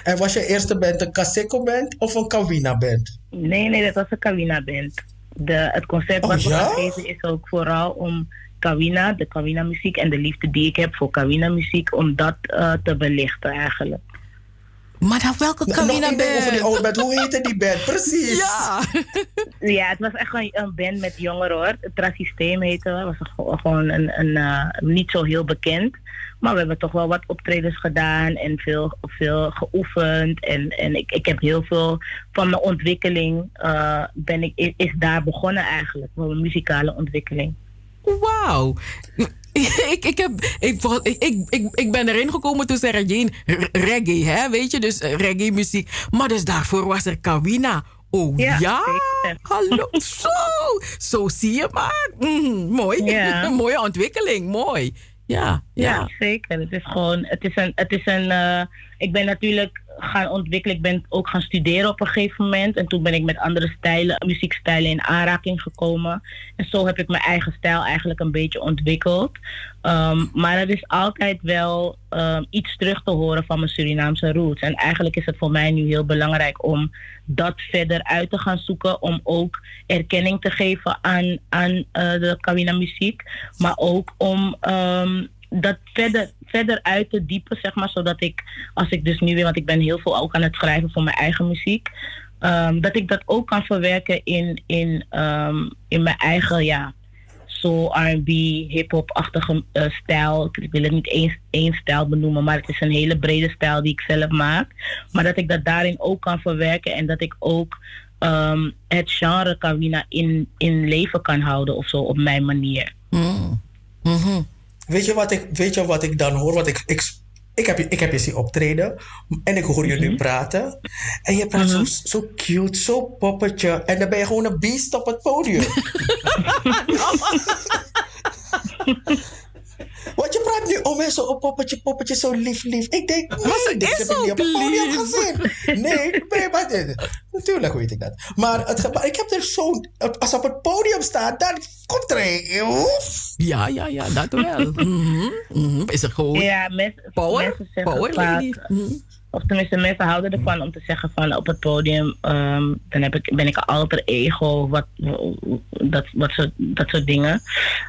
En was je eerste band een Kaseko band of een Kawina band? Nee, nee, dat was een Kawina band. De, het concept Oh, wat we ja? gaan geven is ook vooral om Kawina, de Kawina muziek en de liefde die ik heb voor Kawina muziek, om dat eh, te belichten eigenlijk. Maar dan welke Kawina band? over die oude band. Hoe heette die band? Precies. Ja. [LAUGHS] ja, het was echt een, een band met jongeren hoor. Het Trasysteem heette we. was gewoon een, een eh, niet zo heel bekend. Maar we hebben toch wel wat optredens gedaan en veel, veel geoefend. En, en ik, ik heb heel veel van mijn ontwikkeling eh, ben ik, is, daar begonnen eigenlijk. Van mijn muzikale ontwikkeling. Wauw. [LAUGHS] ik, ik, heb, ik, ik, ik, ik, ben erin gekomen toen Sarah Jane r- reggae, hè, weet je, dus eh, reggae muziek. Maar dus daarvoor was er Kawina. Oh ja? Hallo, zo. Zo zie je maar. Mhm, mooi. [LAUGHS] Mooie ontwikkeling, mooi. Ja, ja. Ja, zeker. Het is gewoon, het is een, het is een, eh, ik ben natuurlijk gaan ontwikkelen. Ik ben ook gaan studeren op een gegeven moment. En toen ben ik met andere stijlen, muziekstijlen in aanraking gekomen. En zo heb ik mijn eigen stijl eigenlijk een beetje ontwikkeld. Ehm, maar er is altijd wel ehm, iets terug te horen van mijn Surinaamse roots. En eigenlijk is het voor mij nu heel belangrijk om dat verder uit te gaan zoeken. Om ook erkenning te geven aan, aan eh, de Kawina muziek. Maar ook om ehm, dat verder, verder uit te diepen, zeg maar. Zodat ik, als ik dus nu weer, want ik ben heel veel ook aan het schrijven voor mijn eigen muziek. ehm, dat ik dat ook kan verwerken in, in, ehm, in mijn eigen, ja, soul, R&B, hip-hop-achtige eh, stijl. Ik wil het niet één, één stijl benoemen, maar het is een hele brede stijl die ik zelf maak. Maar dat ik dat daarin ook kan verwerken en dat ik ook ehm, het genre Kawina in, in leven kan houden of zo op mijn manier. Weet, je wat ik, weet je wat ik dan hoor? Wat ik, ik, ik, heb, je- ik heb je zien optreden en ik hoor je nu praten. En je praat zo, zo cute, zo poppetje. En dan ben je gewoon een beest op het podium. [LAUGHS] [LAUGHS] Want je praat nu om en zo een poppetje, poppetje, zo lief, lief. Ik denk, nee, dit heb ik niet op het podium gezien. Nee, nee, maar dit- natuurlijk weet ik dat. Maar, het, maar ik heb er zo'n... Als op het podium staat, dan komt er een... Oef. Ja, ja, ja, dat wel. Mhm, mhm. Is er gewoon Ja, mensen, power, mensen zeggen power lady. Mhm. Of tenminste mensen houden ervan om te zeggen van op het podium, ehm, dan heb ik, ben ik een alter ego, wat, dat, wat soort, dat soort dingen.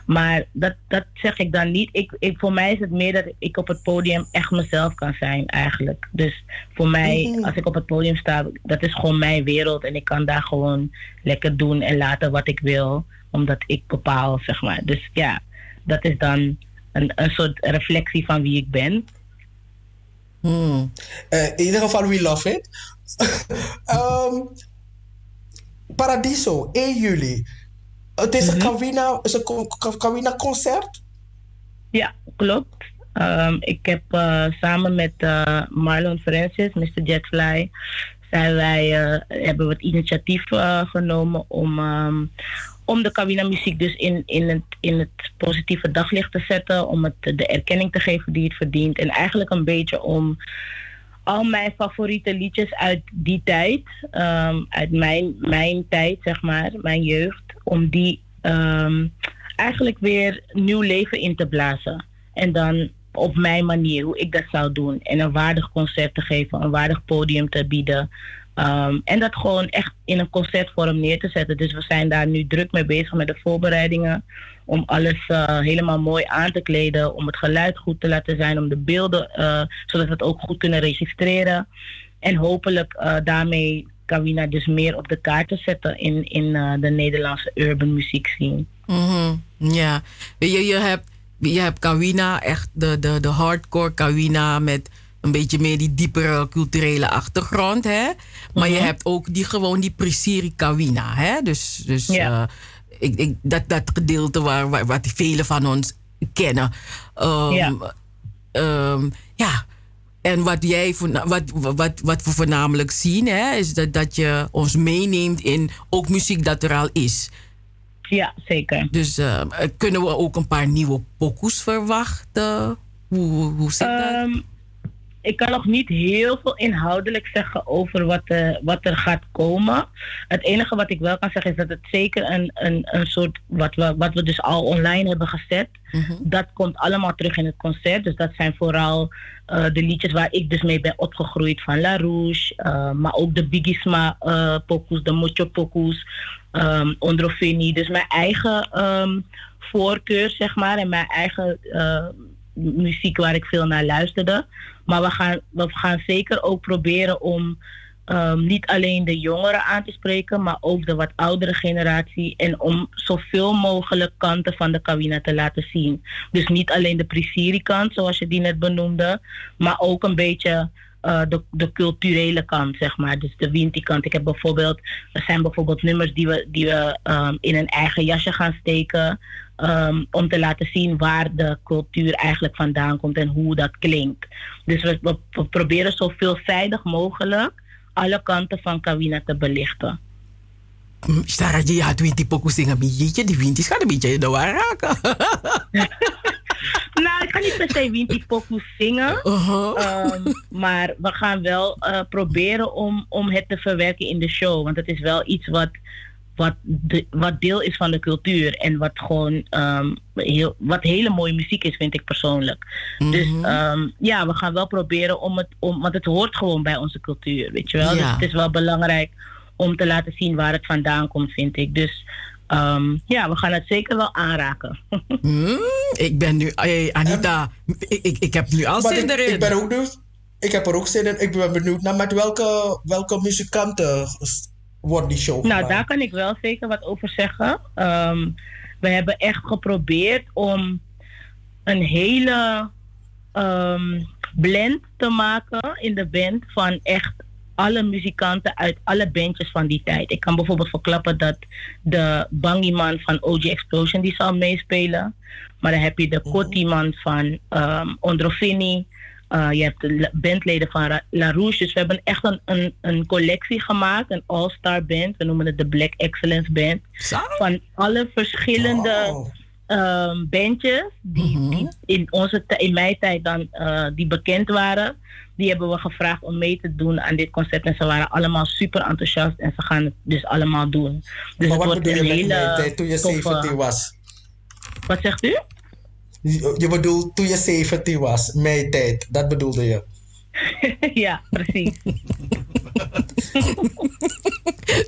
Maar dat, dat zeg ik dan niet. Ik, ik, voor mij is het meer dat ik op het podium echt mezelf kan zijn eigenlijk. Dus voor mij, als ik op het podium sta, dat is gewoon mijn wereld en ik kan daar gewoon lekker doen en laten wat ik wil, omdat ik bepaal, zeg maar. Dus ja, dat is dan een, een soort reflectie van wie ik ben. Eh, in ieder geval, we love it. [LAUGHS] Ehm, Paradiso, 1 juli. Het is een Kawina, is een Ka- Ka- Kawina concert. Ja, klopt. Ehm, ik heb eh, samen met eh, Marlon Francis, Mr. Jetfly, wij, eh, hebben we het initiatief eh, genomen om, ehm, om de Kawina muziek dus in, in, het, in het positieve daglicht te zetten, om het de erkenning te geven die het verdient. En eigenlijk een beetje om al mijn favoriete liedjes uit die tijd, ehm, uit mijn, mijn tijd, zeg maar, mijn jeugd, om die ehm, eigenlijk weer nieuw leven in te blazen. En dan op mijn manier, hoe ik dat zou doen. En een waardig concert te geven, een waardig podium te bieden. Ehm, en dat gewoon echt in een concertvorm neer te zetten. Dus we zijn daar nu druk mee bezig met de voorbereidingen. Om alles eh, helemaal mooi aan te kleden. Om het geluid goed te laten zijn. Om de beelden, eh, zodat we het ook goed kunnen registreren. En hopelijk eh, daarmee Kawina dus meer op de kaart te zetten in, in de Nederlandse urban muziek scene. Mhm, Ja, je, je hebt, je hebt Kawina, echt de, de, de hardcore Kawina met een beetje meer die diepere culturele achtergrond, hè? Maar je Mhm. hebt ook die gewoon die Prisiri Kawina, hè? Dus, dus Ja. eh, ik, ik, dat, dat gedeelte waar, waar, wat velen van ons kennen. Ehm, Ja. ja. En wat, jij, wat, wat, wat we voornamelijk zien, hè, is dat, dat je ons meeneemt in ook muziek dat er al is. Ja, zeker. Dus eh, kunnen we ook een paar nieuwe pokoes verwachten? Hoe, hoe, zit dat? Ehm, ik kan nog niet heel veel inhoudelijk zeggen over wat, eh, wat er gaat komen. Het enige wat ik wel kan zeggen is dat het zeker een, een, een soort, wat we, wat we dus al online hebben gezet, dat komt allemaal terug in het concert. Dus dat zijn vooral eh, de liedjes waar ik dus mee ben opgegroeid van La Rouge, maar ook de Bigisma eh pokoes, de Mocho pokoes, um, Ondrofini. Dus mijn eigen ehm, voorkeur, zeg maar, en mijn eigen eh, muziek waar ik veel naar luisterde. Maar we gaan, we gaan zeker ook proberen om ehm, niet alleen de jongeren aan te spreken, maar ook de wat oudere generatie. En om zoveel mogelijk kanten van de Kawina te laten zien. Dus niet alleen de Prisiri kant, zoals je die net benoemde, maar ook een beetje eh, de, de culturele kant, zeg maar. Dus de Winti kant. Ik heb bijvoorbeeld, er zijn bijvoorbeeld nummers die we, die we ehm, in een eigen jasje gaan steken. ehm, om te laten zien waar de cultuur eigenlijk vandaan komt en hoe dat klinkt. Dus we, we, we proberen zo veelzijdig mogelijk alle kanten van Kawina te belichten. Stara je had winti pokoes zingen beetje, die winti gaat een beetje in de war raken. [LAUGHS] [LAUGHS] Nou, ik ga niet per se Winti Pokoe zingen. Ehm, maar we gaan wel eh, proberen om, om het te verwerken in de show. Want het is wel iets wat, wat, de, wat deel is van de cultuur. En wat gewoon ehm, heel, wat hele mooie muziek is, vind ik persoonlijk. Dus ehm, ja, we gaan wel proberen om het... Om, want het hoort gewoon bij onze cultuur, weet je wel. Dus het is wel belangrijk om te laten zien waar het vandaan komt, vind ik. Dus ehm, ja, we gaan het zeker wel aanraken. [LAUGHS] Hmm, ik ben nu, hey, Anita, ik, ik, ik heb nu al zin ik, erin. ik ben ook dus, ik heb er ook zin in. Ik ben benieuwd naar met welke, welke muzikanten wordt die show Nou, gemaakt? daar kan ik wel zeker wat over zeggen. Ehm, we hebben echt geprobeerd om een hele ehm, blend te maken in de band van echt alle muzikanten uit alle bandjes van die tijd. Ik kan bijvoorbeeld verklappen dat de Bangiman van OG Explosion die zal meespelen. Maar dan heb je de Kotti-man van ehm Ondrofini. Uh, je hebt de bandleden van La Rouge. Dus we hebben echt een, een, een collectie gemaakt, een all-star band. We noemen het de Black Excellence Band. Van alle verschillende ehm, bandjes die, die in, onze, in mijn tijd dan eh, die bekend waren. Die hebben we gevraagd om mee te doen aan dit concert. En ze waren allemaal super enthousiast en ze gaan het dus allemaal doen. Dus maar het wat wordt bedoel je met hele mijn tijd toen je toffe- 17 was? Wat zegt u? Je, je bedoelt toen je 17 was, mijn tijd, dat bedoelde je? [LAUGHS] ja, precies.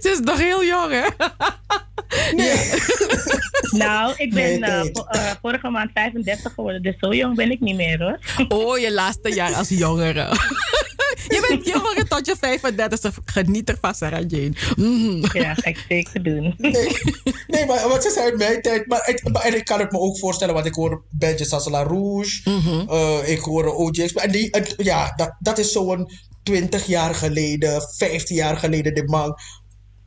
Ze is nog heel jong, hè? Nou, ik ben Nee, eh, eh, vorige maand 35 geworden, dus zo jong ben ik niet meer hoor. Oh, je laatste jaar als jongere. [LAUGHS] je bent jongere tot je 35 Geniet ervan, Sarah Jane. Mhm. Ja, ga ik zeker doen. Nee, maar wat ze zei uit mijn tijd. Maar, ik, maar- en ik kan het me ook voorstellen, want ik hoor bandjes als La Rouge. eh, ik hoor OJX. En die, het- ja, dat, dat is zo'n 20 jaar geleden, 15 jaar geleden. De man.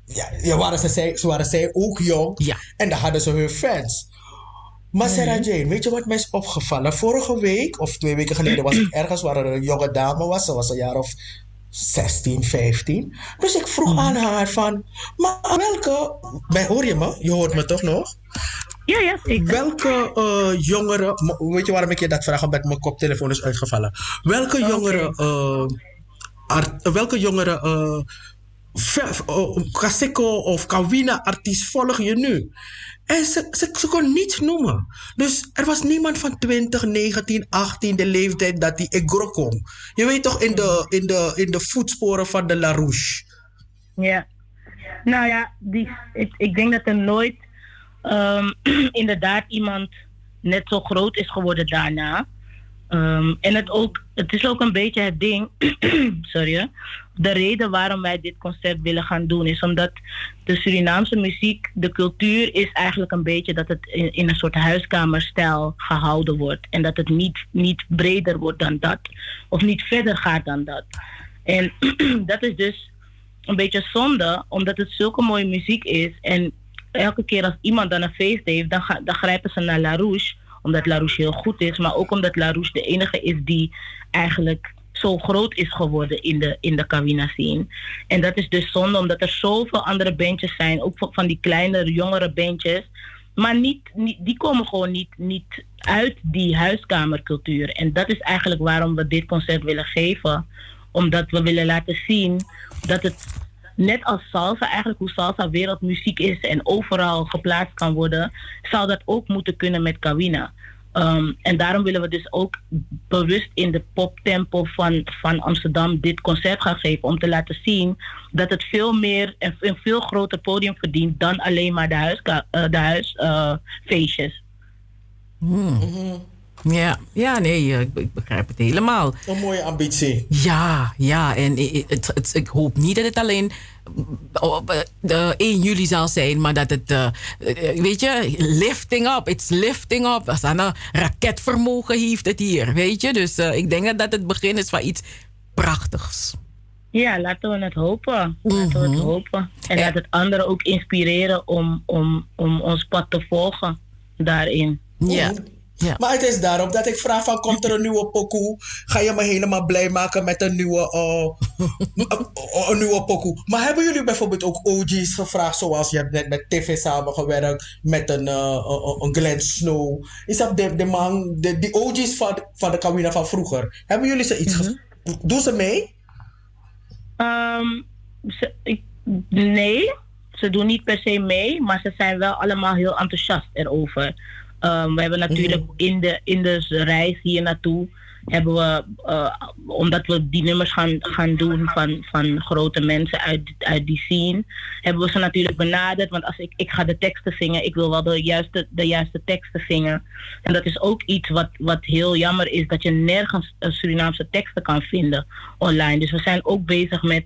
Ja, ja waren ze, ze waren zij ook jong. En dan hadden ze hun fans. Maar Sarah Jane, weet je wat mij is opgevallen? Vorige week, of twee weken geleden, was ik [CLEARS THROAT] ergens waar er een jonge dame was. Ze was een jaar of 16, 15. Dus ik vroeg aan haar van, maar welke... Bij, hoor je me? Je hoort me toch nog? Ja, ja, zeker. Welke eh, jongeren... m- Weet je waarom ik je dat vraag? Omdat mijn koptelefoon is uitgevallen. Welke jongeren... art- welke jongeren... eh, ve- oh, Kaseko of Kawina artiest volg je nu? En ze, ze, kon niets noemen. Dus er was niemand van 20, 19, 18 de leeftijd dat die Egro kon. Je weet toch in de, in de, in de voetsporen van de LaRouche. Ja. Nou ja, die, ik, ik denk dat er nooit ehm, [CLEARS THROAT] inderdaad iemand net zo groot is geworden daarna. Ehm, en het, ook, het is ook een beetje het ding, [CLEARS THROAT] sorry. De reden waarom wij dit concert willen gaan doen is omdat de Surinaamse muziek, de cultuur is eigenlijk een beetje dat het in, een soort huiskamerstijl gehouden wordt. En dat het niet, niet breder wordt dan dat, of niet verder gaat dan dat. En [CLEARS THROAT] dat is dus een beetje zonde, omdat het zulke mooie muziek is. En elke keer als iemand dan een feest heeft, dan, dan grijpen ze naar La Rouge. Omdat La Rouge heel goed is, maar ook omdat La Rouge de enige is die eigenlijk zo groot is geworden in de, in de Kawina scene. En dat is dus zonde, omdat er zoveel andere bandjes zijn, ook van- die kleinere, jongere bandjes. Maar niet, niet, die komen gewoon niet, niet uit die huiskamercultuur. En dat is eigenlijk waarom we dit concert willen geven. Omdat we willen laten zien dat het net als salsa, eigenlijk hoe salsa wereldmuziek is en overal geplaatst kan worden, zou dat ook moeten kunnen met Kawina. Ehm, en daarom willen we dus ook bewust in de poptempo van, van Amsterdam dit concert gaan geven. Om te laten zien dat het veel meer en een veel groter podium verdient dan alleen maar de huisfeestjes. de huis, eh, feestjes. Hmm. Ja, ja, nee, eh, ik, ik begrijp het helemaal. Een mooie ambitie. Ja, ja, en het, het- ik hoop niet dat het alleen op eh, de 1 juli zal zijn, maar dat het, eh, eh, weet je, lifting up, it's lifting up. Als aan een raketvermogen heeft het hier, weet je. Dus eh, ik denk dat dat het begin is van iets prachtigs. Ja, laten we het hopen. Laten we Mhm. het hopen. En laat het anderen ook inspireren om, om, om ons pad te volgen daarin. Ja. Maar het is daarom dat ik vraag van, komt er een nieuwe pokoe? Ga je me helemaal blij maken met een nieuwe, eh, [LAUGHS] een- een nieuwe pokoe? Maar hebben jullie bijvoorbeeld ook OG's gevraagd, zoals je hebt net met TV samengewerkt, met een, eh, een, een Glenn Snow? Is dat de, de man, de, die OG's van, van de Kawina van vroeger? Hebben jullie ze iets ge- Doen ze mee? Ehm, ze, ik, nee, ze doen niet per se mee, maar ze zijn wel allemaal heel enthousiast erover. Ehm, we hebben natuurlijk in, de, in de reis hier naartoe, hebben we, eh, omdat we die nummers gaan, gaan doen van, van grote mensen uit, uit die scene, hebben we ze natuurlijk benaderd. Want als ik, ik ga de teksten zingen, ik wil wel de juiste, de juiste teksten zingen. En dat is ook iets wat, wat heel jammer is, dat je nergens Surinaamse teksten kan vinden online. Dus we zijn ook bezig met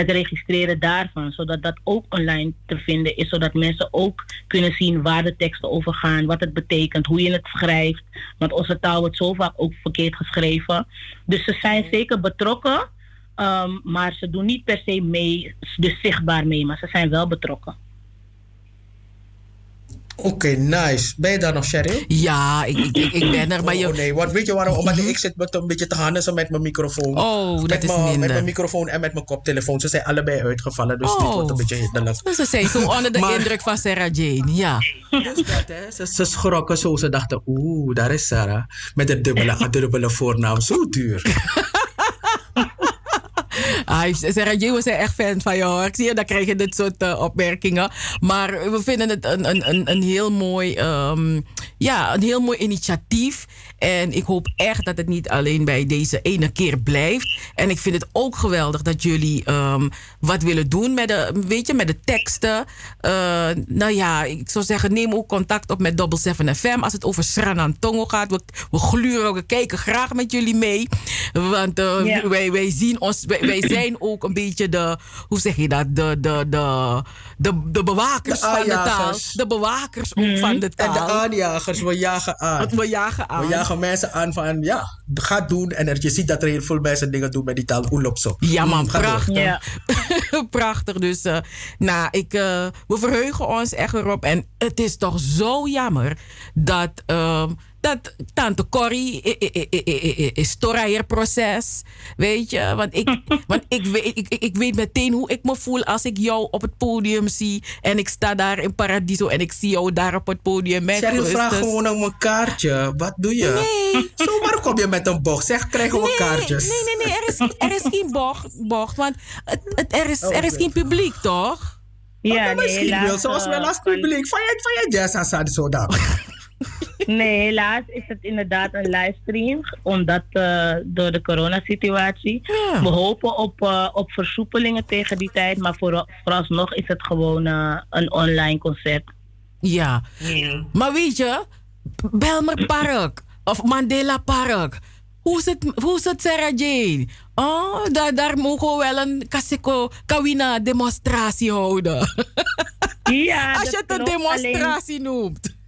het registreren daarvan, zodat dat ook online te vinden is, zodat mensen ook kunnen zien waar de teksten over gaan, wat het betekent, hoe je het schrijft. Want onze taal wordt zo vaak ook verkeerd geschreven. Dus ze zijn zeker betrokken, ehm, maar ze doen niet per se mee, dus zichtbaar mee, maar ze zijn wel betrokken. Oké, nice. Ben je daar nog, Sherry? Ja, ik, ik, ik, ik ben er, maar je... Oh nee, want weet je waarom? Omdat ik zit met een beetje te hannissen met mijn microfoon. Oh, dat met is mijn- Met minder. mijn microfoon en met mijn koptelefoon. Ze zijn allebei uitgevallen, dus dit Oh. wordt een beetje hinderlijk. Dus ze zijn zo onder de Maar- indruk van Sarah Jane, ja. Dus dat, hè. Ze, ze schrokken zo. Ze dachten, oeh, daar is Sarah. Met een dubbele, [LAUGHS] dubbele voornaam. Zo duur. Ah, Sarah J was er echt fan van jou. Ik zie je, dan krijg je dit soort eh, opmerkingen. Maar we vinden het een, een, een, een, heel mooi, ehm, ja, een heel mooi initiatief. En ik hoop echt dat het niet alleen bij deze ene keer blijft. En ik vind het ook geweldig dat jullie ehm, wat willen doen met de, weet je, met de teksten. Eh, nou ja, ik zou zeggen, neem ook contact op met Double 7 FM als het over Sranantongo gaat. We, we gluren, we kijken graag met jullie mee. Want eh, Ja. wij, wij zien ons, wij, wij [CLEARS THROAT] zijn ook een beetje de, hoe zeg je dat, de, de, de, de, de bewakers De van de taal. De bewakers ook van de En de taal. aanjagers, we jagen aan. We jagen aan. We jagen mensen aan van, ja, ga doen. En er, je ziet dat er heel veel mensen dingen doen met die taal. Oelop zo. Ja, man, Mm, prachtig. [LAUGHS] prachtig. Dus, eh, nou, ik, eh, we verheugen ons echt erop. En het is toch zo jammer dat, ehm, dat tante Corrie is proces. Weet je, want, ik, [LAUGHS] want ik, weet, ik, weet meteen hoe ik me voel als ik jou op het podium zie. En ik sta daar in Paradiso en ik zie jou daar op het podium met Cheryl, vraag gewoon om een kaartje. Wat doe je? Nee. Zomaar kom je met een bocht. Zeg, krijgen we kaartjes. Nee, nee, nee, er is, er is geen bocht, bocht want het, het, er, is, er is geen publiek, toch? Ja, Maar nee, misschien wel, zoals wel als publiek. Van je, van je jazz Assad zo dan. Nee, helaas is het inderdaad een livestream, omdat eh, door de coronasituatie. We hopen op, eh, op versoepelingen tegen die tijd, maar voor, vooralsnog is het gewoon eh, een online concert. Ja. Maar weet je, Belmer Park of Mandela Park. Hoe zit, hoe zit Sarah Jane? Oh, daar, daar mogen we wel een Kaseko Kawina demonstratie houden. Ja, [LAUGHS] Als je het een demonstratie noemt.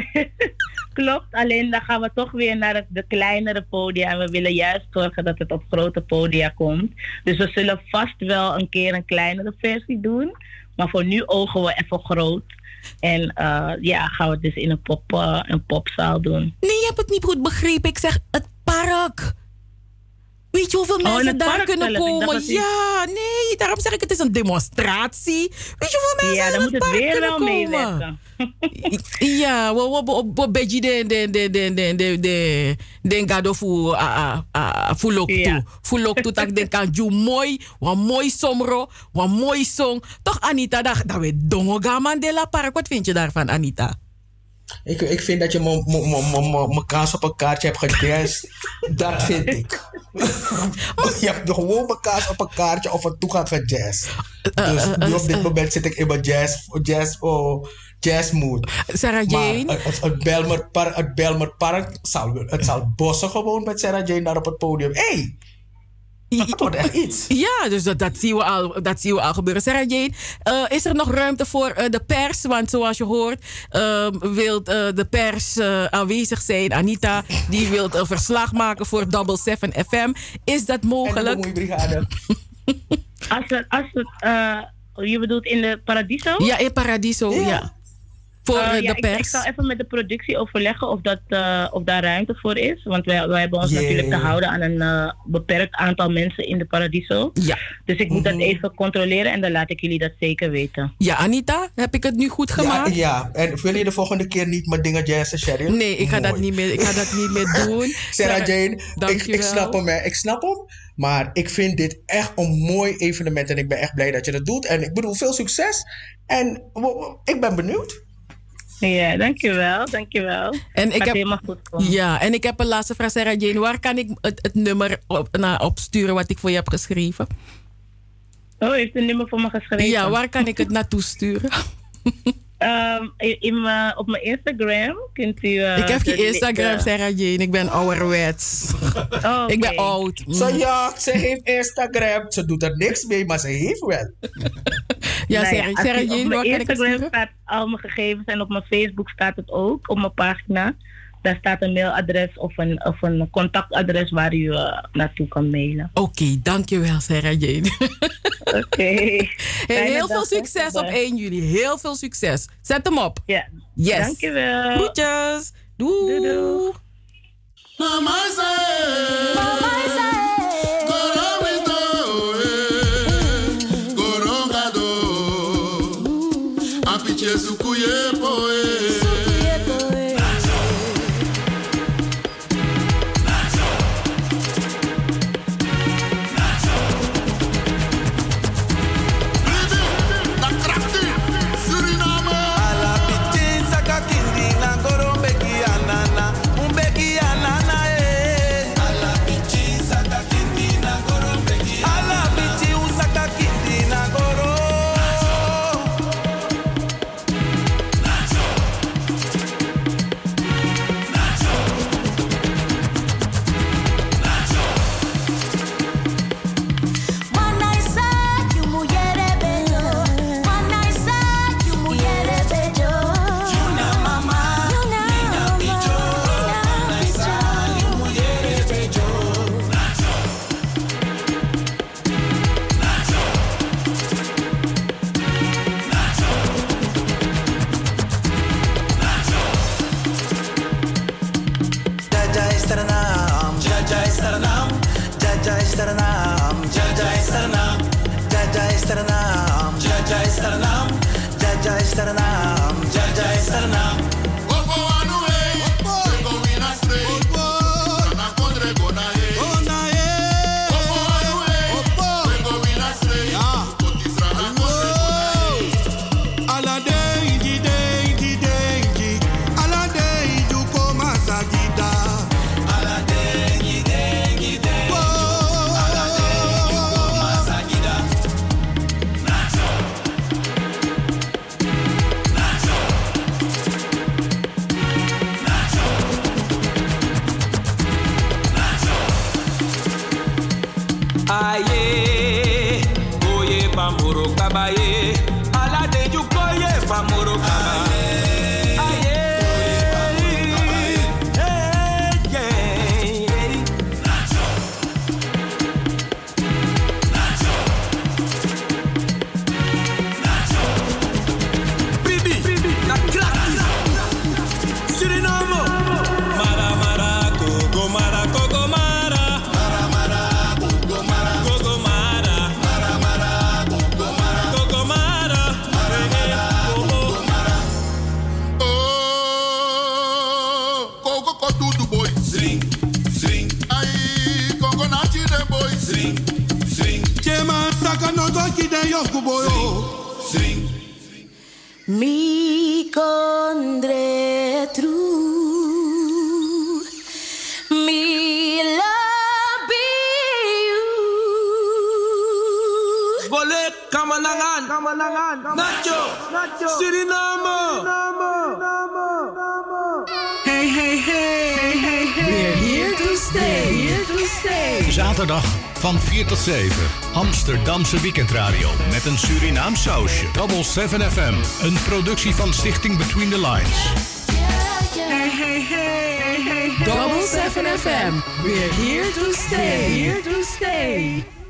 [LAUGHS] Klopt, alleen dan gaan we toch weer naar het, de kleinere podia. En we willen juist zorgen dat het op grote podia komt. Dus we zullen vast wel een keer een kleinere versie doen. Maar voor nu ogen we even groot. En eh, ja, gaan we het dus in een, pop, eh, een popzaal doen. Nee, je hebt het niet goed begrepen. Ik zeg het park. Weet je hoeveel Oh, mensen daar kunnen zelf. Komen? Ja, nee, daarom zeg ik het is een demonstratie. Weet je hoeveel mensen Ja, in het park weer kunnen wel komen? Ja, we we we beetje de de de de de de de de gado fu a a fulok tu fulok tu tak [LAUGHS] den kan ju mooi wa mooi somro wa mooi song toch Anita dat dat we dongo gaman de la park wat vind je daarvan Anita? Ik, ik vind dat je mijn kaas op een kaartje hebt gejazz. dat vind ik. [LAUGHS] je hebt gewoon mijn kaas op een kaartje of een toegang gejazz. Dus nu op dit moment zit ik in mijn jazz, jazz, oh, jazz mood. Sarah Jane? Maar het, het, het Belmer Park, het Belmer Park zal, het zal bossen gewoon met Sarah Jane daar op het podium. Hey, [LAUGHS] dat wordt echt iets. Ja, dus dat, dat, zien we al, dat zien we al gebeuren. Sarah Jane, eh, is er nog ruimte voor eh, de pers? Want zoals je hoort, wil de pers eh, aanwezig zijn. Anita, die wil een verslag maken voor Double 7 FM. Is dat mogelijk? Als het, als het eh, je bedoelt in de Paradiso? Ja, in Paradiso, ja. Voor Eh, eh, ja, de ik- Ik, pers. zal even met de productie overleggen of, dat, eh, of daar ruimte voor is. Want wij, wij hebben ons natuurlijk te houden aan een eh, beperkt aantal mensen in de Paradiso. Ja. Dus ik moet dat Mhm. even controleren en dan laat ik jullie dat zeker weten. Ja, Anita, heb ik het nu goed Ja, gemaakt? ja, en wil je de volgende keer niet met dingen jazzen, Cheryl? Nee, ik ga, dat niet meer, ik ga dat niet meer [LAUGHS] doen. Sarah Jane, ik, dankjewel. ik snap hem, hè. ik snap hem. Maar ik vind dit echt een mooi evenement en ik ben echt blij dat je dat doet. En ik bedoel, veel succes. En ik ben benieuwd. Ja, dankjewel, dankjewel. En ik Gaat heb, helemaal goed komen. ja, en ik heb een laatste vraag, Sarah Jane. Waar kan ik het, het nummer op, naar opsturen wat ik voor je heb geschreven? Oh, u heeft een nummer voor me geschreven? Ja, waar kan ik het naartoe sturen? [LAUGHS] Ehm, in, mijn- op mijn Instagram kunt u... eh, ik heb geen Instagram, Sarah Jane. Ik ben ouderwets. Oh, Ik ben oké. oud. Mm. Ze ja, ze heeft Instagram. Ze doet er niks mee, maar ze heeft wel. [LAUGHS] Ja, Nou Sarah, als Sarah Jane, Op mijn Instagram staat al mijn gegevens en op mijn Facebook staat het ook, op mijn pagina. Daar staat een mailadres of een, of een contactadres waar u eh, naartoe kan mailen. Oké, dankjewel Sarah Jane. [LAUGHS] Oké. [LAUGHS] Hey, heel dag, veel succes op Bye. 1 juli. Heel veel succes. Zet hem op. Ja. Yes. Dankjewel. Groetjes. Doei. doei. Mama Mama van 4 tot 7. Amsterdamse weekendradio met een Surinaam sausje. Double 7 FM, een productie van Stichting Between the Lines. Hey, hey, hey, Double 7 FM, we're here to stay. We're here to stay.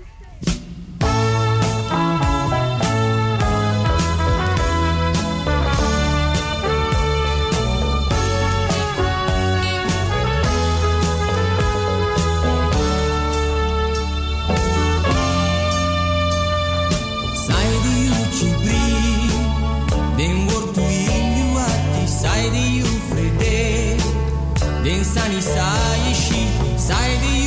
何さえしさえり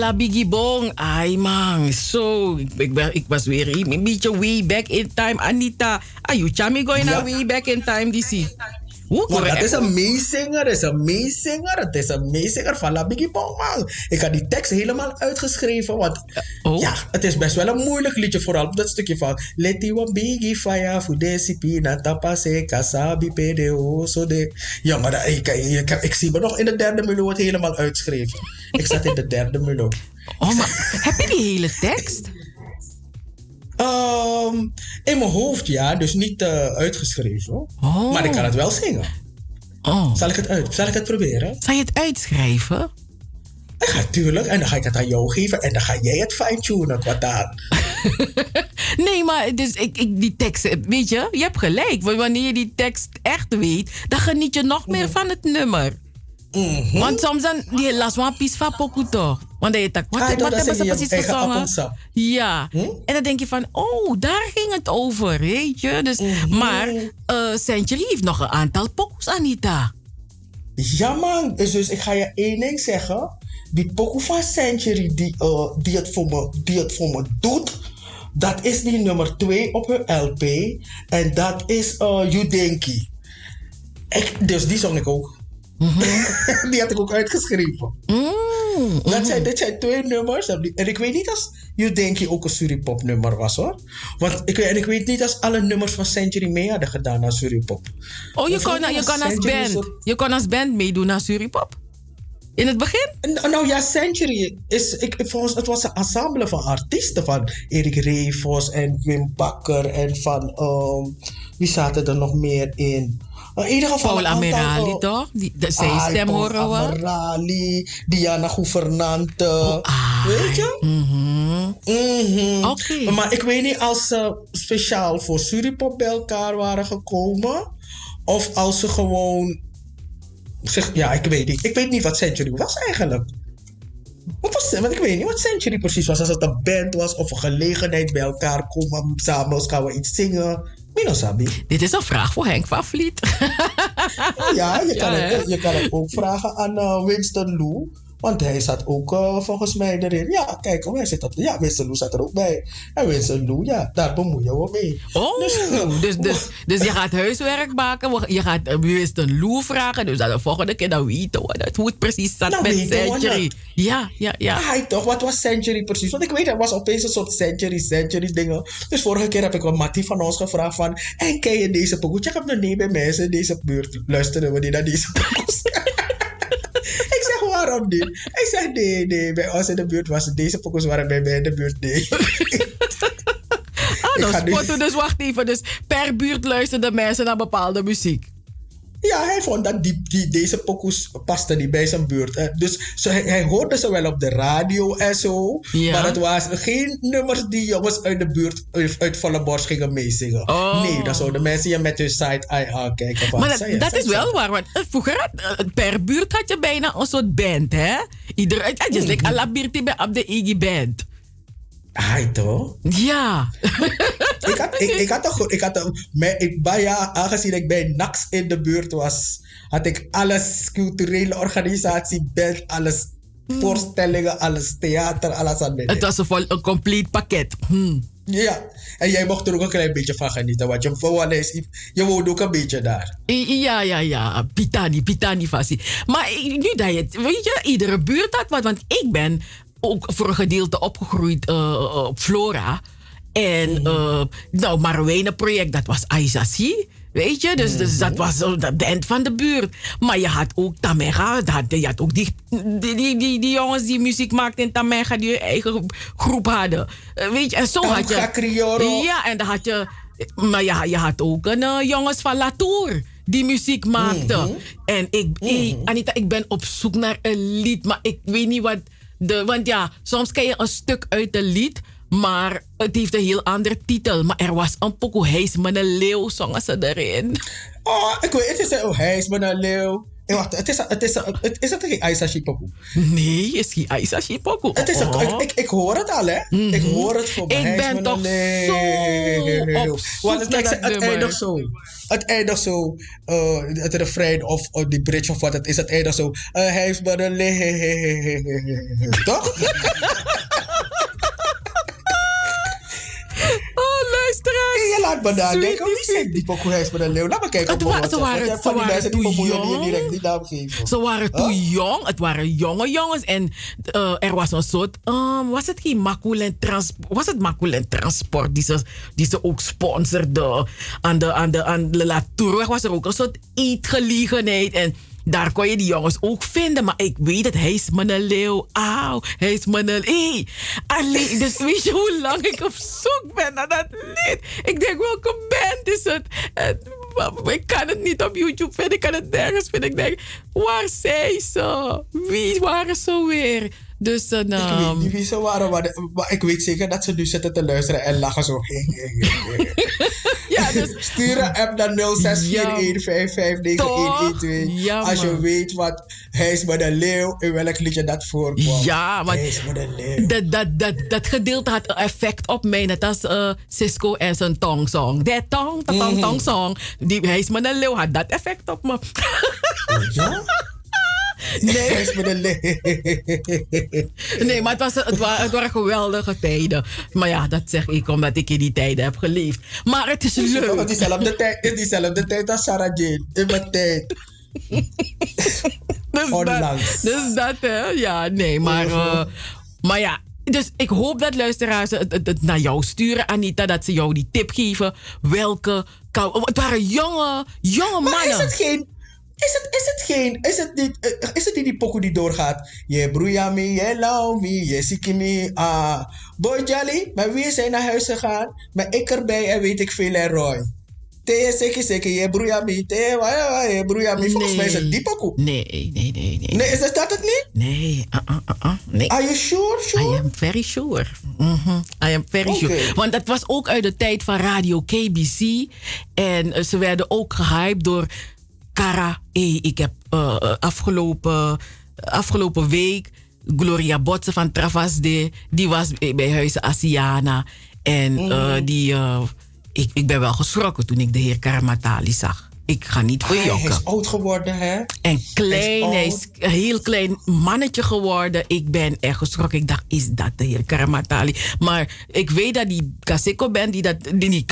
Alla Biggie Bong. Ai man, zo. Ik, ik, was weer een beetje way back in time. Anita, are you chami going naar way back in time, DC? Hoe dat correct? is een meezinger, is een meezinger. Het is een meezinger van La Biggie Bong, man. Ik had die tekst helemaal uitgeschreven, want ja, het is best wel een moeilijk liedje. Vooral op dat stukje van Leti wa Biggie fire voor desi pina tapase kasabi pdo so de. Ja, maar dat- ik, ik, ik, zie me nog in de derde mulo het helemaal uitgeschreven. Ik zat in de derde mulo. Oh, maar heb je die hele tekst? Ehm, in mijn hoofd, ja. Dus niet eh, uitgeschreven. Maar ik kan het wel zingen. Oh. Zal, ik het uit, zal ik het proberen? Zal je het uitschrijven? Ja, tuurlijk. En dan ga ik het aan jou geven. En dan ga jij het fine-tunen qua taal. [LAUGHS] Nee, maar dus ik, ik, die tekst, weet je, je hebt gelijk. Want wanneer je die tekst echt weet, dan geniet je nog meer van het nummer. Want soms dan, die las one piece van pokoe toch? Want dan je tak, wat, Ah, wat dat hebben ze precies gezongen? Ja. En dan denk je van, oh, daar ging het over, weet je. Dus, Maar eh Century heeft nog een aantal pokoes, Anita. Ja, man. Dus, dus ik ga je één ding zeggen. Die pokoe van Century die, eh, die, het voor me, die het voor me doet... Dat is die nummer 2 op hun LP. En dat is uh, Judenki. Ik, dus die zong ik ook. [LAUGHS] die had ik ook uitgeschreven. Dat zijn, dit zijn twee nummers. En ik weet niet als Judenki ook een Suripop nummer was hoor. Want ik, weet- en ik weet niet als alle nummers van Century mee hadden gedaan aan Suripop. Oh, je kon, je kon als band. Je kon als band meedoen aan Suripop. In het begin? Nou ja, Century is, ik, volgens, het was een ensemble van artiesten van Erik Revos en Wim Bakker en van, ehm, wie zaten er nog meer in? In ieder geval Paul een aantal, Amerali, eh, toch? Die, de, ah, stem horen we. Diana Gouvernante. Oh, weet je? Mhm. Oké. Maar ik weet niet als ze speciaal voor Suripop bij elkaar waren gekomen. Of als ze gewoon. Zeg, ja, ik weet niet. Ik weet niet wat Century was eigenlijk. Wat was, want ik weet niet wat Century precies was. Als het een band was of een gelegenheid bij elkaar komen. Samen gaan we iets zingen. Dit is een vraag voor Henk van Vliet. Ja, je kan, Ja, het, je kan het ook vragen aan eh, Winston Lou. Want hij zat ook eh, volgens mij erin. Ja, kijk, oh, hij zit dat. Ja, Winston Lou zat er ook bij. En Winston Lou, ja, daar bemoeien we mee. Oh, dus, [LAUGHS] dus, [LAUGHS] dus je gaat huiswerk maken. Je gaat uh, Winston Lou vragen. Dus dat de volgende keer dan weten we dat, hoe het precies zat Nou, met Century. dat. Ja, ja, ja. Hij toch, wat was Century precies? Want ik weet, er was opeens een soort Century, Century dingen. Dus vorige keer heb ik een Mattie van ons gevraagd van... En ken je deze pokoe? Ik heb nog niet bij mensen in deze buurt. Luisteren we niet naar deze pokoes? [LAUGHS] waarom niet? Hij zegt, nee, nee, bij ons in de buurt was. Deze pokoes waren bij mij in de buurt, nee. [LAUGHS] Ah, nu- spotten, dus wacht even. Dus per buurt luisterden mensen naar bepaalde muziek. Ja, hij vond dat die, die, deze pokoes paste niet bij zijn buurt. Dus zo, hij, hij hoorde ze wel op de radio en zo. Ja. Maar het was geen nummers die jongens uit de buurt uit, volle borst gingen meezingen. Oh. Nee, dan zouden mensen je met hun side eye aankijken. Maar zei dat, dat zei is wel waar. Want eh, vroeger, had, eh, per buurt had je bijna een soort band, hè? Iedereen, het is like alla birti bij op de Iggy band. Ai, toch? Ja. [LAUGHS] ik, had, ik, ik had toch goed- ik had mij, ik, ja, aangezien ik bij NAX in de buurt was, had ik alles, culturele organisatie, band, alles, voorstellingen, alles, theater, alles aan mij. Het was een, een compleet pakket. Hm. Ja, en jij mocht er ook een klein beetje van genieten, want je, voor is, je woonde ook een beetje daar. Ja, ja, ja. Pitani, pitani fasi. Maar nu dat je het, weet je, iedere buurt had wat. Want ik ben ook voor een gedeelte opgegroeid eh, op Flora. En eh nou, Marouwijnen project, dat was Aizaci. Weet je, dus, dus dat was zo de band van de buurt. Maar je had ook Tamega, je had ook die, die, die, die, jongens die muziek maakten in Tamega, die hun eigen groep hadden. Eh, weet je, en zo had je... Ja, en dan had je... Maar ja, je had ook een eh, jongens van Latour die muziek maakten. En ik, ik- Anita, ik ben op zoek naar een lied, maar ik weet niet wat de... Want ja, soms ken je een stuk uit een lied, maar het heeft een heel andere titel. Maar er was een pokoe Heis met een leeuw, zongen ze erin. Oh, ik weet het, is oh, hij is maar een leeuw. Eh, wacht, het is, het is, het, is het geen Aisashi Poku? Nee, is geen Aisashi Poku. Het is een, Oh. ik, ik, ik hoor het al, hè? Ik hoor het voor Ik ben toch zo op Want het, het, eindigt zo. Het eindigt zo. eh, het refrein of, of die bridge of wat het is. Het eindigt zo. eh, hij is maar een [LAUGHS] Toch? [LAUGHS] luisteraars. Je laat me nadenken. Wie zingt die pokoe maar een leeuw? Laat me kijken Het wa- ze waren- ze waren die jong. direct die naam geven. Ze waren toen jong. Het waren jonge jongens. En eh, er was een soort... ehm, was het geen Maculent Transport? Was het Maculent Transport die ze, die ze ook sponsorde? Aan de, aan de, aan de Latourweg was er ook een soort eetgelegenheid. En daar kon je die jongens ook vinden. Maar ik weet het. Hij is mijn leeuw. Auw. Hij is mijn Hey. Alleen, dus weet je hoe lang ik op zoek ben naar dat lied? Ik denk, welke band is het? Ik kan het niet op YouTube vinden. Ik kan het nergens vinden. Ik denk, waar zijn ze? Wie waren ze weer? Dus een... Ik weet ehm, niet wie ze waren, maar, de- maar ik weet zeker dat ze nu zitten te luisteren en lachen zo. [LAUGHS] ja, dus, Stuur een app naar 0641559112 Ja, als je weet wat hij is met een leeuw in welk liedje dat voorkomt. Ja, maar Hij is met een leeuw. dat, dat, dat, dat gedeelte had een effect op mij. Net als eh, Cisco en zijn tong song. Dat tong, dat tong, Mhm. tong song. Die, hij is met een leeuw, had dat effect op me. Ja? [LAUGHS] Nee. Nee, maar het, was, het, waren, het waren geweldige tijden. Maar ja, dat zeg ik omdat ik in die tijden heb geleefd. Maar het is Nog in leuk. diezelfde tijd, in diezelfde tijd als Sarah Jane. In mijn tijd. [LAUGHS] Dus Onlangs. Dat, dus dat, hè? Ja, nee, maar... eh, maar ja, dus ik hoop dat luisteraars het, het, het naar jou sturen, Anita. Dat ze jou die tip geven. Welke... kou- Het waren jonge, jonge Maar mannen. is het geen... Is het, is het geen... Is het niet, eh, is het niet die pokoe die doorgaat? Je broeia me, je lauw me, je zieke me. Ah, boy Jolly, maar wie zijn naar huis gegaan? Maar ik erbij en weet ik veel en Roy. Te zeker zeker, je broeia me, te wa- wa- wa- je broeia me. Volgens mij is het die pokoe. Nee, nee, nee, nee. Nee, is het dat het niet? Nee, uh, uh, uh, nee. Are you sure? sure? I am very sure. Mhm, I am very sure. Want dat was ook uit de tijd van Radio KBC. En eh, ze werden ook gehyped door Cara E. Ik heb eh, afgelopen, afgelopen week Gloria Botse van Travasde. Die was bij Huizen Asiana. En eh, Mhm. die, eh, ik, ik ben wel geschrokken toen ik de heer Karamatali zag. Ik ga niet voor hij is oud geworden, hè? En klein, Hij hij is een heel klein mannetje geworden. Ik ben echt geschrokken. Ik dacht, is dat de heer Karamatali? Maar ik weet dat die Kaseko band, die dat, die, die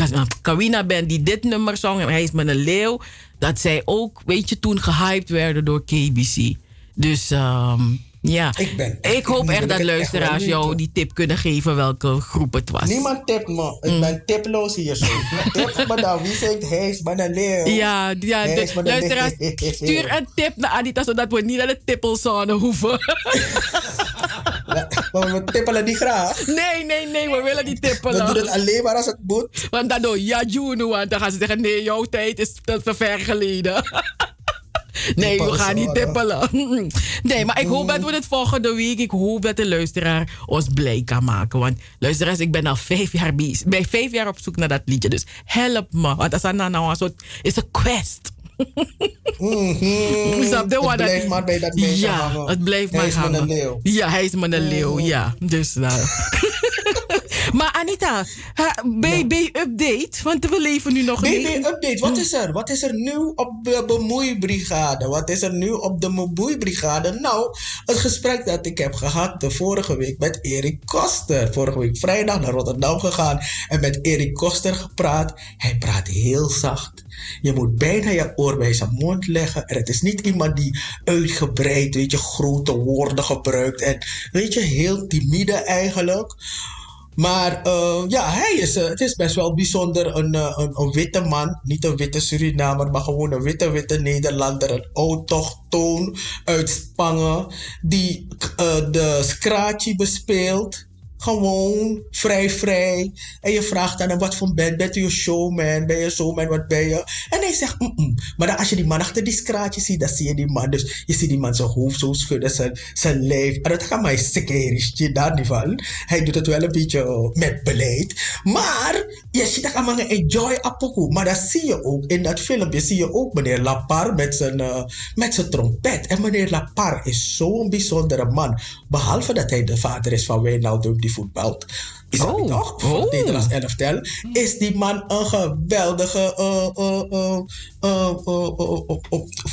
Kawina band, die dit nummer zong, en hij is met een leeuw, dat zij ook, weet je, toen gehyped werden door KBC. Dus ehm, ja, Ik ben ik hoop echt dat echt luisteraars jou die tip kunnen geven welke groep het was. Niemand tipt me. Ik ben tiploos hier zo. Tip me dan. Wie zegt hij is met een leeuw? Ja, ja de, luisteraars, stuur een tip naar Anita, zodat we niet naar de tippelzone hoeven. [LAUGHS] Maar we tippelen niet graag. Nee, nee, nee, we willen niet We tippelen. doen het alleen maar als het moet. Want dan doe ja, want dan gaan ze zeggen: nee, jouw tijd is te te ver geleden. [LAUGHS] Nee, we gaan niet tippelen. [LAUGHS] Nee, maar ik hoop dat we het volgende week, ik hoop dat de luisteraar ons blij kan maken. Want luisteraars, ik ben al vijf jaar ben vijf jaar op zoek naar dat liedje. Dus help me. Want dat is nou een soort, is een quest. Mhm. Snap je Het wat blijft maar bij dat Ja, hangen. het blijft Hij maar is een leeuw. Ja, hij is een leeuw, ja. Dus nou. [LAUGHS] maar Anita, BB-update, want we leven nu nog BB niet. update, wat is er? Wat is er nu op de bemoeibrigade? Wat is er nu op de bemoeibrigade? Nou, het gesprek dat ik heb gehad de vorige week met Erik Koster. Vorige week vrijdag naar Rotterdam gegaan en met Erik Koster gepraat. Hij praat heel zacht. Je moet bijna je oor bij zijn mond leggen. En het is niet iemand die uitgebreid, weet je, grote woorden gebruikt. En weet je, heel timide eigenlijk. Maar eh, ja, hij is, eh, het is best wel bijzonder. Een, eh, een, een witte man, niet een witte Surinamer, maar gewoon een witte, witte Nederlander. Een autochtoon uit Spangen, die de scratchy bespeelt. Gewoon vrij, vrij. En je vraagt aan hem, wat voor band? Bent u een showman? Ben je showman? Wat ben je? En hij zegt, mm Maar dan als je die man achter die straatje ziet, dan zie je die man. Dus je ziet die man zijn hoofd zo schudden, zijn, zijn lijf. En dat gaat mij sekerisch, daar niet van. Hij doet het wel een beetje met beleid. Maar je ziet dat allemaal enjoy apoku. Maar dat zie je ook in dat filmpje. Zie je ook meneer Lapar met zijn, eh, met zijn trompet. En meneer Lapar is zo'n bijzondere man. Behalve dat hij de vader is van Wijnaldum die voetbalt. Is dat niet toch? Het Nederlands elftal. Is die man een geweldige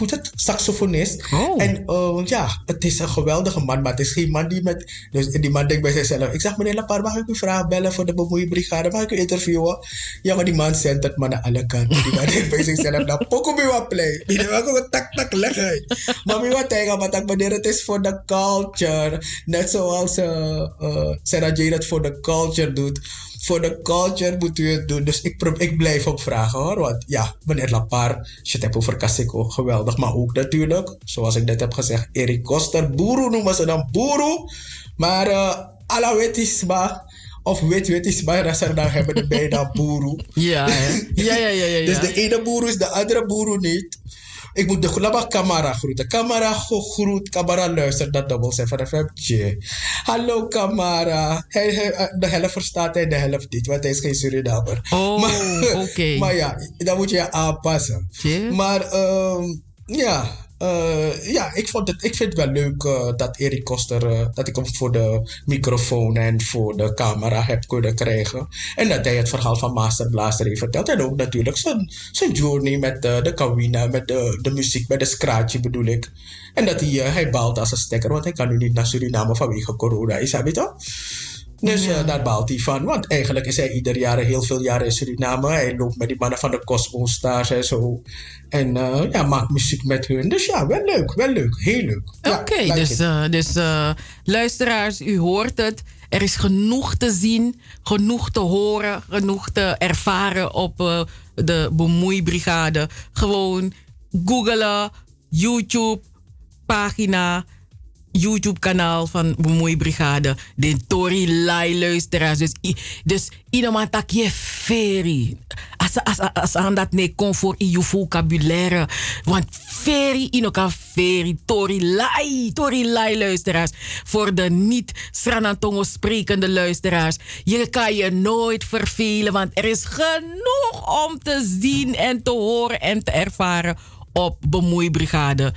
het? saxofonist. En eh, ja, het is een geweldige man. Maar het is geen man die met... Dus die man denkt bij zichzelf... Ik zeg, meneer Lapar, mag ik u vragen bellen voor de bemoeibrigade? Mag ik u interviewen? Ja, maar die man zendt het maar naar alle kanten. Die man [LAUGHS] denkt bij zichzelf... Nou, poko me wat play. Die ik wat tak tak leggen. Maar mi wat tegen, maar tak meneer, het is voor de culture. Net zoals uh, uh, Sarah Jane het voor de culture doet. Voor de culture moet u het doen. Dus ik, ik blijf ook vragen hoor. Want ja, meneer Lapar, als je het hebt over Kaseko, geweldig. Maar ook natuurlijk, zoals ik net heb gezegd, Erik Koster. Boeroe noemen ze dan Boeroe. Maar uh, Alawetisma of wit wetisma, [LAUGHS] dat ze dan hebben de bijna Boeroe. Ja, ja, ja, ja. [LAUGHS] Dus de ene boer is de andere boer niet. Ik moet de Kamara groeten. Kamara groet. Kamara luistert dat dubbel 7 FM. Tje. Hallo Kamara. Hij, hij- de helft verstaat hij, de helft niet, want hij is geen Surinamer. Oh, [LAUGHS] maar, oké. [LAUGHS] maar ja, dan moet je je aanpassen. Maar ehm, ja, eh, ja ik, vond het, ik vind het wel leuk eh, dat Erik Koster, eh, dat ik hem voor de microfoon en voor de camera heb kunnen krijgen. En dat hij het verhaal van Master Blaster heeft verteld. En ook natuurlijk zijn, zijn journey met de kawina, met de, de muziek, met de scratchje bedoel ik. En dat hij, hij baalt als een stekker, want hij kan nu niet naar Suriname vanwege corona, is dat toch? Dus eh, daar baalt hij van. Want eigenlijk is hij ieder jaar heel veel jaren in Suriname. Hij loopt met die mannen van de Cosmo Stars en zo. En eh, ja, maakt muziek met hun. Dus ja, wel leuk, wel leuk. Heel leuk. Oké, dus, eh, dus luisteraars, u hoort het. Er is genoeg te zien, genoeg te horen, genoeg te ervaren op de bemoeibrigade. Gewoon googelen, YouTube, pagina, YouTube-kanaal van Bemoeibrigade. De Tori Lai luisteraars. Dus, dus iemand tak je feri. Als, aan dat nee kon voor je vocabulaire. Want feri, in elkaar feri. Tori Lai. Tori Lai luisteraars. Voor de niet Sranantongo sprekende luisteraars. Je kan je nooit vervelen. Want er is genoeg om te zien en te horen en te ervaren op Bemoeibrigade.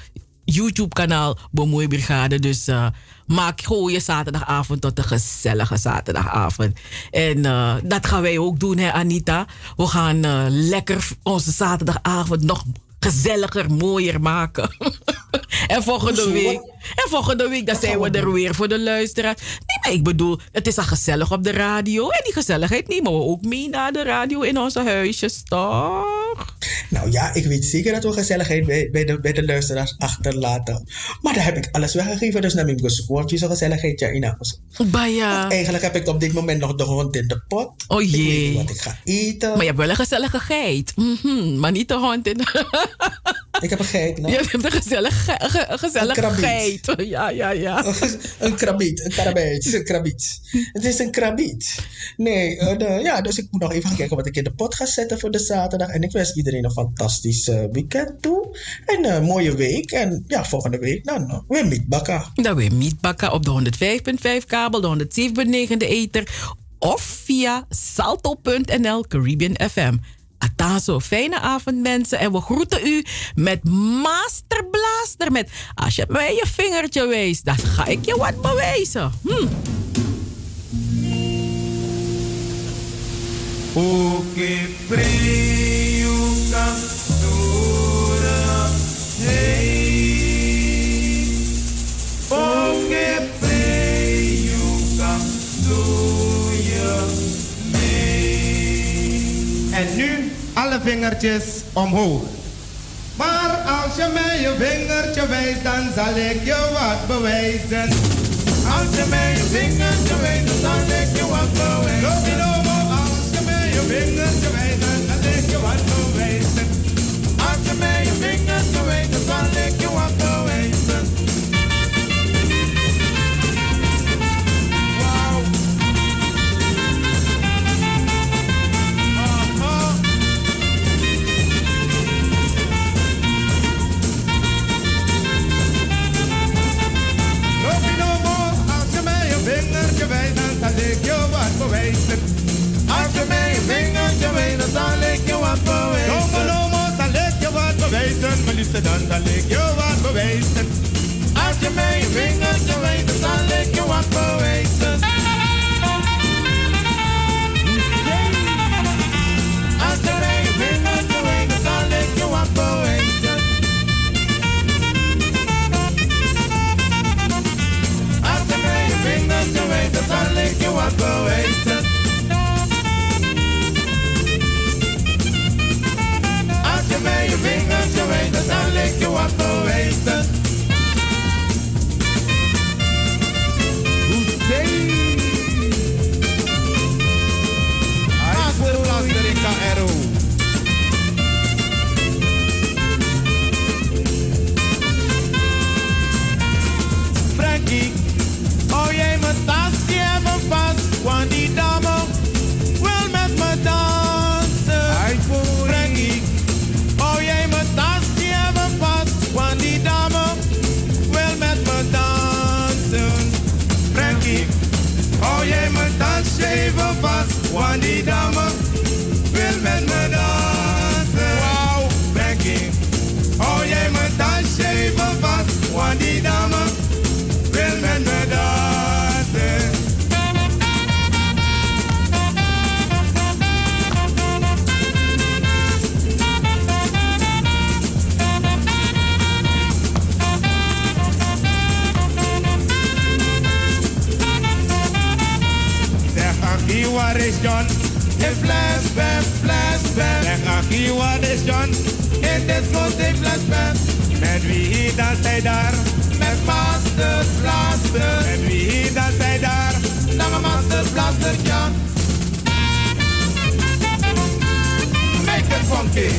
YouTube-kanaal Bemoeibrigade. Dus eh, maak gewoon je zaterdagavond tot een gezellige zaterdagavond. En eh, dat gaan wij ook doen, hè, Anita. We gaan eh, lekker onze zaterdagavond nog gezelliger, mooier maken. [LAUGHS] en volgende Hoezo? week. En volgende week dan zijn we er weer voor de luisteraar. Nee, maar ik bedoel, het is al gezellig op de radio. En die gezelligheid nemen we ook mee naar de radio in onze huisjes, toch? Nou ja, ik weet zeker dat we gezelligheid bij, bij, de, bij de luisteraars achterlaten. Maar daar heb ik alles weggegeven. Dus naar mijn want je zo'n gezelligheid ja, in huis. Baya. Eigenlijk heb ik op dit moment nog de hond in de pot. Oh Ik weet jee. niet wat ik ga eten. Maar je hebt wel een gezellige geit. Mhm, maar niet de hond in. Ik heb een geit, [LAUGHS] nou. Je hebt een gezellige, ge- ge- een gezellige Een [LAUGHS] Ja, ja, ja. [LAUGHS] een krabiet, een karabiet. Is een krabiet. Het is een krabiet. Nee, eh, de- ja, dus ik moet nog even gaan kijken wat ik in de pot ga zetten voor de zaterdag. En ik wens iedereen een fantastisch eh, weekend toe. En een mooie week. En ja, volgende week dan weer mietbakken. Dan weer mietbakken op de 105.5 kabel, de 107.9 de ether. Of via salto.nl Caribbean FM. Atazo, fijne avond mensen. En we groeten u met Master Blaster. Met, als je mij je vingertje wijst, dan ga ik je wat bewijzen. Hm. O que frio cantora Hey O que frio cantora En nu alle vingertjes omhoog. Maar als je mij je vingertje wijst, dan zal ik je wat bewijzen. Als je mij je vingertje wijst, dan zal ik je wat bewijzen. Als je mij je vingertje wijst, dan zal ik je wat bewijzen. Als je mij je vingertje wijst, dan zal ik wasted on the lake, you want for wasted. As you may ring your way, the lake, you want for wasted. I've nieuwe station. In dit multiplexpand. Met wie dan zij daar? Met masterplaster. Met wie dan zij daar? Naar een masterplaster, ja. Make it funky.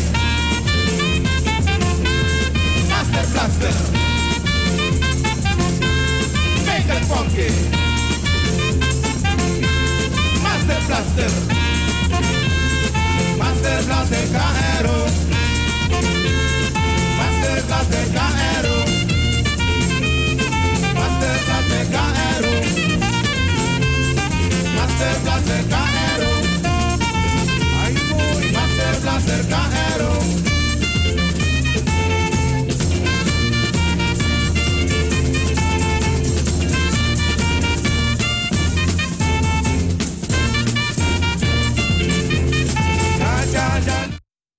Masterplaster. Make it funky. master blaster Masterclass de Cajero. Masterclass de Cajero. Masterclass de Cajero. Masterclass